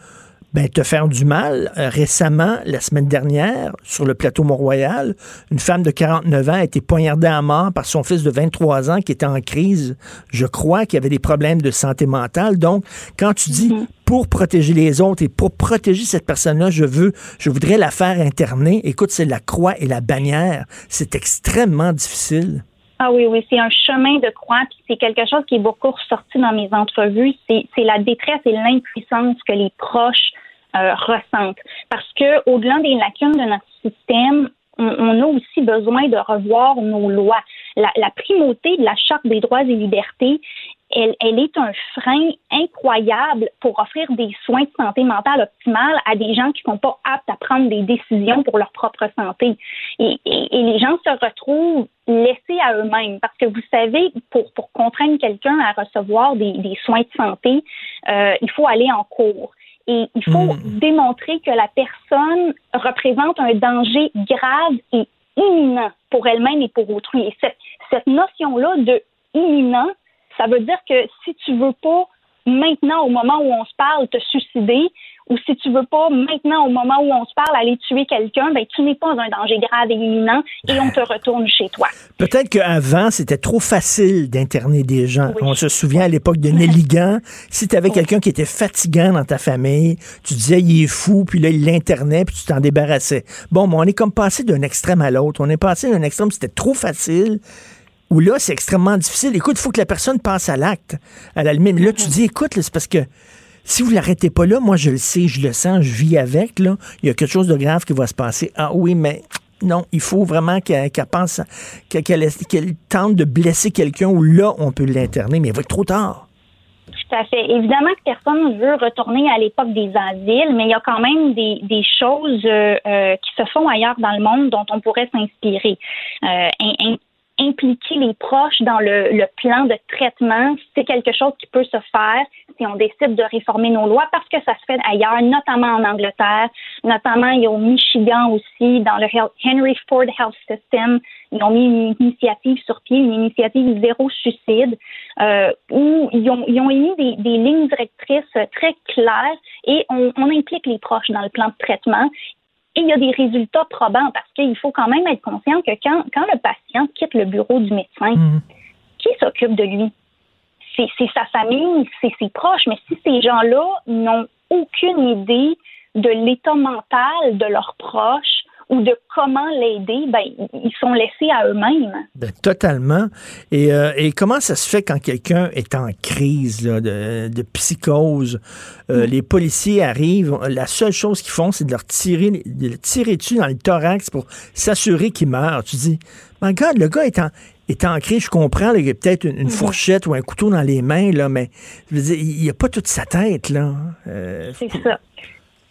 ben, te faire du mal. Euh, récemment, la semaine dernière, sur le plateau Mont-Royal, une femme de 49 ans a été poignardée à mort par son fils de 23 ans qui était en crise, je crois, qui avait des problèmes de santé mentale. Donc, quand tu dis pour protéger les autres et pour protéger cette personne-là, je veux, je voudrais la faire interner. Écoute, c'est la croix et la bannière. C'est extrêmement difficile. Ah oui, oui, c'est un chemin de croix, puis c'est quelque chose qui est beaucoup ressorti dans mes entrevues. C'est la détresse et l'impuissance que les proches euh, ressentent. Parce que au-delà des lacunes de notre système, on, a aussi besoin de revoir nos lois. La primauté de la Charte des droits et libertés, elle, elle est un frein incroyable pour offrir des soins de santé mentale optimale à des gens qui ne sont pas aptes à prendre des décisions pour leur propre santé. Et, et, et les gens se retrouvent laissés à eux-mêmes parce que vous savez, pour, pour contraindre quelqu'un à recevoir des, des soins de santé, euh, il faut aller en cours. Et il faut démontrer que la personne représente un danger grave et imminent pour elle-même et pour autrui. Et cette, cette notion-là de imminent, ça veut dire que si tu veux pas maintenant, au moment où on se parle, te suicider, ou si tu veux pas maintenant, au moment où on se parle, aller tuer quelqu'un, ben tu n'es pas un danger grave et imminent et on te retourne chez toi. Peut-être qu'avant, c'était trop facile d'interner des gens. On se souvient à l'époque de Nelligan, si tu avais quelqu'un qui était fatigant dans ta famille, tu disais il est fou, puis là, il l'internait, puis tu t'en débarrassais. Bon, mais on est comme passé d'un extrême à l'autre. On est passé d'un extrême, c'était trop facile. Où là, c'est extrêmement difficile. Écoute, il faut que la personne passe à l'acte. À la limite, là, tu dis, écoute, c'est parce que si vous l'arrêtez pas là, moi, je le sais, je le sens, je vis avec, là. Il y a quelque chose de grave qui va se passer. Ah oui, mais non, il faut vraiment qu'elle pense, qu'elle tente de blesser quelqu'un où là, on peut l'interner, mais il va être trop tard. Tout à fait. Évidemment que personne ne veut retourner à l'époque des asiles, mais il y a quand même des, choses euh, euh, qui se font ailleurs dans le monde dont on pourrait s'inspirer. Euh, impliquer les proches dans le, plan de traitement, c'est quelque chose qui peut se faire si on décide de réformer nos lois parce que ça se fait ailleurs, notamment en Angleterre, notamment il y a au Michigan aussi, dans le Henry Ford Health System, ils ont mis une initiative sur pied, une initiative zéro suicide, euh, où ils ont, émis des, des lignes directrices très claires et on, on implique les proches dans le plan de traitement. Et il y a des résultats probants parce qu'il faut quand même être conscient que quand, quand le patient quitte le bureau du médecin, qui s'occupe de lui? C'est c'est sa famille, c'est ses proches, mais si ces gens-là n'ont aucune idée de l'état mental de leurs proches ou de comment l'aider, ben, ils sont laissés à eux-mêmes. Ben, totalement. Et, euh, et comment ça se fait quand quelqu'un est en crise là, de, de psychose? Euh, Les policiers arrivent, la seule chose qu'ils font, c'est de leur tirer, de le tirer dessus dans le thorax pour s'assurer qu'il meurt. Tu dis, mais regarde, le gars est en, est je comprends, là, il y a peut-être une, une fourchette ou un couteau dans les mains, là, mais je veux dire, il n'y a pas toute sa tête. là. Euh, C'est ça.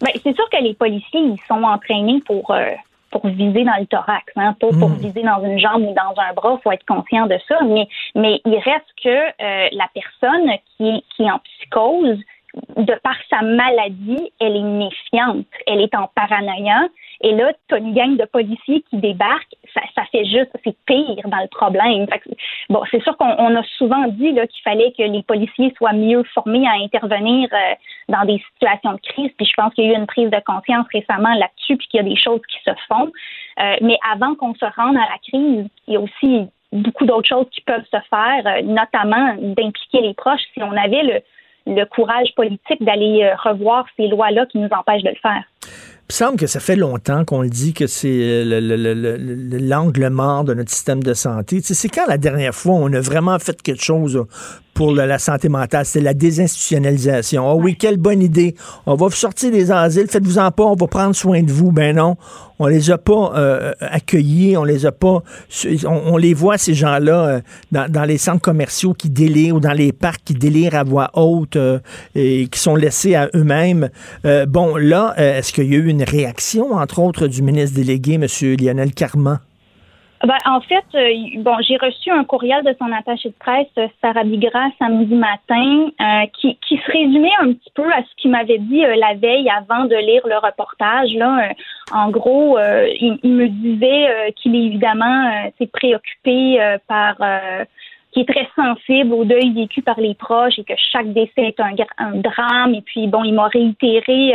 Ben, c'est sûr que les policiers, ils sont entraînés pour, euh, pour viser dans le thorax, hein, pas pour Mm. viser dans une jambe ou dans un bras. Il faut être conscient de ça. Mais, mais il reste que euh, la personne qui est, qui est en psychose, de par sa maladie, elle est méfiante, elle est en paranoïa. Et là, tu as une gang de policiers qui débarquent, ça, ça fait juste, c'est pire dans le problème. Bon, c'est sûr qu'on on a souvent dit qu'il fallait que les policiers soient mieux formés à intervenir euh, dans des situations de crise. Puis je pense qu'il y a eu une prise de conscience récemment là-dessus, puis qu'il y a des choses qui se font. Euh, mais avant qu'on se rende à la crise, il y a aussi beaucoup d'autres choses qui peuvent se faire, euh, notamment d'impliquer les proches si on avait le, le courage politique d'aller euh, revoir ces lois-là qui nous empêchent de le faire. Il me semble que ça fait longtemps qu'on le dit que c'est euh, le- le- le- le- le- l'angle mort de notre système de santé. C'est quand la dernière fois on a vraiment fait quelque chose pour la santé mentale? C'est la désinstitutionnalisation. Ah oui, quelle bonne idée. On va vous sortir des asiles, faites-vous-en pas, on va prendre soin de vous. Ben non, on les a pas euh, accueillis, on les a pas... On, on les voit, ces gens-là, euh, dans, dans les centres commerciaux qui délirent ou dans les parcs qui délirent à voix haute euh, et qui sont laissés à eux-mêmes. Euh, bon, là, euh, est-ce qu'il y a eu une réaction, entre autres, du ministre délégué, M. Lionel Carman? Ben, en fait, euh, bon, j'ai reçu un courriel de son attaché de presse, euh, Sarah Bigra, samedi matin, euh, qui, qui se résumait un petit peu à ce qu'il m'avait dit la veille avant de lire le reportage. Là, en gros, il, me disait qu'il est évidemment préoccupé par qui est très sensible au deuil vécu par les proches et que chaque décès est un, un drame. Et puis, bon, il m'a réitéré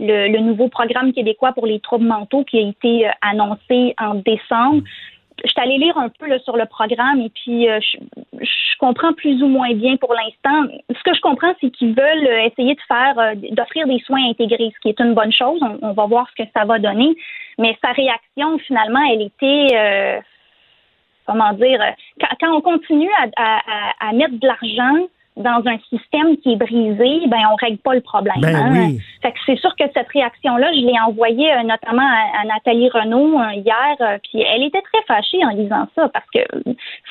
le, le nouveau programme québécois pour les troubles mentaux qui a été annoncé en décembre. Je suis allée lire un peu là, sur le programme et puis euh, je, je comprends plus ou moins bien pour l'instant. Ce que je comprends, c'est qu'ils veulent euh, essayer de faire, euh, d'offrir des soins intégrés, ce qui est une bonne chose. On, on va voir ce que ça va donner. Mais sa réaction, finalement, elle était, euh, comment dire, quand, quand on continue à, à- à- à mettre de l'argent dans un système qui est brisé, ben on règle pas le problème. Ben hein. oui. Fait que c'est sûr que cette réaction-là, je l'ai envoyée euh, notamment à, à Nathalie Renaud euh, hier, euh, puis elle était très fâchée en lisant ça parce que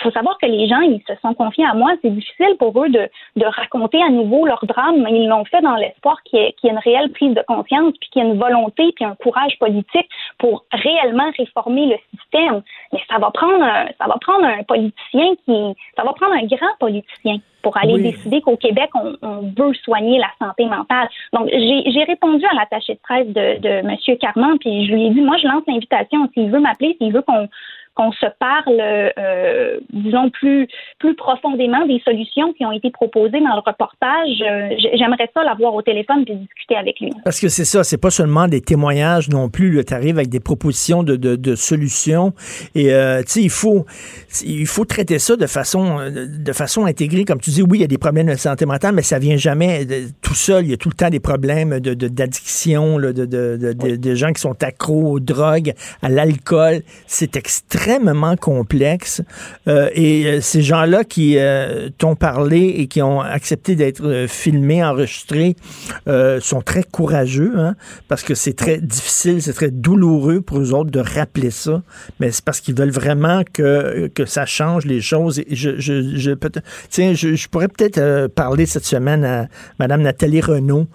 faut savoir que les gens, ils se sont confiés à moi. C'est difficile pour eux de, de raconter à nouveau leur drame, mais ils l'ont fait dans l'espoir qu'il y, y ait une réelle prise de conscience, puis qu'il y ait une volonté, puis un courage politique pour réellement réformer le système. Mais ça va prendre, un, ça va prendre un politicien qui, ça va prendre un grand politicien pour aller Oui. décider qu'au Québec, on, on veut soigner la santé mentale. Donc, j'ai j'ai répondu à l'attaché de presse de, de M. Carman, puis je lui ai dit, moi, je lance l'invitation. S'il veut m'appeler, s'il veut qu'on qu'on se parle, euh, disons, plus, plus profondément des solutions qui ont été proposées dans le reportage, euh, j'aimerais ça l'avoir au téléphone puis discuter avec lui. Parce que c'est ça, c'est pas seulement des témoignages non plus. Tu arrives avec des propositions de, de, de solutions. Et euh, tu sais, il faut, il faut traiter ça de façon, de façon intégrée. Comme tu dis, oui, il y a des problèmes de santé mentale, mais ça vient jamais de- tout seul. Il y a tout le temps des problèmes d'addiction, là, de, de, de, de- de gens qui sont accros aux drogues, à l'alcool. C'est extrêmement extrêmement complexe. Euh, et euh, ces gens-là qui euh, t'ont parlé et qui ont accepté d'être filmés, enregistrés, sont très courageux, hein, parce que c'est très difficile, c'est très douloureux pour eux autres de rappeler ça. Mais c'est parce qu'ils veulent vraiment que, que ça change les choses. Et je, je, je tiens, je, pourrais peut-être parler cette semaine à Mme Nathalie Renault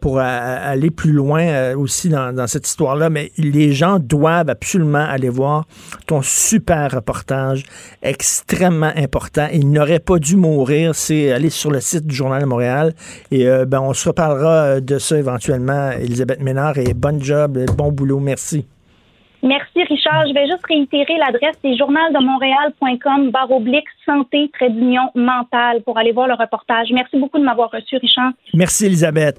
pour aller plus loin aussi dans, dans cette histoire-là. Mais les gens doivent absolument aller voir ton super reportage, extrêmement important. Il n'aurait pas dû mourir. C'est aller sur le site du Journal de Montréal. Et euh, ben, on se reparlera euh, de ça éventuellement, Elisabeth Ménard. Et bon job, euh, bon boulot. Merci. Merci, Richard. Je vais juste réitérer l'adresse, c'est journaldemontréal.com, barre oblique, santé, trait d'union, mentale, pour aller voir le reportage. Merci beaucoup de m'avoir reçu, Richard. Merci, Elisabeth.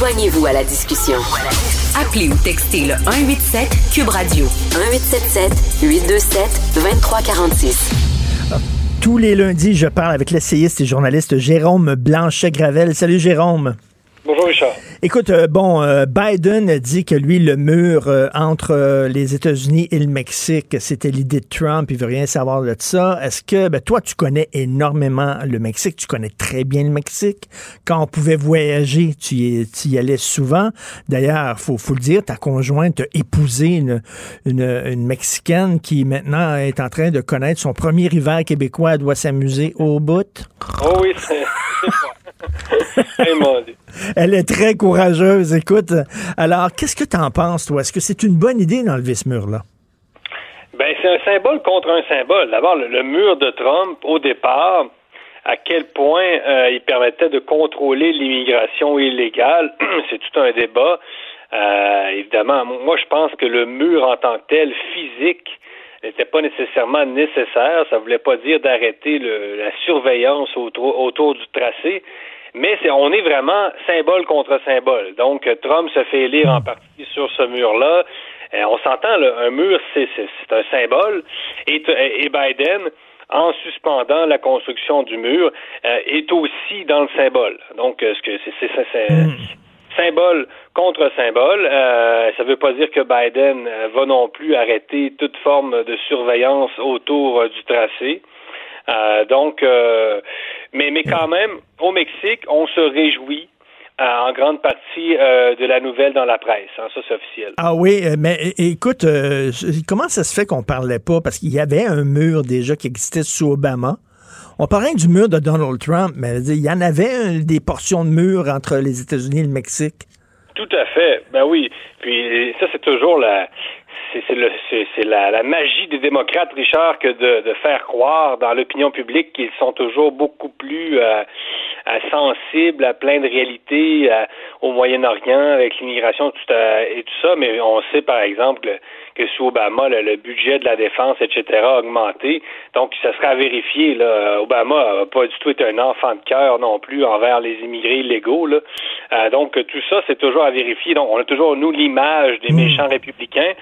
Joignez-vous à la discussion. Appelez ou textez le 187 Cube Radio 1877 827 2346. Tous les lundis, je parle avec l'essayiste et journaliste Jérôme Blanchet-Gravel. Salut Jérôme. Bonjour Richard. Écoute, euh, bon, euh, Biden dit que lui, le mur euh, entre les États-Unis et le Mexique, c'était l'idée de Trump, il veut rien savoir de ça. Est-ce que, ben, toi, tu connais énormément le Mexique, tu connais très bien le Mexique. Quand on pouvait voyager, tu y, tu y allais souvent. D'ailleurs, faut, faut le dire, ta conjointe a épousé une, une, une Mexicaine qui maintenant est en train de connaître son premier hiver québécois, elle doit s'amuser au bout. Oh oui, c'est. Elle est très courageuse. Écoute, alors, qu'est-ce que tu en penses, toi? Est-ce que c'est une bonne idée d'enlever ce mur-là? Ben, c'est un symbole contre un symbole. D'abord, le, le mur de Trump, au départ, à quel point euh, il permettait de contrôler l'immigration illégale, c'est tout un débat. Euh, évidemment, moi, je pense que le mur en tant que tel, physique, n'était pas nécessairement nécessaire. Ça voulait pas dire d'arrêter la surveillance autour, autour du tracé. Mais on est vraiment symbole contre symbole. Donc, euh, Trump se fait élire en partie sur ce mur-là. Euh, on s'entend, là, un mur, c'est, un symbole. Et, t- et Biden, en suspendant la construction du mur, euh, est aussi dans le symbole. Donc, euh, ce que c'est, c'est- symbole contre symbole. Euh, ça ne veut pas dire que Biden euh, va non plus arrêter toute forme de surveillance autour euh, du tracé. Euh, donc, euh, mais, mais quand même, au Mexique, on se réjouit euh, en grande partie euh, de la nouvelle dans la presse. hein, ça, c'est officiel. Ah oui, euh, mais écoute, euh, comment ça se fait qu'on parlait pas? Parce qu'il y avait un mur déjà qui existait sous Obama. On parlait du mur de Donald Trump, mais il y en avait des portions de mur entre les États-Unis et le Mexique. Tout à fait. Ben oui. Puis ça, c'est toujours la, c'est, c'est le, c'est, c'est la, la magie des démocrates, Richard, que de, de faire croire dans l'opinion publique qu'ils sont toujours beaucoup plus euh, sensibles à plein de réalités euh, au Moyen-Orient avec l'immigration tout, euh, et tout ça. Mais on sait, par exemple, que, que sous Obama, le, le budget de la défense, etc., a augmenté. Donc, ça sera à vérifier. Là. Obama n'a pas du tout été un enfant de cœur non plus envers les immigrés illégaux. Là. Euh, donc, tout ça, c'est toujours à vérifier. Donc, on a toujours, nous, l'image des méchants républicains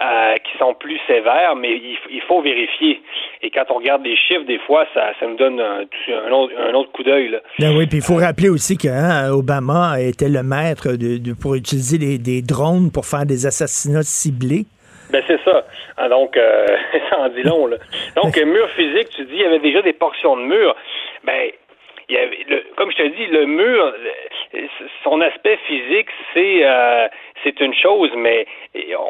euh, qui sont plus sévères, mais il, il faut vérifier. Et quand on regarde les chiffres, des fois, ça, ça nous donne un, un autre, un autre coup d'œil. Ben oui, puis il faut rappeler aussi que hein, Obama était le maître de, de- pour utiliser les- des drones pour faire des assassinats ciblés. Ben c'est ça. Ah, donc, euh, ça en dit long. Là. Donc, euh, mur physique, tu dis, il y avait déjà des portions de mur. Ben, il y avait, le- comme je te dis, le mur, son aspect physique, c'est euh, c'est une chose, mais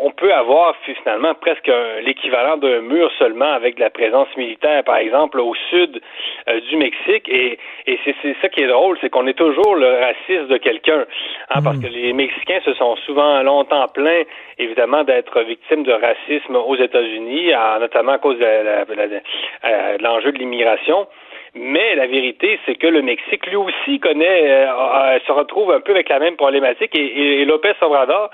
on peut avoir finalement presque l'équivalent d'un mur seulement avec de la présence militaire, par exemple, au sud euh, du Mexique. Et, et c'est ça qui est drôle, c'est qu'on est toujours le raciste de quelqu'un. hein, Parce que les Mexicains se sont souvent longtemps plaints, évidemment, d'être victimes de racisme aux États-Unis, notamment à cause de euh, de l'enjeu de l'immigration. Mais la vérité, c'est que le Mexique, lui aussi, connaît, euh, euh, se retrouve un peu avec la même problématique. Et, et- et Lopez Obrador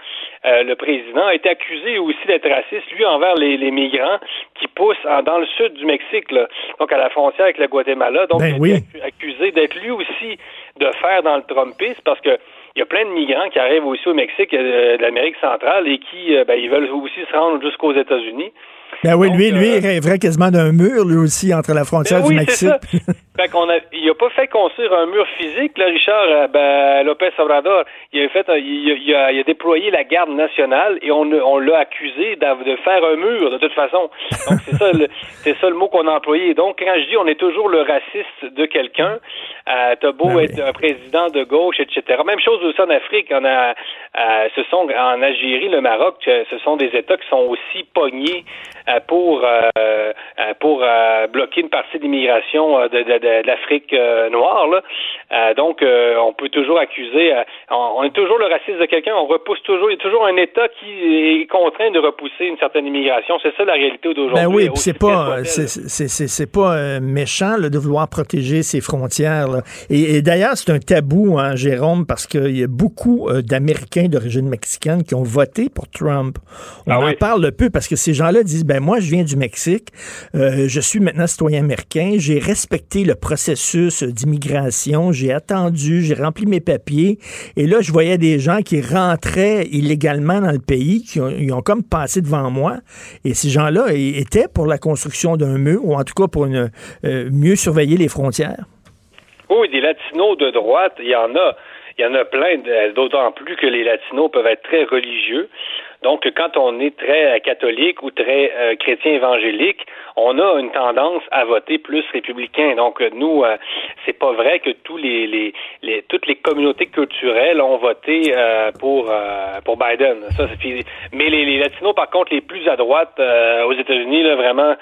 euh, le président, a été accusé aussi d'être raciste, lui, envers les, les migrants qui poussent en- dans le sud du Mexique, là, donc à la frontière avec le Guatemala. Donc, Ben il a oui. été accu- accusé d'être lui aussi de faire dans le Trumpisme parce que il y a plein de migrants qui arrivent aussi au Mexique, euh, de l'Amérique centrale, et qui, euh, ben, ils veulent aussi se rendre jusqu'aux États-unis. Ben oui, lui, Donc, lui, euh, il rêverait quasiment d'un mur, lui aussi, entre la frontière Ben du oui, Mexique. Fait qu'on a, il a pas fait construire un mur physique, là, Richard, euh, ben, Lopez Obrador. Il a fait, un- il, a- il a, il a déployé la garde nationale et on, on l'a accusé de faire un mur, de toute façon. Donc, c'est ça, le, c'est ça le mot qu'on a employé. Donc, quand je dis on est toujours le raciste de quelqu'un, euh, t'as beau Ben être un président de gauche, etc. Même chose aussi en Afrique. On a, euh, ce sont, en Algérie, le Maroc, euh, ce sont des États qui sont aussi pognés euh, pour, euh, euh, pour euh, bloquer une partie de l'immigration euh, de, de, de- de l'Afrique euh, noire. Là. Euh, donc, euh, on peut toujours accuser, euh, on, on est toujours le raciste de quelqu'un, on repousse toujours, il y a toujours un État qui est contraint de repousser une certaine immigration. C'est ça la réalité d'aujourd'hui. Ben oui, c'est pas, c'est, c'est, c'est, c'est pas euh, méchant là, de vouloir protéger ses frontières. là. Et, et d'ailleurs, c'est un tabou, hein, Jérôme, parce qu'il y a beaucoup euh, d'Américains d'origine mexicaine qui ont voté pour Trump. On Ah en oui. parle peu parce que ces gens-là disent, ben moi, je viens du Mexique, euh, je suis maintenant citoyen américain, j'ai respecté le processus d'immigration, j'ai attendu, j'ai rempli mes papiers, et là, je voyais des gens qui rentraient illégalement dans le pays, qui ont, comme passé devant moi, et ces gens-là étaient pour la construction d'un mur, ou en tout cas pour euh, mieux surveiller les frontières. Oui, des latinos de droite, il y en a. Il y en a plein, de- d'autant plus que les latinos peuvent être très religieux. Donc, quand on est très euh, catholique ou très euh, chrétien évangélique, on a une tendance à voter plus républicain. Donc, euh, nous, euh, c'est pas vrai que tous les, les, les- toutes les communautés culturelles ont voté euh, pour euh, pour Biden. Ça, mais les, les latinos, par contre, les plus à droite euh, aux États-Unis, là, vraiment,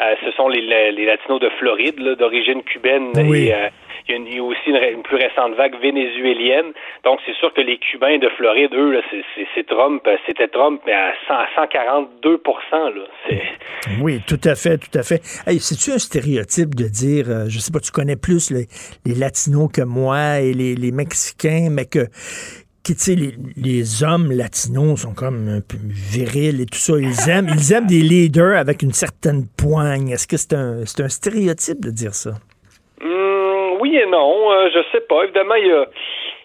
euh, ce sont les, les, les latinos de Floride, là, d'origine cubaine Oui. et euh, il y, a une- il y a aussi une, plus récente vague vénézuélienne. Donc, c'est sûr que les Cubains de Floride, eux, c'est- Trump, euh, c'était Trump, mais à, 100 à 142 là. Oui, tout à fait, tout à fait. Hey, c'est-tu un stéréotype de dire, euh, je sais pas, tu connais plus les, les Latinos que moi et les, les Mexicains, mais que, sais, les, les hommes latinos sont comme un peu virils et tout ça. Ils aiment, ils aiment des leaders avec une certaine poigne. Est-ce que c'est un, c'est un stéréotype de dire ça? Hum, oui et non, euh, je sais pas. Évidemment, il y a,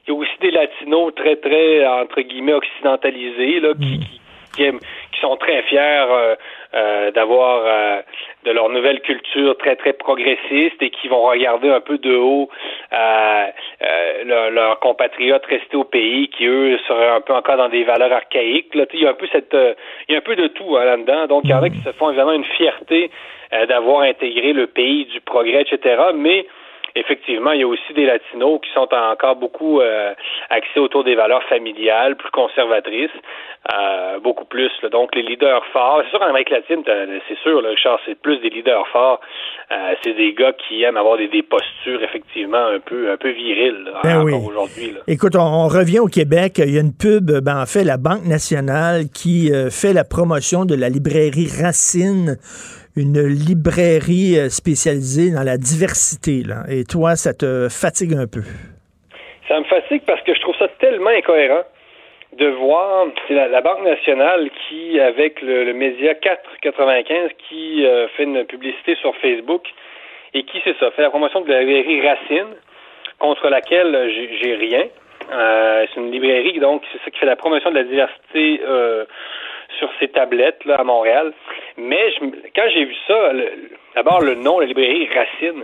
il y a aussi des latinos très, très, entre guillemets, occidentalisés, là, qui, qui, qui aiment- qui sont très fiers euh, euh, d'avoir euh, de leur nouvelle culture très, très progressiste et qui vont regarder un peu de haut euh, euh, leurs compatriotes restés au pays, qui, eux, seraient un peu encore dans des valeurs archaïques. Là. Il y a un peu cette euh, il y a un peu de tout hein, là-dedans. Donc, il y en a qui se font évidemment une fierté euh, d'avoir intégré le pays du progrès, etc. Mais effectivement, il y a aussi des latinos qui sont encore beaucoup euh, axés autour des valeurs familiales, plus conservatrices, euh, beaucoup plus. là. Donc, les leaders forts, c'est sûr en Amérique latine, c'est sûr, là, Richard, c'est plus des leaders forts. Euh, c'est des gars qui aiment avoir des, des postures effectivement un peu un peu viriles là, Ben oui. aujourd'hui. Écoute, on, on revient au Québec. Il y a une pub, ben, en fait, la Banque nationale qui euh, fait la promotion de la librairie Racine, une librairie euh, spécialisée dans la diversité. Là. Et toi, ça te fatigue un peu? Ça me fatigue parce que je trouve ça tellement incohérent de voir, la, la Banque nationale qui, avec le, média 495, qui euh, fait une publicité sur Facebook et qui, c'est ça, fait la promotion de la librairie Racine, contre laquelle euh, j'ai rien. C'est une librairie, donc, c'est ça qui fait la promotion de la diversité sur ses tablettes là, à Montréal. Mais je quand j'ai vu ça, d'abord le nom, la librairie Racine,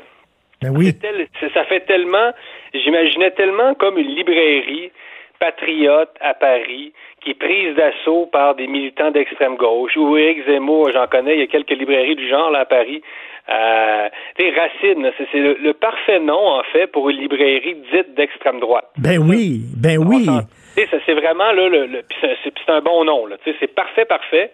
Ben oui. tel- ça fait tellement, j'imaginais tellement comme une librairie patriote à Paris qui est prise d'assaut par des militants d'extrême gauche. Ou Éric Zemmour, j'en connais, il y a quelques librairies du genre là à Paris. Euh, des Racines, c'est le, le parfait nom en fait pour une librairie dite d'extrême droite. Ben oui, ben oui. Ça, c'est vraiment là, le, le- puis c'est, un bon nom. Là, Tu sais, c'est parfait, parfait.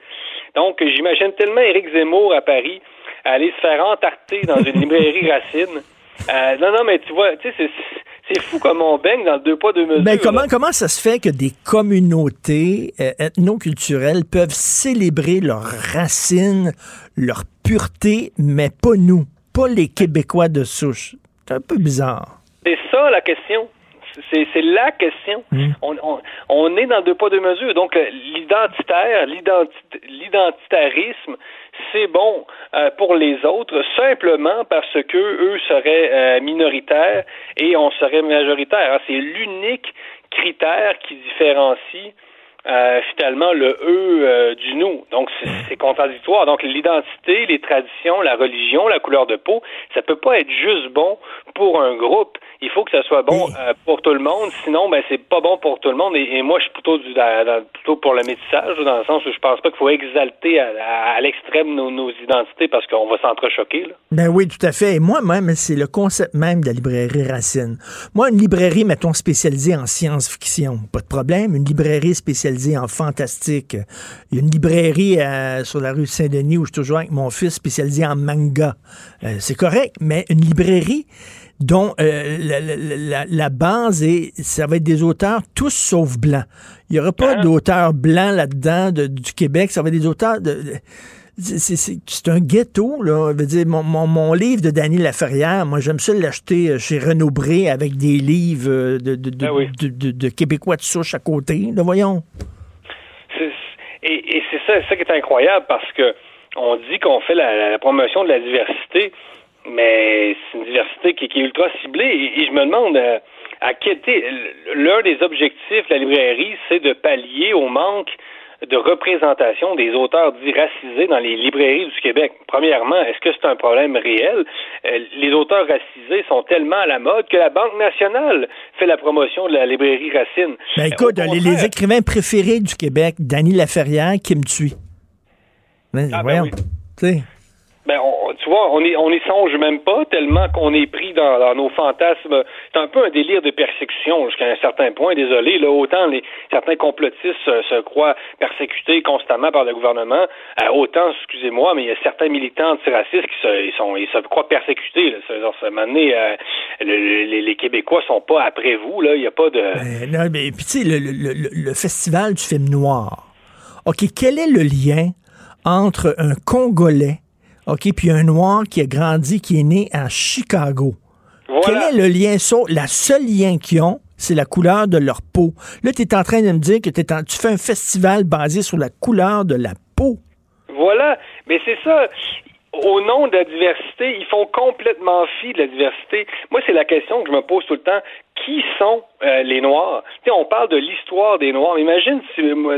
Donc, j'imagine tellement Éric Zemmour à Paris aller se faire entarter dans une librairie racine. Euh, non, non, mais tu vois, tu sais, c'est, fou comme on baigne dans le deux pas deux mesures. Ben, comment, là. comment ça se fait que des communautés euh, ethno-culturelles peuvent célébrer leurs racines, leur pureté, mais pas nous, pas les Québécois de souche? C'est un peu bizarre. C'est ça la question. C'est c'est la question. On, on, on est dans deux pas deux mesures. Donc euh, l'identitaire, l'identi- l'identitarisme, c'est bon euh, pour les autres simplement parce que eux seraient euh, minoritaires et on serait majoritaire. hein. C'est l'unique critère qui différencie euh, finalement le eux euh, du nous. Donc c'est c'est contradictoire. Donc l'identité, les traditions, la religion, la couleur de peau, ça peut pas être juste bon pour un groupe. Il faut que ça soit bon euh, pour tout le monde. Sinon, ben c'est pas bon pour tout le monde. Et, et moi, je suis plutôt du, dans- dans- plutôt pour le métissage, dans le sens où je pense pas qu'il faut exalter à, à- à l'extrême nos, nos identités parce qu'on va s'entrechoquer. là. Ben oui, tout à fait. Et moi-même, c'est le concept même de la librairie Racine. Moi, une librairie, mettons, spécialisée en science-fiction, pas de problème. Une librairie spécialisée en fantastique. Il y a une librairie euh, sur la rue Saint-Denis où je suis toujours avec mon fils spécialisée en manga. Euh, c'est correct, mais une librairie dont euh, la, la- la- base est, ça va être des auteurs tous sauf blancs. Il n'y aura pas d'auteurs blancs là-dedans de- du Québec, ça va être des auteurs de... de- c'est- un ghetto, là. Je veux dire, mon, mon, mon livre de Danny Laferrière, moi, j'aime ça l'acheter euh, chez Renaud Bré avec des livres euh, de, de, de, de- de- de Québécois de souche à côté. Là, voyons. Et, et c'est ça, ça qui est incroyable parce que on dit qu'on fait la, la promotion de la diversité, mais c'est une diversité qui, qui est ultra ciblée. Et, et je me demande euh, à quel était l'un des objectifs de la librairie, c'est de pallier au manque de représentation des auteurs dits racisés dans les librairies du Québec. Premièrement, est-ce que c'est un problème réel? Euh, les auteurs racisés sont tellement à la mode que la Banque nationale fait la promotion de la librairie Racine. Ben Euh, écoute, les, les écrivains préférés du Québec, Danny Laferrière, Kim Tui. Ben, Ah, ben oui. Ben, on, tu vois, on y, on y songe même pas tellement qu'on est pris dans, dans nos fantasmes. C'est un peu un délire de persécution jusqu'à un certain point. Désolé, là, autant les, certains complotistes se, croient persécutés constamment par le gouvernement, euh, autant, excusez-moi, mais il y a certains militants antiracistes qui se, ils sont, ils se croient persécutés. Là. Ça, donné, euh, le- le- les, Québécois sont pas après vous. Là, il y a pas de. Ben, non, mais puis tu sais, le- le festival du film noir. OK, quel est le lien entre un Congolais, OK, puis un Noir qui a grandi, qui est né à Chicago? Quel est le lien? La seule lien qu'ils ont, c'est la couleur de leur peau. Là, tu es en train de me dire que en- tu fais un festival basé sur la couleur de la peau. Voilà, mais c'est ça. Au nom de la diversité, ils font complètement fi de la diversité. Moi, c'est la question que je me pose tout le temps. Qui sont euh, les Noirs? Tu sais, on parle de l'histoire des Noirs. Imagine si, moi-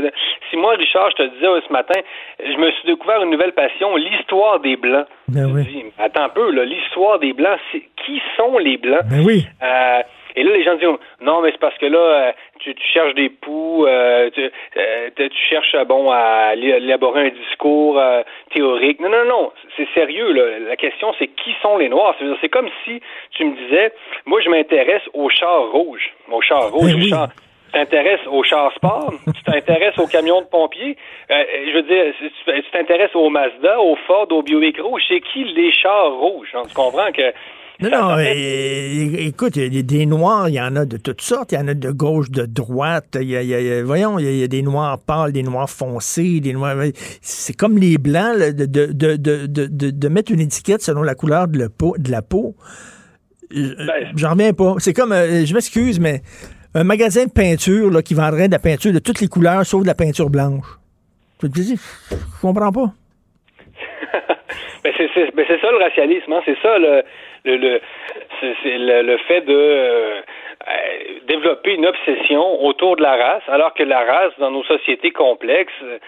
si moi, Richard, je te disais euh, ce matin, je me suis découvert une nouvelle passion, l'histoire des Blancs. Ben oui. Dis, Attends un peu, l'histoire des Blancs, c'est qui sont les Blancs? Ben oui. Euh, et là, les gens disent non, mais c'est parce que là, euh, tu, tu cherches des poux, euh, tu, euh, tu- cherches euh, bon à élaborer un discours euh, théorique. Non, non, non, c'est sérieux. Là. La question, c'est qui sont les Noirs? C'est- comme si tu me disais, moi, je m'intéresse aux chars rouges, aux chars rouges, aux chars. Tu t'intéresses aux chars sport, tu t'intéresses aux camions de pompiers, euh, je veux dire, tu tu t'intéresses aux Mazda, aux Ford, aux Buick rouges, c'est qui les chars rouges? hein? Tu comprends que Non, non, é- écoute, il y a des noirs, il y en a de toutes sortes. Il y en a de gauche, de droite. Il y a, il y a- il y a- voyons, il y, a, des noirs pâles, des noirs foncés, des noirs. C'est comme les blancs, là, de, de, mettre une étiquette selon la couleur de, la peau, de la peau. Euh, J'en reviens pas. C'est comme, euh, je m'excuse, mais un magasin de peinture là, qui vendrait de la peinture de toutes les couleurs sauf de la peinture blanche. Je te dis, je comprends pas. Ben c'est c'est- ben c'est ça le racialisme, hein? c'est ça le le le, c'est- le, le fait de euh, développer une obsession autour de la race, alors que la race dans nos sociétés complexes, euh,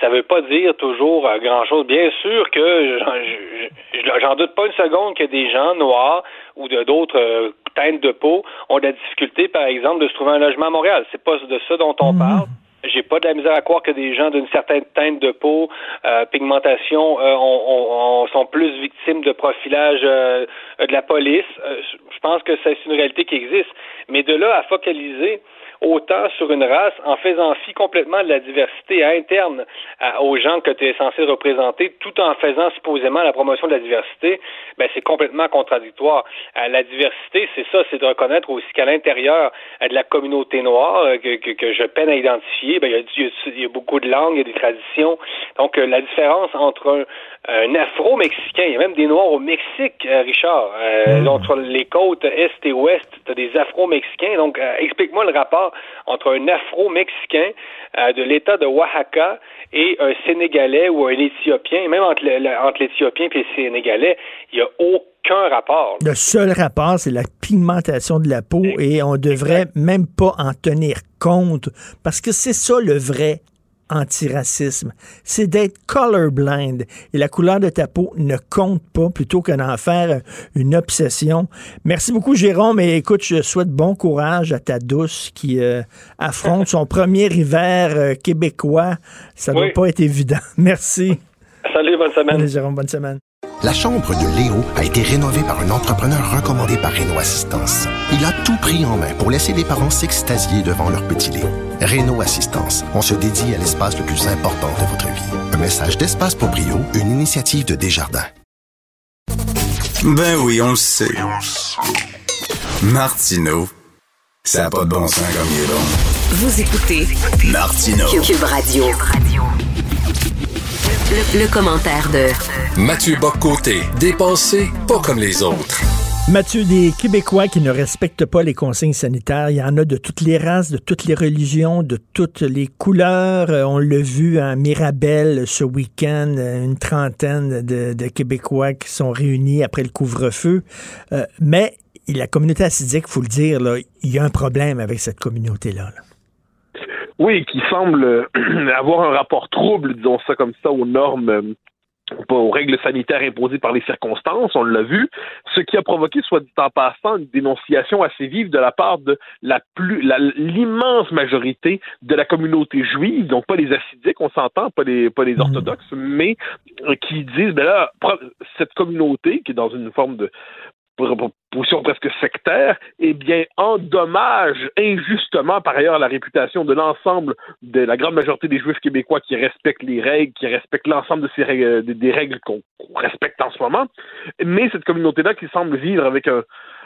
ça veut pas dire toujours euh, grand chose. Bien sûr que j'en je- je- j'en doute pas une seconde que des gens noirs ou de d'autres euh, teintes de peau ont de la difficulté, par exemple, de se trouver un logement à Montréal. C'est pas de ça dont on parle. J'ai pas de la misère à croire que des gens d'une certaine teinte de peau, euh, pigmentation, euh, on- on- on- sont plus victimes de profilage euh, de la police. Euh, je pense que c'est une réalité qui existe. Mais de là à focaliser autant sur une race en faisant fi complètement de la diversité interne aux gens que tu es censé représenter, tout en faisant supposément la promotion de la diversité, ben c'est complètement contradictoire. Euh, la diversité, c'est ça, c'est de reconnaître aussi qu'à l'intérieur euh, de la communauté noire euh, que, que, je peine à identifier, ben, il, y a, y a, beaucoup de langues, il y a des traditions. Donc la différence entre un, afro-mexicain, il y a même des noirs au Mexique, Richard. Euh, Donc sur les côtes est et ouest, tu as des afro-mexicains. Donc explique-moi le rapport entre un afro-mexicain de l'État de Oaxaca et un Sénégalais ou un Éthiopien, même entre, l'Éthiopien et le Sénégalais, il n'y a aucun rapport. Le seul rapport, c'est la pigmentation de la peau et on devrait même pas en tenir compte parce que c'est ça le vrai antiracisme, c'est d'être colorblind. Et la couleur de ta peau ne compte pas plutôt que d'en faire une obsession. Merci beaucoup, Jérôme. Et écoute, je souhaite bon courage à ta douce qui euh, affronte son premier hiver euh, québécois. Ça ne doit pas être évident. Merci. Salut, bonne semaine. Salut, Jérôme, bonne semaine. La chambre de Léo a été rénovée par un entrepreneur recommandé par Renault Assistance. Il a tout pris en main pour laisser les parents s'extasier devant leur petit Léo. Renault Assistance, on se dédie à l'espace le plus important de votre vie. Un message d'Espace pour Brio, une initiative de Desjardins. Ben oui, on le sait. Martineau, ça n'a pas de bon sens comme il est bon. Vous écoutez Martineau. Cube Radio. Le, commentaire de Mathieu Boccoté, dépensé pas comme les autres. Mathieu, des Québécois qui ne respectent pas les consignes sanitaires, il y en a de toutes les races, de toutes les religions, de toutes les couleurs. Euh, on l'a vu à Mirabel ce week-end, euh, une trentaine de, Québécois qui sont réunis après le couvre-feu. Euh, mais la communauté assidique, il faut le dire, il y a un problème avec cette communauté-là. là oui, qui semble avoir un rapport trouble, disons ça comme ça, aux normes aux règles sanitaires imposées par les circonstances, on l'a vu, ce qui a provoqué, soit dit en passant, une dénonciation assez vive de la part de la plus, l'immense majorité de la communauté juive, donc pas les assidiques, on s'entend, pas les, pas les mm. orthodoxes, mais euh, qui disent, ben là, cette communauté qui est dans une forme de position presque sectaire, eh bien, endommage injustement, par ailleurs, la réputation de l'ensemble de la grande majorité des Juifs québécois qui respectent les règles, qui respectent l'ensemble de ces règles, des, règles qu'on respecte en ce moment. Mais cette communauté-là qui semble vivre avec un,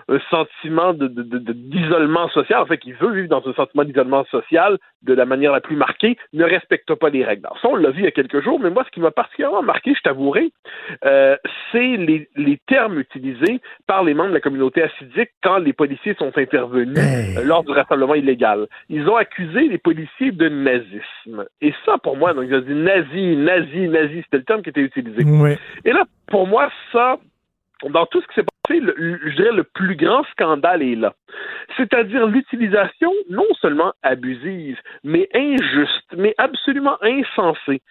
un sentiment de, d'isolement social, en fait, qui veut vivre dans un sentiment d'isolement social de la manière la plus marquée, ne respecte pas les règles. Alors ça, on l'a vu il y a quelques jours, mais moi, ce qui m'a particulièrement marqué, je t'avouerai, euh, c'est les, les, termes utilisés par les membres de la communauté assidique quand les policiers sont intervenus euh, lors du rassemblement illégal. Ils ont accusé les policiers de nazisme. Et ça, pour moi, donc, ils ont dit nazi, nazi, nazi, c'était le terme qui était utilisé. Et là, pour moi, ça, dans tout ce qui s'est passé, je dirais le plus grand scandale est là. C'est-à-dire l'utilisation non seulement abusive, mais injuste, mais absolument insensée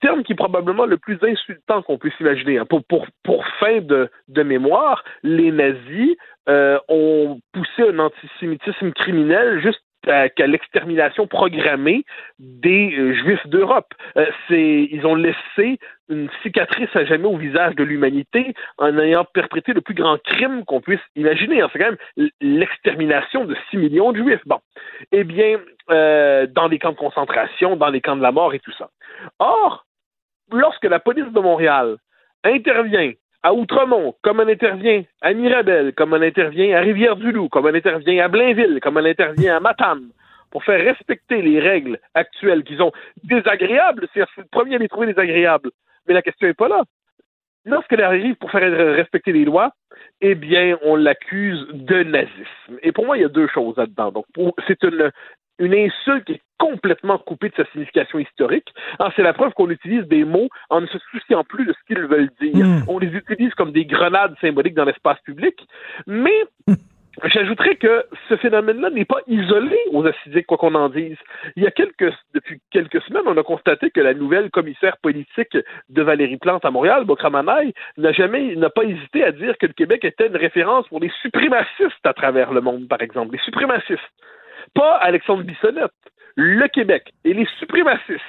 terme qui est probablement le plus insultant qu'on puisse imaginer. Hein. Pour, pour, pour fin de, de mémoire, les nazis euh, ont poussé un antisémitisme criminel juste qu'à l'extermination programmée des euh, Juifs d'Europe. Euh, ils ont laissé une cicatrice à jamais au visage de l'humanité en ayant perpétré le plus grand crime qu'on puisse imaginer. C'est quand même l'extermination de 6 millions de Juifs. Bon, eh bien, euh, dans les camps de concentration, dans les camps de la mort et tout ça. Or, lorsque la police de Montréal intervient à Outremont, comme elle intervient à Mirabel, comme elle intervient à Rivière-du-Loup, comme elle intervient à Blainville, comme elle intervient à Matane, pour faire respecter les règles actuelles qui sont désagréables, c'est le premier à les trouver désagréables. Mais la question n'est pas là. Lorsqu'elle arrive pour faire respecter les lois, eh bien, on l'accuse de nazisme. Et pour moi, il y a deux choses là-dedans. Donc, c'est une, une insulte qui est complètement coupée de sa signification historique. c'est la preuve qu'on utilise des mots en ne se souciant plus de ce qu'ils veulent dire. Hmm. On les utilise comme des grenades symboliques dans l'espace public, mais J'ajouterais que ce phénomène-là n'est pas isolé aux assidiques, quoi qu'on en dise. Il y a quelques, depuis quelques semaines, on a constaté que la nouvelle commissaire politique de Valérie Plante à Montréal, Bokramanaï, n'a jamais, n'a pas hésité à dire que le Québec était une référence pour les suprémacistes à travers le monde, par exemple. Les suprémacistes. Pas Alexandre Bissonnette. Le Québec et les suprémacistes.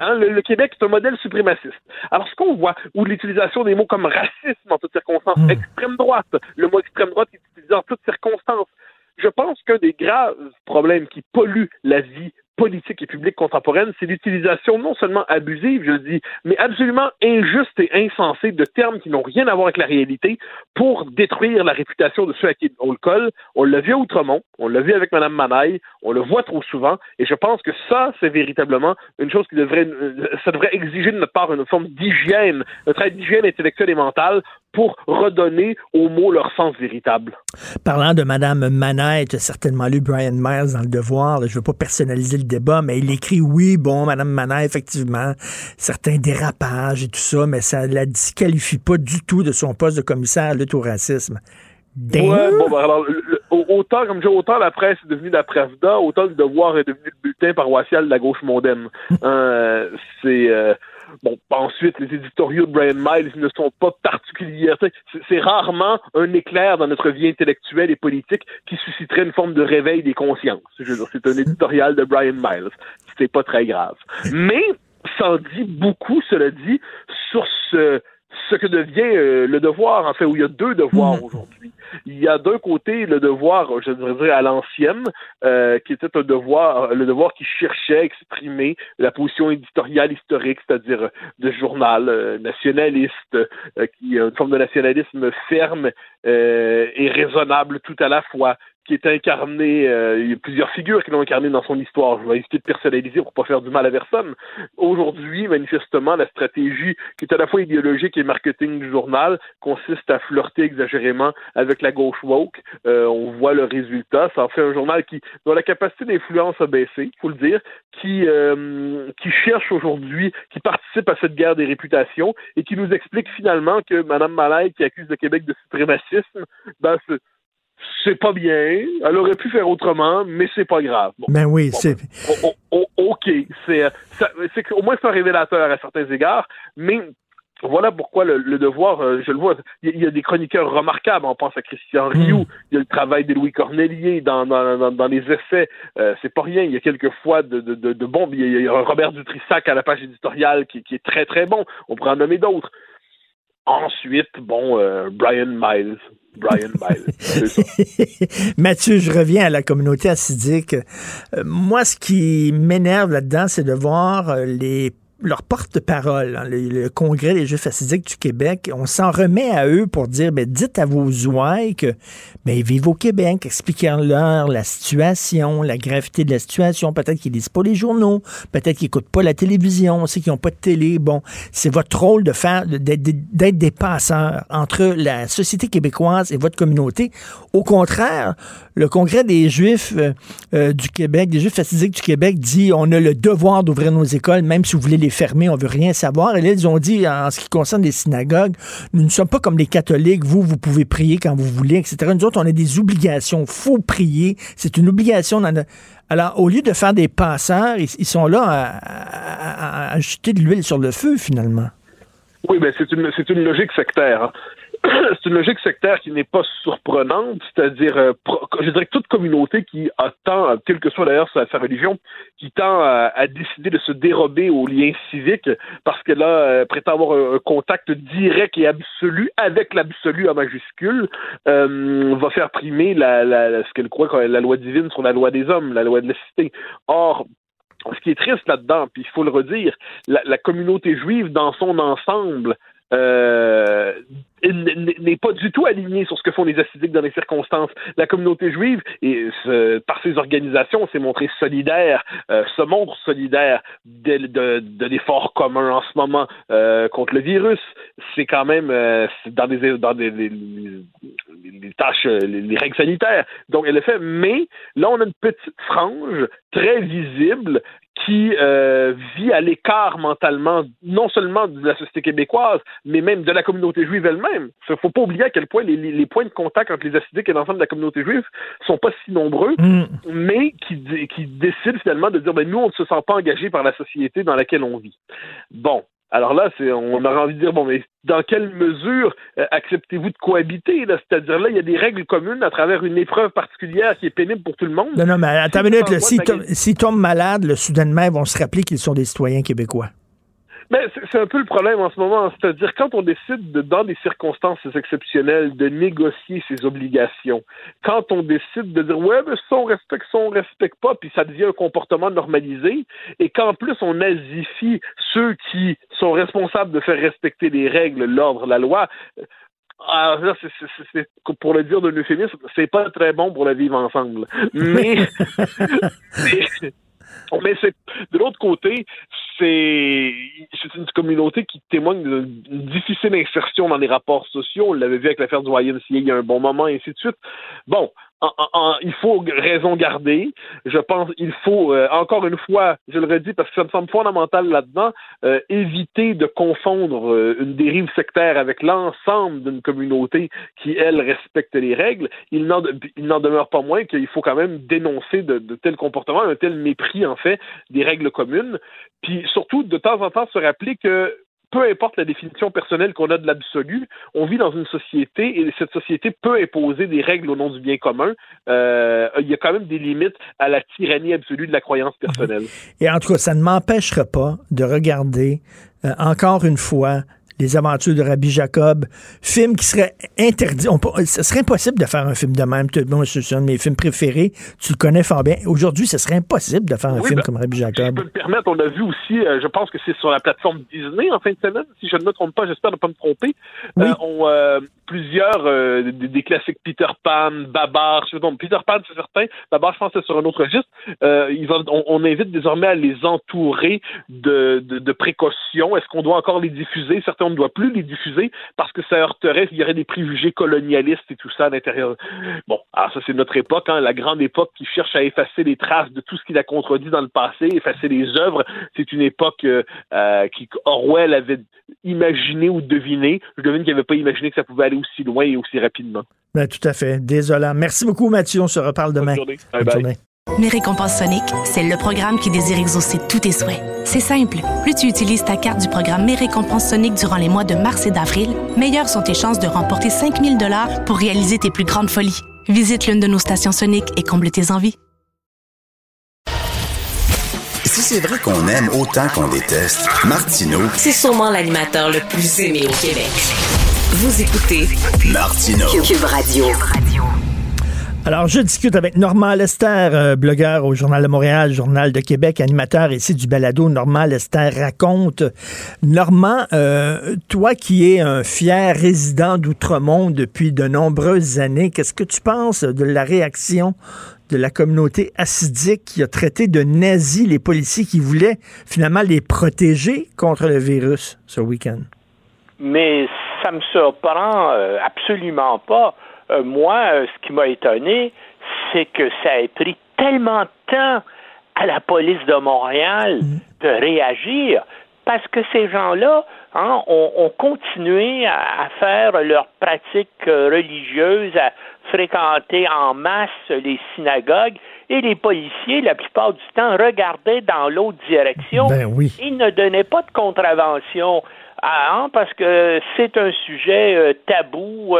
Hein, le, Québec est un modèle suprémaciste. Alors, ce qu'on voit, ou l'utilisation des mots comme racisme en toutes circonstances, hmm. extrême droite, le mot extrême droite est utilisé en toutes circonstances, je pense qu'un des graves problèmes qui polluent la vie politique et publique contemporaine, c'est l'utilisation non seulement abusive, je le dis, mais absolument injuste et insensée de termes qui n'ont rien à voir avec la réalité pour détruire la réputation de ceux à qui on le colle. On l'a vu à Outremont, on l'a vu avec Mme Manaille, on le voit trop souvent, et je pense que ça, c'est véritablement une chose qui devrait, ça devrait exiger de notre part une forme d'hygiène, un trait d'hygiène intellectuelle et mentale pour redonner aux mots leur sens véritable. Parlant de Mme Manaille, tu as certainement lu Brian Miles dans Le Devoir, je ne veux pas personnaliser le débat, mais il écrit oui, bon, Mme Manin, effectivement, certains dérapages et tout ça, mais ça ne la disqualifie pas du tout de son poste de commissaire à lutte au racisme. Ouais, bon, ben, alors, autant, comme je dis, autant la presse est devenue la Pravda, autant le devoir est devenu le bulletin paroissial de la gauche mondaine. Euh, c'est, euh, Bon, ensuite, les éditoriaux de Brian Miles ne sont pas particuliers. C'est rarement un éclair dans notre vie intellectuelle et politique qui susciterait une forme de réveil des consciences. c'est un éditorial de Brian Miles. C'est pas très grave. Mais ça en dit beaucoup, cela dit, sur ce, ce que devient euh, le devoir, en fait, où il y a deux devoirs mm. aujourd'hui. Il y a d'un côté le devoir, je devrais dire à l'ancienne, euh, qui était un devoir, le devoir qui cherchait à exprimer la position éditoriale historique, c'est-à-dire de journal euh, nationaliste, qui une forme de nationalisme ferme et raisonnable tout à la fois, qui est incarné, euh, il y a plusieurs figures qui l'ont incarné dans son histoire. Je vais éviter de personnaliser pour pas faire du mal à personne. Aujourd'hui, manifestement, la stratégie qui est à la fois idéologique et marketing du journal consiste à flirter exagérément avec la gauche woke. Euh, on voit le résultat. Ça en fait un journal qui dont la capacité d'influence a baissé, faut le dire, qui euh, qui cherche aujourd'hui, qui participe à cette guerre des réputations et qui nous explique finalement que Mme Malay, qui accuse le Québec de suprémacisme, ben, c'est pas bien. Elle aurait pu faire autrement, mais c'est pas grave. ben oui, c'est. Ben, OK. C'est, c'est au moins c'est un révélateur à certains égards, mais voilà pourquoi le, devoir, euh, je le vois, il y, a des chroniqueurs remarquables. On pense à Christian hmm. Rioux, il y a le travail de Louis Cornelier dans, dans, dans, les essais. Euh, c'est pas rien. Il y a quelques fois de, de, de, bon. Il y, a, Robert Dutrissac à la page éditoriale qui, qui est très très bon. On pourrait en nommer d'autres. Ensuite, bon, euh, Brian Miles. Brian Miles. Mathieu, je reviens à la communauté assidique. Euh, moi, ce qui m'énerve là-dedans, c'est de voir euh, les leur porte-parole, hein, le, Congrès des Juifs assidiques du Québec, on s'en remet à eux pour dire, ben, dites à vos ouailles que, ben, vivent au Québec, expliquez-leur la situation, la gravité de la situation. Peut-être qu'ils lisent pas les journaux, peut-être qu'ils écoutent pas la télévision, on sait qu'ils n'ont pas de télé. Bon, c'est votre rôle de faire, d'être des passeurs entre la société québécoise et votre communauté. Au contraire, le Congrès des Juifs euh, euh, du Québec, des Juifs assidiques du Québec dit, on a le devoir d'ouvrir nos écoles, même si vous voulez les fermé, on veut rien savoir. Et là, ils ont dit, en ce qui concerne les synagogues, nous ne sommes pas comme les catholiques, vous, vous pouvez prier quand vous voulez, etc. Nous autres, on a des obligations, faut prier, c'est une obligation. Alors, au lieu de faire des passeurs, ils, sont là à, jeter de l'huile sur le feu, finalement. Oui, mais c'est une, c'est une logique sectaire. C'est une logique sectaire qui n'est pas surprenante, c'est-à-dire, euh, je dirais que toute communauté qui attend, quelle que soit d'ailleurs sa, religion, qui tend à, décider de se dérober aux liens civiques parce qu'elle a euh, prétend avoir un, contact direct et absolu avec l'absolu en majuscule, euh, va faire primer la, la, ce qu'elle croit la loi divine sur la loi des hommes, la loi de la cité. Or, ce qui est triste là-dedans, puis il faut le redire, la, la communauté juive dans son ensemble euh, n'est pas du tout aligné sur ce que font les assidiques dans les circonstances. La communauté juive, et par ses organisations, s'est montrée solidaire, euh, se montre solidaire de, l'effort commun en ce moment euh, contre le virus. C'est quand même euh, dans des dans les, tâches, les, règles sanitaires. Donc elle le fait, mais là on a une petite frange très visible qui euh, vit à l'écart mentalement, non seulement de la société québécoise, mais même de la communauté juive elle-même. Il ne faut pas oublier à quel point les, points de contact entre les assidiques et l'ensemble de la communauté juive sont pas si nombreux, mm. mais qui, qui décident finalement de dire ben, nous, on ne se sent pas engagé par la société dans laquelle on vit. Bon, alors là, c'est, on aurait envie de dire, bon, mais dans quelle mesure euh, acceptez-vous de cohabiter? C'est-à-dire là, il y a des règles communes à travers une épreuve particulière qui est pénible pour tout le monde. Non, non, mais attends une minute, s'ils tombent malades, le soudainement, ils vont se rappeler qu'ils sont des citoyens québécois. Mais c'est un peu le problème en ce moment. C'est-à-dire, quand on décide, de, dans des circonstances exceptionnelles, de négocier ses obligations, quand on décide de dire, ouais, mais ça, on respecte, ça, on respecte pas, puis ça devient un comportement normalisé, et qu'en plus, on nazifie ceux qui sont responsables de faire respecter les règles, l'ordre, la loi, ah, c'est, pour le dire de l'euphémisme, c'est pas très bon pour la vivre ensemble. Mais, mais c'est de l'autre côté, c'est c'est une communauté qui témoigne d'une difficile insertion dans les rapports sociaux. On l'avait vu avec l'affaire du YMCA il y a un bon moment, et ainsi de suite. Bon, il faut raison garder. Je pense il faut, euh, encore une fois, je le redis parce que ça me semble fondamental là-dedans, euh, éviter de confondre euh, une dérive sectaire avec l'ensemble d'une communauté qui, elle, respecte les règles. Il n'en, demeure pas moins qu'il faut quand même dénoncer de, de tels comportements, un tel mépris, en fait, des règles communes. Puis surtout, de temps en temps, se rappeler que peu importe la définition personnelle qu'on a de l'absolu, on vit dans une société et cette société peut imposer des règles au nom du bien commun. Euh, il y a quand même des limites à la tyrannie absolue de la croyance personnelle. Et en tout cas, ça ne m'empêchera pas de regarder euh, encore une fois les aventures de Rabbi Jacob, film qui serait interdit. ce serait impossible de faire un film de même. Moi, c'est un de mes films préférés. Tu le connais fort bien. Aujourd'hui, ce serait impossible de faire un film ben, comme Rabbi Jacob. Je peux me permettre, on a vu aussi, euh, je pense que c'est sur la plateforme Disney en fin de semaine, si je ne me trompe pas, j'espère ne pas me tromper. Euh, on, euh, plusieurs des, classiques Peter Pan, Babar, je sais Peter Pan, c'est certain. Babar, je pense c'est sur un autre registre. on, invite désormais à les entourer de, de précautions. Est-ce qu'on doit encore les diffuser? Certains on ne doit plus les diffuser parce que ça heurterait, il y aurait des préjugés colonialistes et tout ça à l'intérieur. Bon, alors ça c'est notre époque, hein, la grande époque qui cherche à effacer les traces de tout ce qu'il a contredit dans le passé, effacer les œuvres. C'est une époque euh, euh qui Orwell avait imaginé ou deviné. Je devine qu'il n'avait pas imaginé que ça pouvait aller aussi loin et aussi rapidement. Ben, tout à fait. Désolant. Merci beaucoup, Mathieu. On se reparle demain. Bonne journée. Bye bye. Mes récompenses Sonic, c'est le programme qui désire exaucer tous tes souhaits. C'est simple. Plus tu utilises ta carte du programme Mes récompenses Sonic durant les mois de mars et d'avril, meilleures sont tes chances de remporter 5000 dollars pour réaliser tes plus grandes folies. Visite l'une de nos stations Sonic et comble tes envies. Si c'est vrai qu'on aime autant qu'on déteste, Martineau, c'est sûrement l'animateur le plus aimé au Québec. Vous écoutez Martineau, Cube Radio. Alors, je discute avec Normand Lester, euh, blogueur au Journal de Montréal, Journal de Québec, animateur ici du balado. Normand Lester raconte. Normand, euh, toi qui es un fier résident d'Outremont depuis de nombreuses années, qu'est-ce que tu penses de la réaction de la communauté assidique qui a traité de nazis les policiers qui voulaient finalement les protéger contre le virus ce week-end? Mais ça me surprend euh, absolument pas euh, moi, euh, ce qui m'a étonné, c'est que ça a pris tellement de temps à la police de Montréal de réagir parce que ces gens-là hein, ont, continué à, faire leurs pratiques religieuses, à fréquenter en masse les synagogues et les policiers, la plupart du temps, regardaient dans l'autre direction. Ben oui. Ils ne donnaient pas de contravention. Ah, hein, parce que c'est un sujet tabou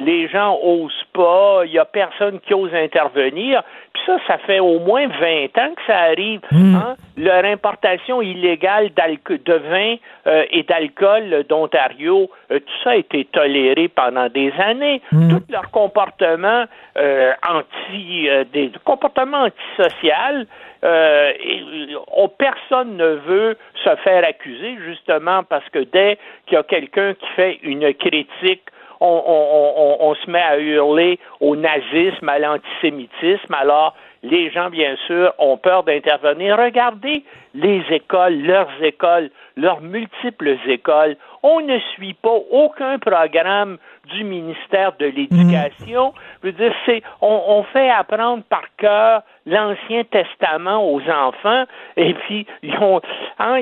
les gens osent pas, il y a personne qui ose intervenir. Puis ça, ça fait au moins 20 ans que ça arrive. Hmm. Hein? Leur importation illégale de vin euh, et d'alcool d'Ontario, euh, tout ça a été toléré pendant des années. Hmm. Tout leur comportement euh, anti, des comportements antisocial, et, oh, personne ne veut se faire accuser justement parce que dès qu'il y a quelqu'un qui fait une critique on, se met à hurler au nazisme, à l'antisémitisme. Alors, les gens, bien sûr, ont peur d'intervenir. Regardez les écoles, leurs écoles, leurs multiples écoles. On ne suit pas aucun programme du ministère de l'Éducation. Je veux dire, c'est, on, fait apprendre par cœur l'Ancien Testament aux enfants, et puis ils ont, hein,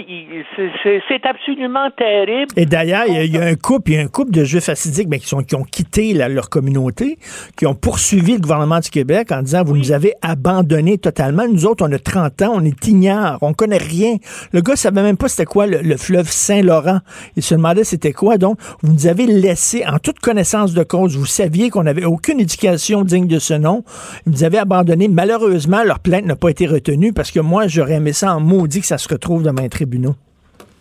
c'est absolument terrible. Et d'ailleurs, il y, a un couple, il y a un couple de Juifs assidiques mais qui, sont, qui ont quitté leur communauté, qui ont poursuivi le gouvernement du Québec en disant, vous nous avez abandonnés totalement. Nous autres, on a 30 ans, on est ignares, on connaît rien. Le gars savait même pas c'était quoi le, fleuve Saint-Laurent. Il se demandait c'était quoi. Donc, vous nous avez laissé en toute connaissance de cause. Vous saviez qu'on n'avait aucune éducation digne de ce nom. Vous nous avez abandonnés. Malheureusement, leur plainte n'a pas été retenue parce que moi, j'aurais aimé ça en maudit que ça se retrouve dans mes tribunaux.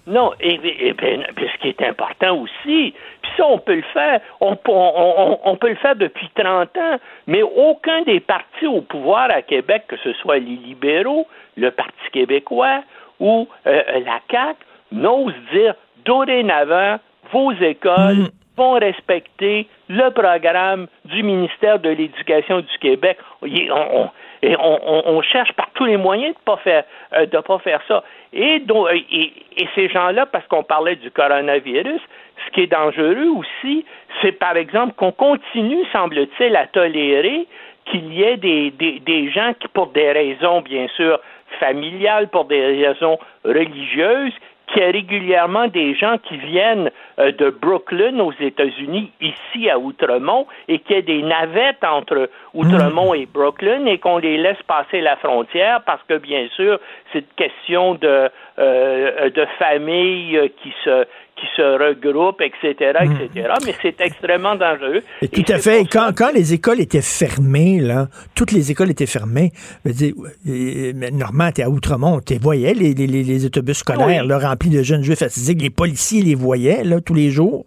Non, et, et, ben, ce qui est important aussi, puis ça, on peut le faire, on, on, on, peut le faire depuis 30 ans, mais aucun des partis au pouvoir à Québec, que ce soit les libéraux, le Parti québécois ou euh, la CAQ, n'ose dire dorénavant, vos écoles mm. Vont respecter le programme du ministère de l'Éducation du Québec. On, cherche par tous les moyens de pas euh, pas faire ça. Et, et, ces gens-là, parce qu'on parlait du coronavirus, ce qui est dangereux aussi, c'est par exemple qu'on continue, semble-t-il, à tolérer qu'il y ait des, des gens qui, pour des raisons bien sûr familiales, pour des raisons religieuses, qu'il y a régulièrement des gens qui viennent euh, de Brooklyn aux États-Unis, ici à Outremont, et qu'il y a des navettes entre Outremont et Brooklyn et qu'on les laisse passer la frontière parce que, bien sûr, c'est une question de, euh, de famille qui se, qui se regroupent, etc., etc. Hmm. Mais c'est extrêmement dangereux. Et tout à fait. Quand, quand, les écoles étaient fermées, là, toutes les écoles étaient fermées, je veux dire, euh, Normand, t'es à Outremont, tu voyais les, les, les, autobus scolaires là, remplis de jeunes juifs que les policiers les voyaient là, tous les jours?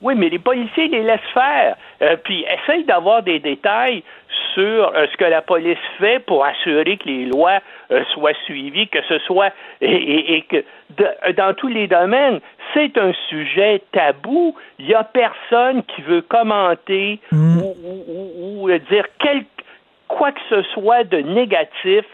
Oui, mais les policiers les laissent faire. Euh, puis essayent d'avoir des détails sur euh, ce que la police fait pour assurer que les lois euh, soient suivies, que ce soit et, que dans tous les domaines, c'est un sujet tabou. Il n'y a personne qui veut commenter mm. ou, dire quoi que ce soit de négatif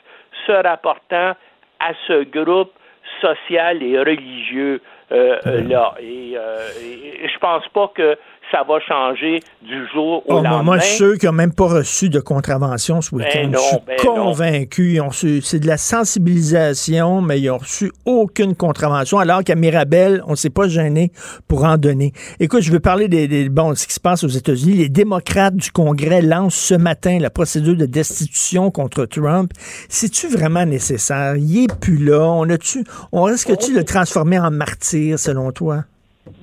se rapportant à ce groupe social et religieux là. Et, et, je pense pas que ça va changer du jour au oh, lendemain. Moi, je suis sûr qu'ils n'ont même pas reçu de contravention ce week-end. Ben je suis ben convaincu. C'est de la sensibilisation, mais ils n'ont reçu aucune contravention, alors qu'à Mirabel, on ne s'est pas gêné pour en donner. Écoute, je veux parler des, bon, ce qui se passe aux États-Unis. Les démocrates du Congrès lancent ce matin la procédure de destitution contre Trump. C'est-tu vraiment nécessaire? Il n'est plus là. On, a-tu, on risque-tu de le transformer en martyr, selon toi?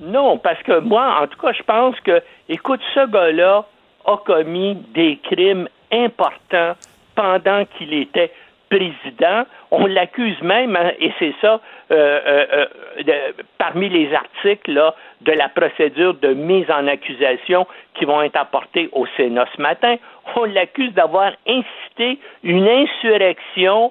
Non, parce que moi, en tout cas, je pense que, écoute, ce gars-là a commis des crimes importants pendant qu'il était président. On l'accuse même, hein, et c'est ça, euh, euh, euh, parmi les articles de la procédure de mise en accusation qui vont être apportés au Sénat ce matin, on l'accuse d'avoir incité une insurrection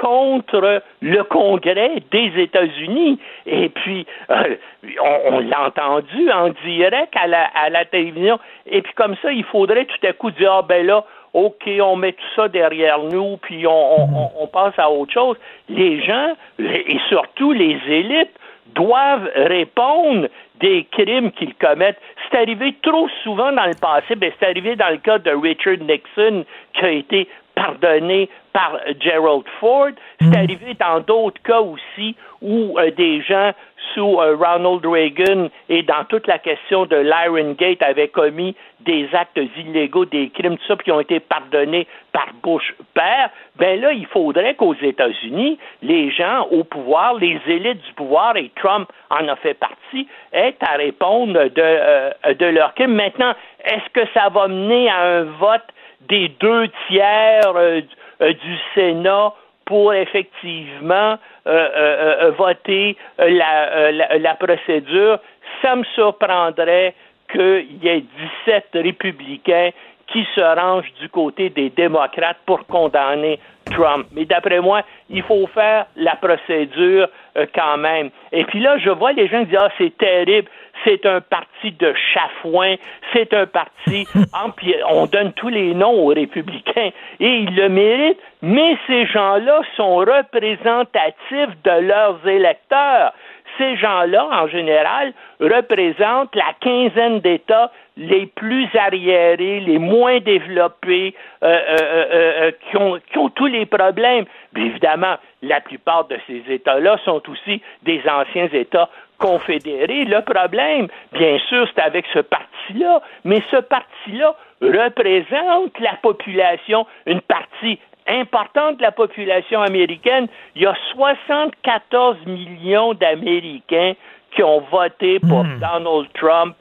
contre le Congrès des États-Unis. Et puis, euh, on, l'a entendu en direct à la, à la télévision. Et puis, comme ça, il faudrait tout à coup dire, ah ben là, OK, on met tout ça derrière nous, puis on, on, on passe à autre chose. Les gens, et surtout les élites, doivent répondre des crimes qu'ils commettent. C'est arrivé trop souvent dans le passé, ben c'est arrivé dans le cas de Richard Nixon qui a été pardonné par Gerald Ford. C'est hmm. arrivé dans d'autres cas aussi où euh, des gens sous euh, Ronald Reagan et dans toute la question de l'Iron Gate avaient commis des actes illégaux, des crimes, tout ça, qui ont été pardonnés par Bush père, ben là, il faudrait qu'aux États-Unis, les gens au pouvoir, les élites du pouvoir, et Trump en a fait partie, aient à répondre de, euh, de leurs crimes. Maintenant, est-ce que ça va mener à un vote des deux tiers euh, euh, du Sénat pour effectivement euh, voter la, la, procédure, ça me surprendrait qu'il y ait 17 républicains qui se rangent du côté des démocrates pour condamner Trump. Mais d'après moi, il faut faire la procédure quand même. Et puis là, je vois les gens qui disent Ah, c'est terrible c'est un parti de chafouin, c'est un parti, on donne tous les noms aux républicains et ils le méritent, mais ces gens-là sont représentatifs de leurs électeurs. Ces gens-là, en général, représentent la quinzaine d'États les plus arriérés, les moins développés, euh, euh, euh, qui, ont, qui, ont, tous les problèmes. Évidemment, la plupart de ces États-là sont aussi des anciens États confédérés. Le problème, bien sûr, c'est avec ce parti-là, mais ce parti-là représente la population, une partie importante de la population américaine. Il y a 74 millions d'Américains qui ont voté pour hmm. Donald Trump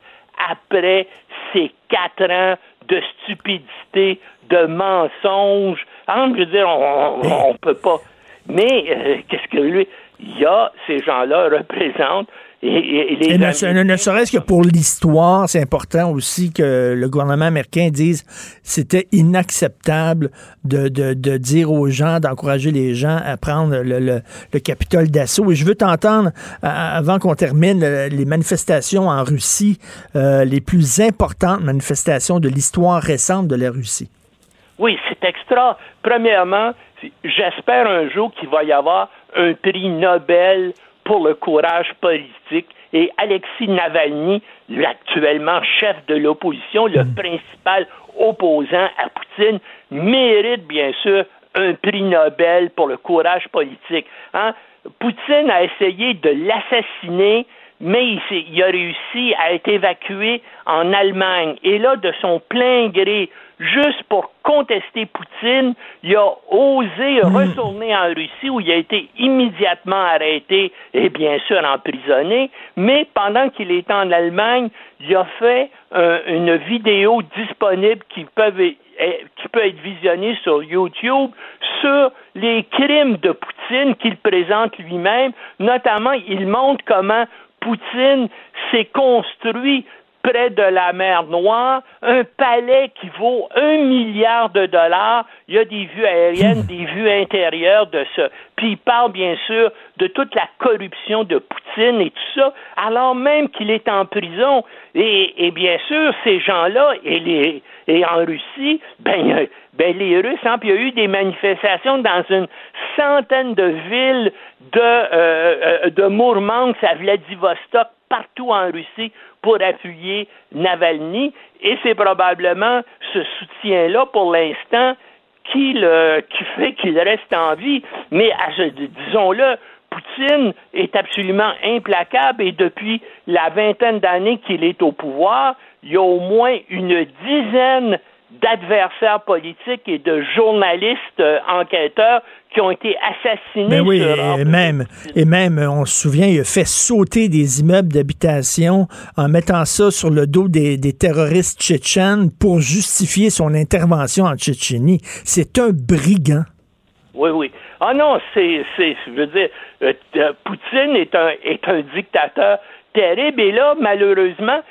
après ces quatre ans de stupidité, de mensonges. Hein, je veux dire, on, ne peut pas. Mais euh, qu'est-ce que lui il y a ces gens-là représentent et, et- et les ne, ne- serait-ce que pour l'histoire, c'est important aussi que le gouvernement américain dise c'était inacceptable de, de, de dire aux gens, d'encourager les gens à prendre le, le, le Capitole d'assaut. Et je veux t'entendre, à- avant qu'on termine, euh, les manifestations en Russie, euh, les plus importantes manifestations de l'histoire récente de la Russie. Oui, c'est extra. Premièrement, j'espère un jour qu'il va y avoir un prix Nobel pour le courage politique. Et Alexis Navalny, actuellement chef de l'opposition, le principal opposant à Poutine, mérite bien sûr un prix Nobel pour le courage politique. Hein? Poutine a essayé de l'assassiner, mais il a réussi à être évacué en Allemagne. Et là, de son plein gré, juste pour contester Poutine, il a osé retourner en Russie où il a été immédiatement arrêté et bien sûr emprisonné. Mais pendant qu'il était en Allemagne, il a fait euh, une vidéo disponible qui peut, qui peut être visionnée sur YouTube sur les crimes de Poutine qu'il présente lui-même. Notamment, il montre comment Poutine s'est construit près de la mer Noire, un palais qui vaut un milliard de dollars. Il y a des vues aériennes, des vues intérieures de ça. Puis il parle bien sûr de toute la corruption de Poutine et tout ça, alors même qu'il est en prison. Et, et bien sûr, ces gens-là, et, les, et en Russie, ben, ben les Russes, hein, puis il y a eu des manifestations dans une centaine de villes de, euh, euh, de Mourmansk à Vladivostok, partout en Russie, pour appuyer Navalny. Et c'est probablement ce soutien-là, pour l'instant, qui, le, qui fait qu'il reste en vie. Mais disons-le, Poutine est absolument implacable et depuis la vingtaine d'années qu'il est au pouvoir, il y a au moins une dizaine d'adversaires politiques et de journalistes euh, enquêteurs qui ont été assassinés. Ben oui, sur et même, et même, euh, on se souvient, il a fait sauter des immeubles d'habitation en mettant ça sur le dos des, des terroristes tchétchènes pour justifier son intervention en Tchétchénie. C'est un brigand. Oui, oui. Ah non, c'est, c'est, je veux dire, euh, Poutine est un, est un dictateur terrible. Et là, malheureusement,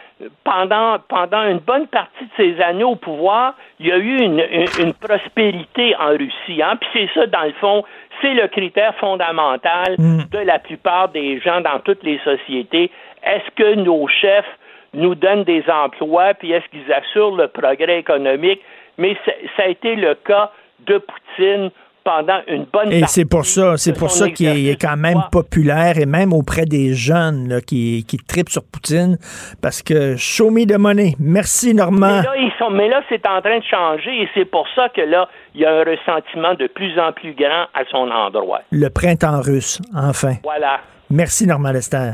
pendant, pendant une bonne partie de ses années au pouvoir, il y a eu une, une, une prospérité en Russie. Hein? Puis c'est ça, dans le fond, c'est le critère fondamental de la plupart des gens dans toutes les sociétés. Est-ce que nos chefs nous donnent des emplois, puis est-ce qu'ils assurent le progrès économique? Mais ça a été le cas de Poutine pendant une bonne Et partie c'est pour ça, c'est pour ça qu'il est, quand même populaire et même auprès des jeunes là, qui, qui tripent sur Poutine parce que show me the money. Merci Normand. Mais là, ils sont, mais là, c'est en train de changer et c'est pour ça que là, il y a un ressentiment de plus en plus grand à son endroit. Le printemps russe, enfin. Voilà. Merci Normand Lester.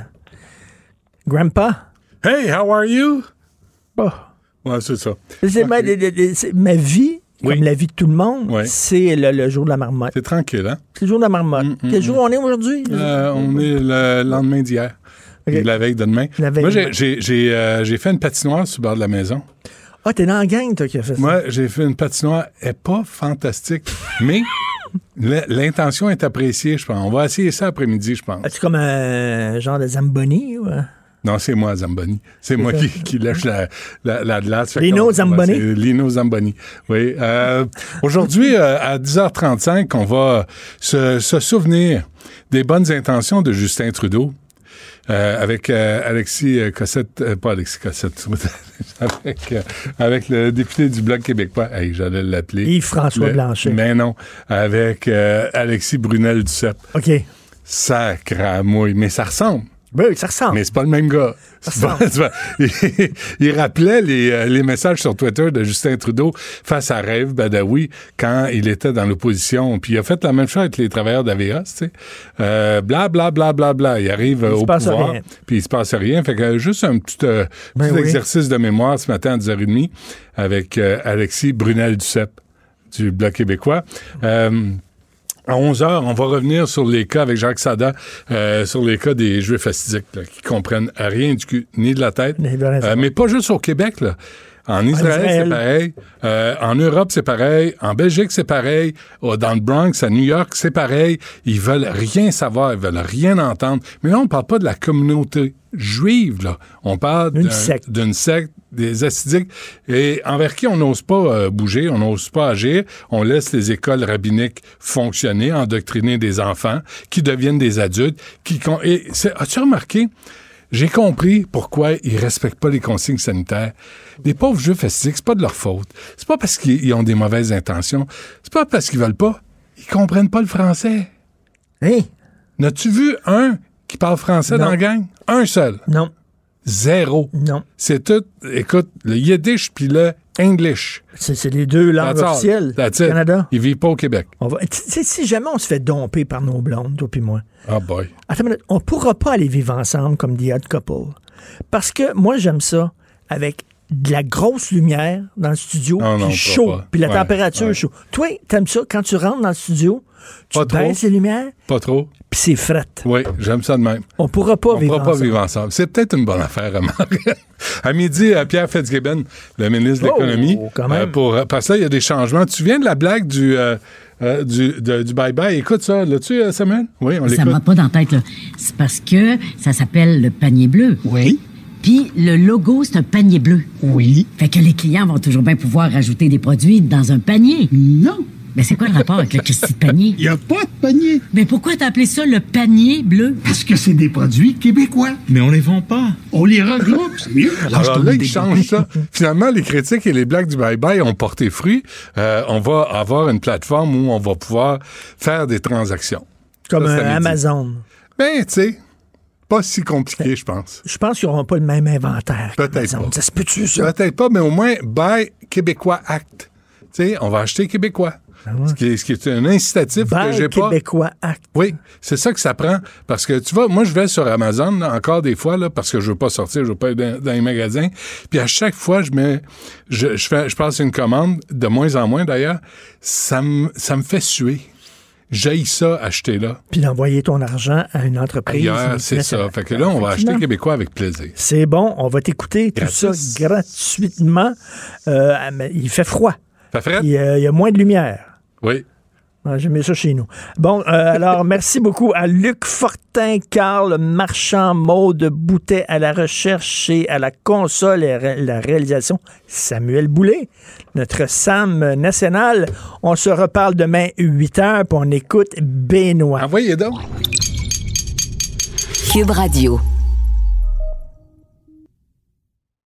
Grandpa? Hey, how are you? Bon. Ouais, c'est ça. C'est ma, de- c'est- ma vie, comme la vie de tout le monde, Oui. c'est le, le jour de la marmotte. C'est tranquille, hein? C'est le jour de la marmotte. Quel jour on est aujourd'hui? Euh, on est le lendemain d'hier. Et La veille de demain. La veille Moi, de j'ai- demain. j'ai j'ai, euh, j'ai fait une patinoire sur le bord de la maison. Ah, t'es dans la gang, toi, qui a fait ça. Moi, j'ai fait une patinoire. Elle est pas fantastique, mais l'intention est appréciée, je pense. On va essayer ça après-midi, je pense. C'est comme un genre de Zamboni? ou, euh? Non, c'est moi, Zamboni. C'est moi qui, qui lâche la, la, la glace. Lino Zamboni? Lino Zamboni. Oui. Euh, Aujourd'hui, euh, à 10h35, on va se, se souvenir des bonnes intentions de Justin Trudeau. euh, avec euh, Alexis euh, Cossette, euh, pas Alexis Cossette, avec, euh, avec le député du Bloc québécois, hey, j'allais l'appeler. Yves-François Blanchet. Mais non, avec euh, Alexis Brunel-Duceppe. OK. Sacramouille, mais ça ressemble. Oui, ça ressemble. Mais c'est pas le même gars. C'est pas- il, il rappelait les, euh, les messages sur Twitter de Justin Trudeau face à Rêve Badawi quand il était dans l'opposition. Puis il a fait la même chose avec les travailleurs d'AVA, tu sais. Euh, bla, bla, bla, bla, bla. Il arrive euh, Il au pouvoir, rien. puis il se passe rien. Fait que euh, juste un petit, euh, Ben petit oui. exercice de mémoire ce matin à 10h30 avec euh, Alexis Brunel-Duceppe du Bloc québécois. À 11 heures, on va revenir sur les cas avec Jacques Sada, euh, sur les cas des Juifs fastidiques là, qui comprennent rien du cul ni de la tête. Euh, mais pas juste au Québec. Là. En Israël, Israël. c'est pareil. Euh, en Europe, c'est pareil. En Belgique, c'est pareil. Dans le Bronx, à New York, c'est pareil. Ils veulent rien savoir, ils veulent rien entendre. Mais là, on parle pas de la communauté juive, là. On parle D'une d'un- secte. d'une secte des assidiques et envers qui on n'ose pas euh, bouger, on n'ose pas agir. On laisse les écoles rabbiniques fonctionner, endoctriner des enfants qui deviennent des adultes. Qui con- et c'est- as-tu remarqué? J'ai compris pourquoi ils respectent pas les consignes sanitaires. Les pauvres juifs assidiques, c'est pas de leur faute. C'est pas parce qu'ils ils ont des mauvaises intentions. C'est pas parce qu'ils veulent pas. Ils comprennent pas le français. Hein? N'as-tu vu un qui parle français Non. dans la gang? Un seul. Non. Zéro. Non. C'est tout, écoute, le yiddish puis le english. C'est les deux langues officielles du. Canada. Ils vivent pas au Québec. On va, si jamais on se fait domper par nos blondes, toi puis moi, Ah boy. Attends on pourra pas aller vivre ensemble comme des hot couples. Parce que moi, j'aime ça avec de la grosse lumière dans le studio, puis chaud, puis la Ouais, température ouais. chaud. Toi, t'aimes ça quand tu rentres dans le studio, tu Pas trop. baisses les lumières, Pas trop. Puis c'est fret. Oui, j'aime ça de même. On pourra pas On vivre pourra pas ensemble. vivre ensemble. C'est peut-être une bonne affaire, remarque. à midi, euh, Pierre Fitzgibbon, le ministre de Oh, l'Économie, quand même. euh, pour, euh, parce que là, il y a des changements. Tu viens de la blague du, euh, euh, du, de- du bye-bye. Écoute ça, l'as-tu, Samuel? Oui, on Ça l'écoute. me rentre pas dans la tête, là. C'est parce que ça s'appelle le panier bleu. Oui. Puis le logo, c'est un panier bleu. Oui. Fait que les clients vont toujours bien pouvoir rajouter des produits dans un panier. Non. Mais c'est quoi le rapport avec le Christy de panier? Il n'y a pas de panier. Mais pourquoi t'as appelé ça le panier bleu? Parce que c'est des produits québécois. Mais on les vend pas. On les regroupe, c'est mieux. Alors là, ils changent ça. Finalement, les critiques et les blagues du bye-bye ont porté fruit. Euh, on va avoir une plateforme où on va pouvoir faire des transactions. Comme Ça. Amazon. Ben, tu sais, pas si compliqué, je pense. Je pense qu'ils n'auront pas le même inventaire. Peut-être pas. Ça se peut-tu, ça? Peut-être pas, mais au moins, Buy Québécois Act. Tu sais, on va acheter québécois. Ce, qui est, ce qui est un incitatif que Buy j'ai pas. Québécois Act. Oui, c'est ça que ça prend. Parce que tu vois, moi, je vais sur Amazon là, encore des fois, là, parce que je veux pas sortir, je veux pas être dans, dans les magasins. Puis à chaque fois, je mets, je, je, fais, je passe une commande, de moins en moins d'ailleurs, ça me, ça me fait suer. J'aille ça acheter là. Puis d'envoyer ton argent à une entreprise. C'est ça. Fait que là, on va acheter québécois avec plaisir. C'est bon, on va t'écouter tout ça gratuitement. Euh, mais il fait froid. Fait? Il a, il y a moins de lumière. Oui. Ah, J'ai mis ça chez nous. Bon, euh, alors, merci beaucoup à Luc Fortin, Carl Marchand, Maude Boutet à la recherche et à la console et ré- la réalisation, Samuel Boulet, notre Sam national. On se reparle demain 8 heures, puis on écoute Benoît. Envoyez donc. Cube Radio.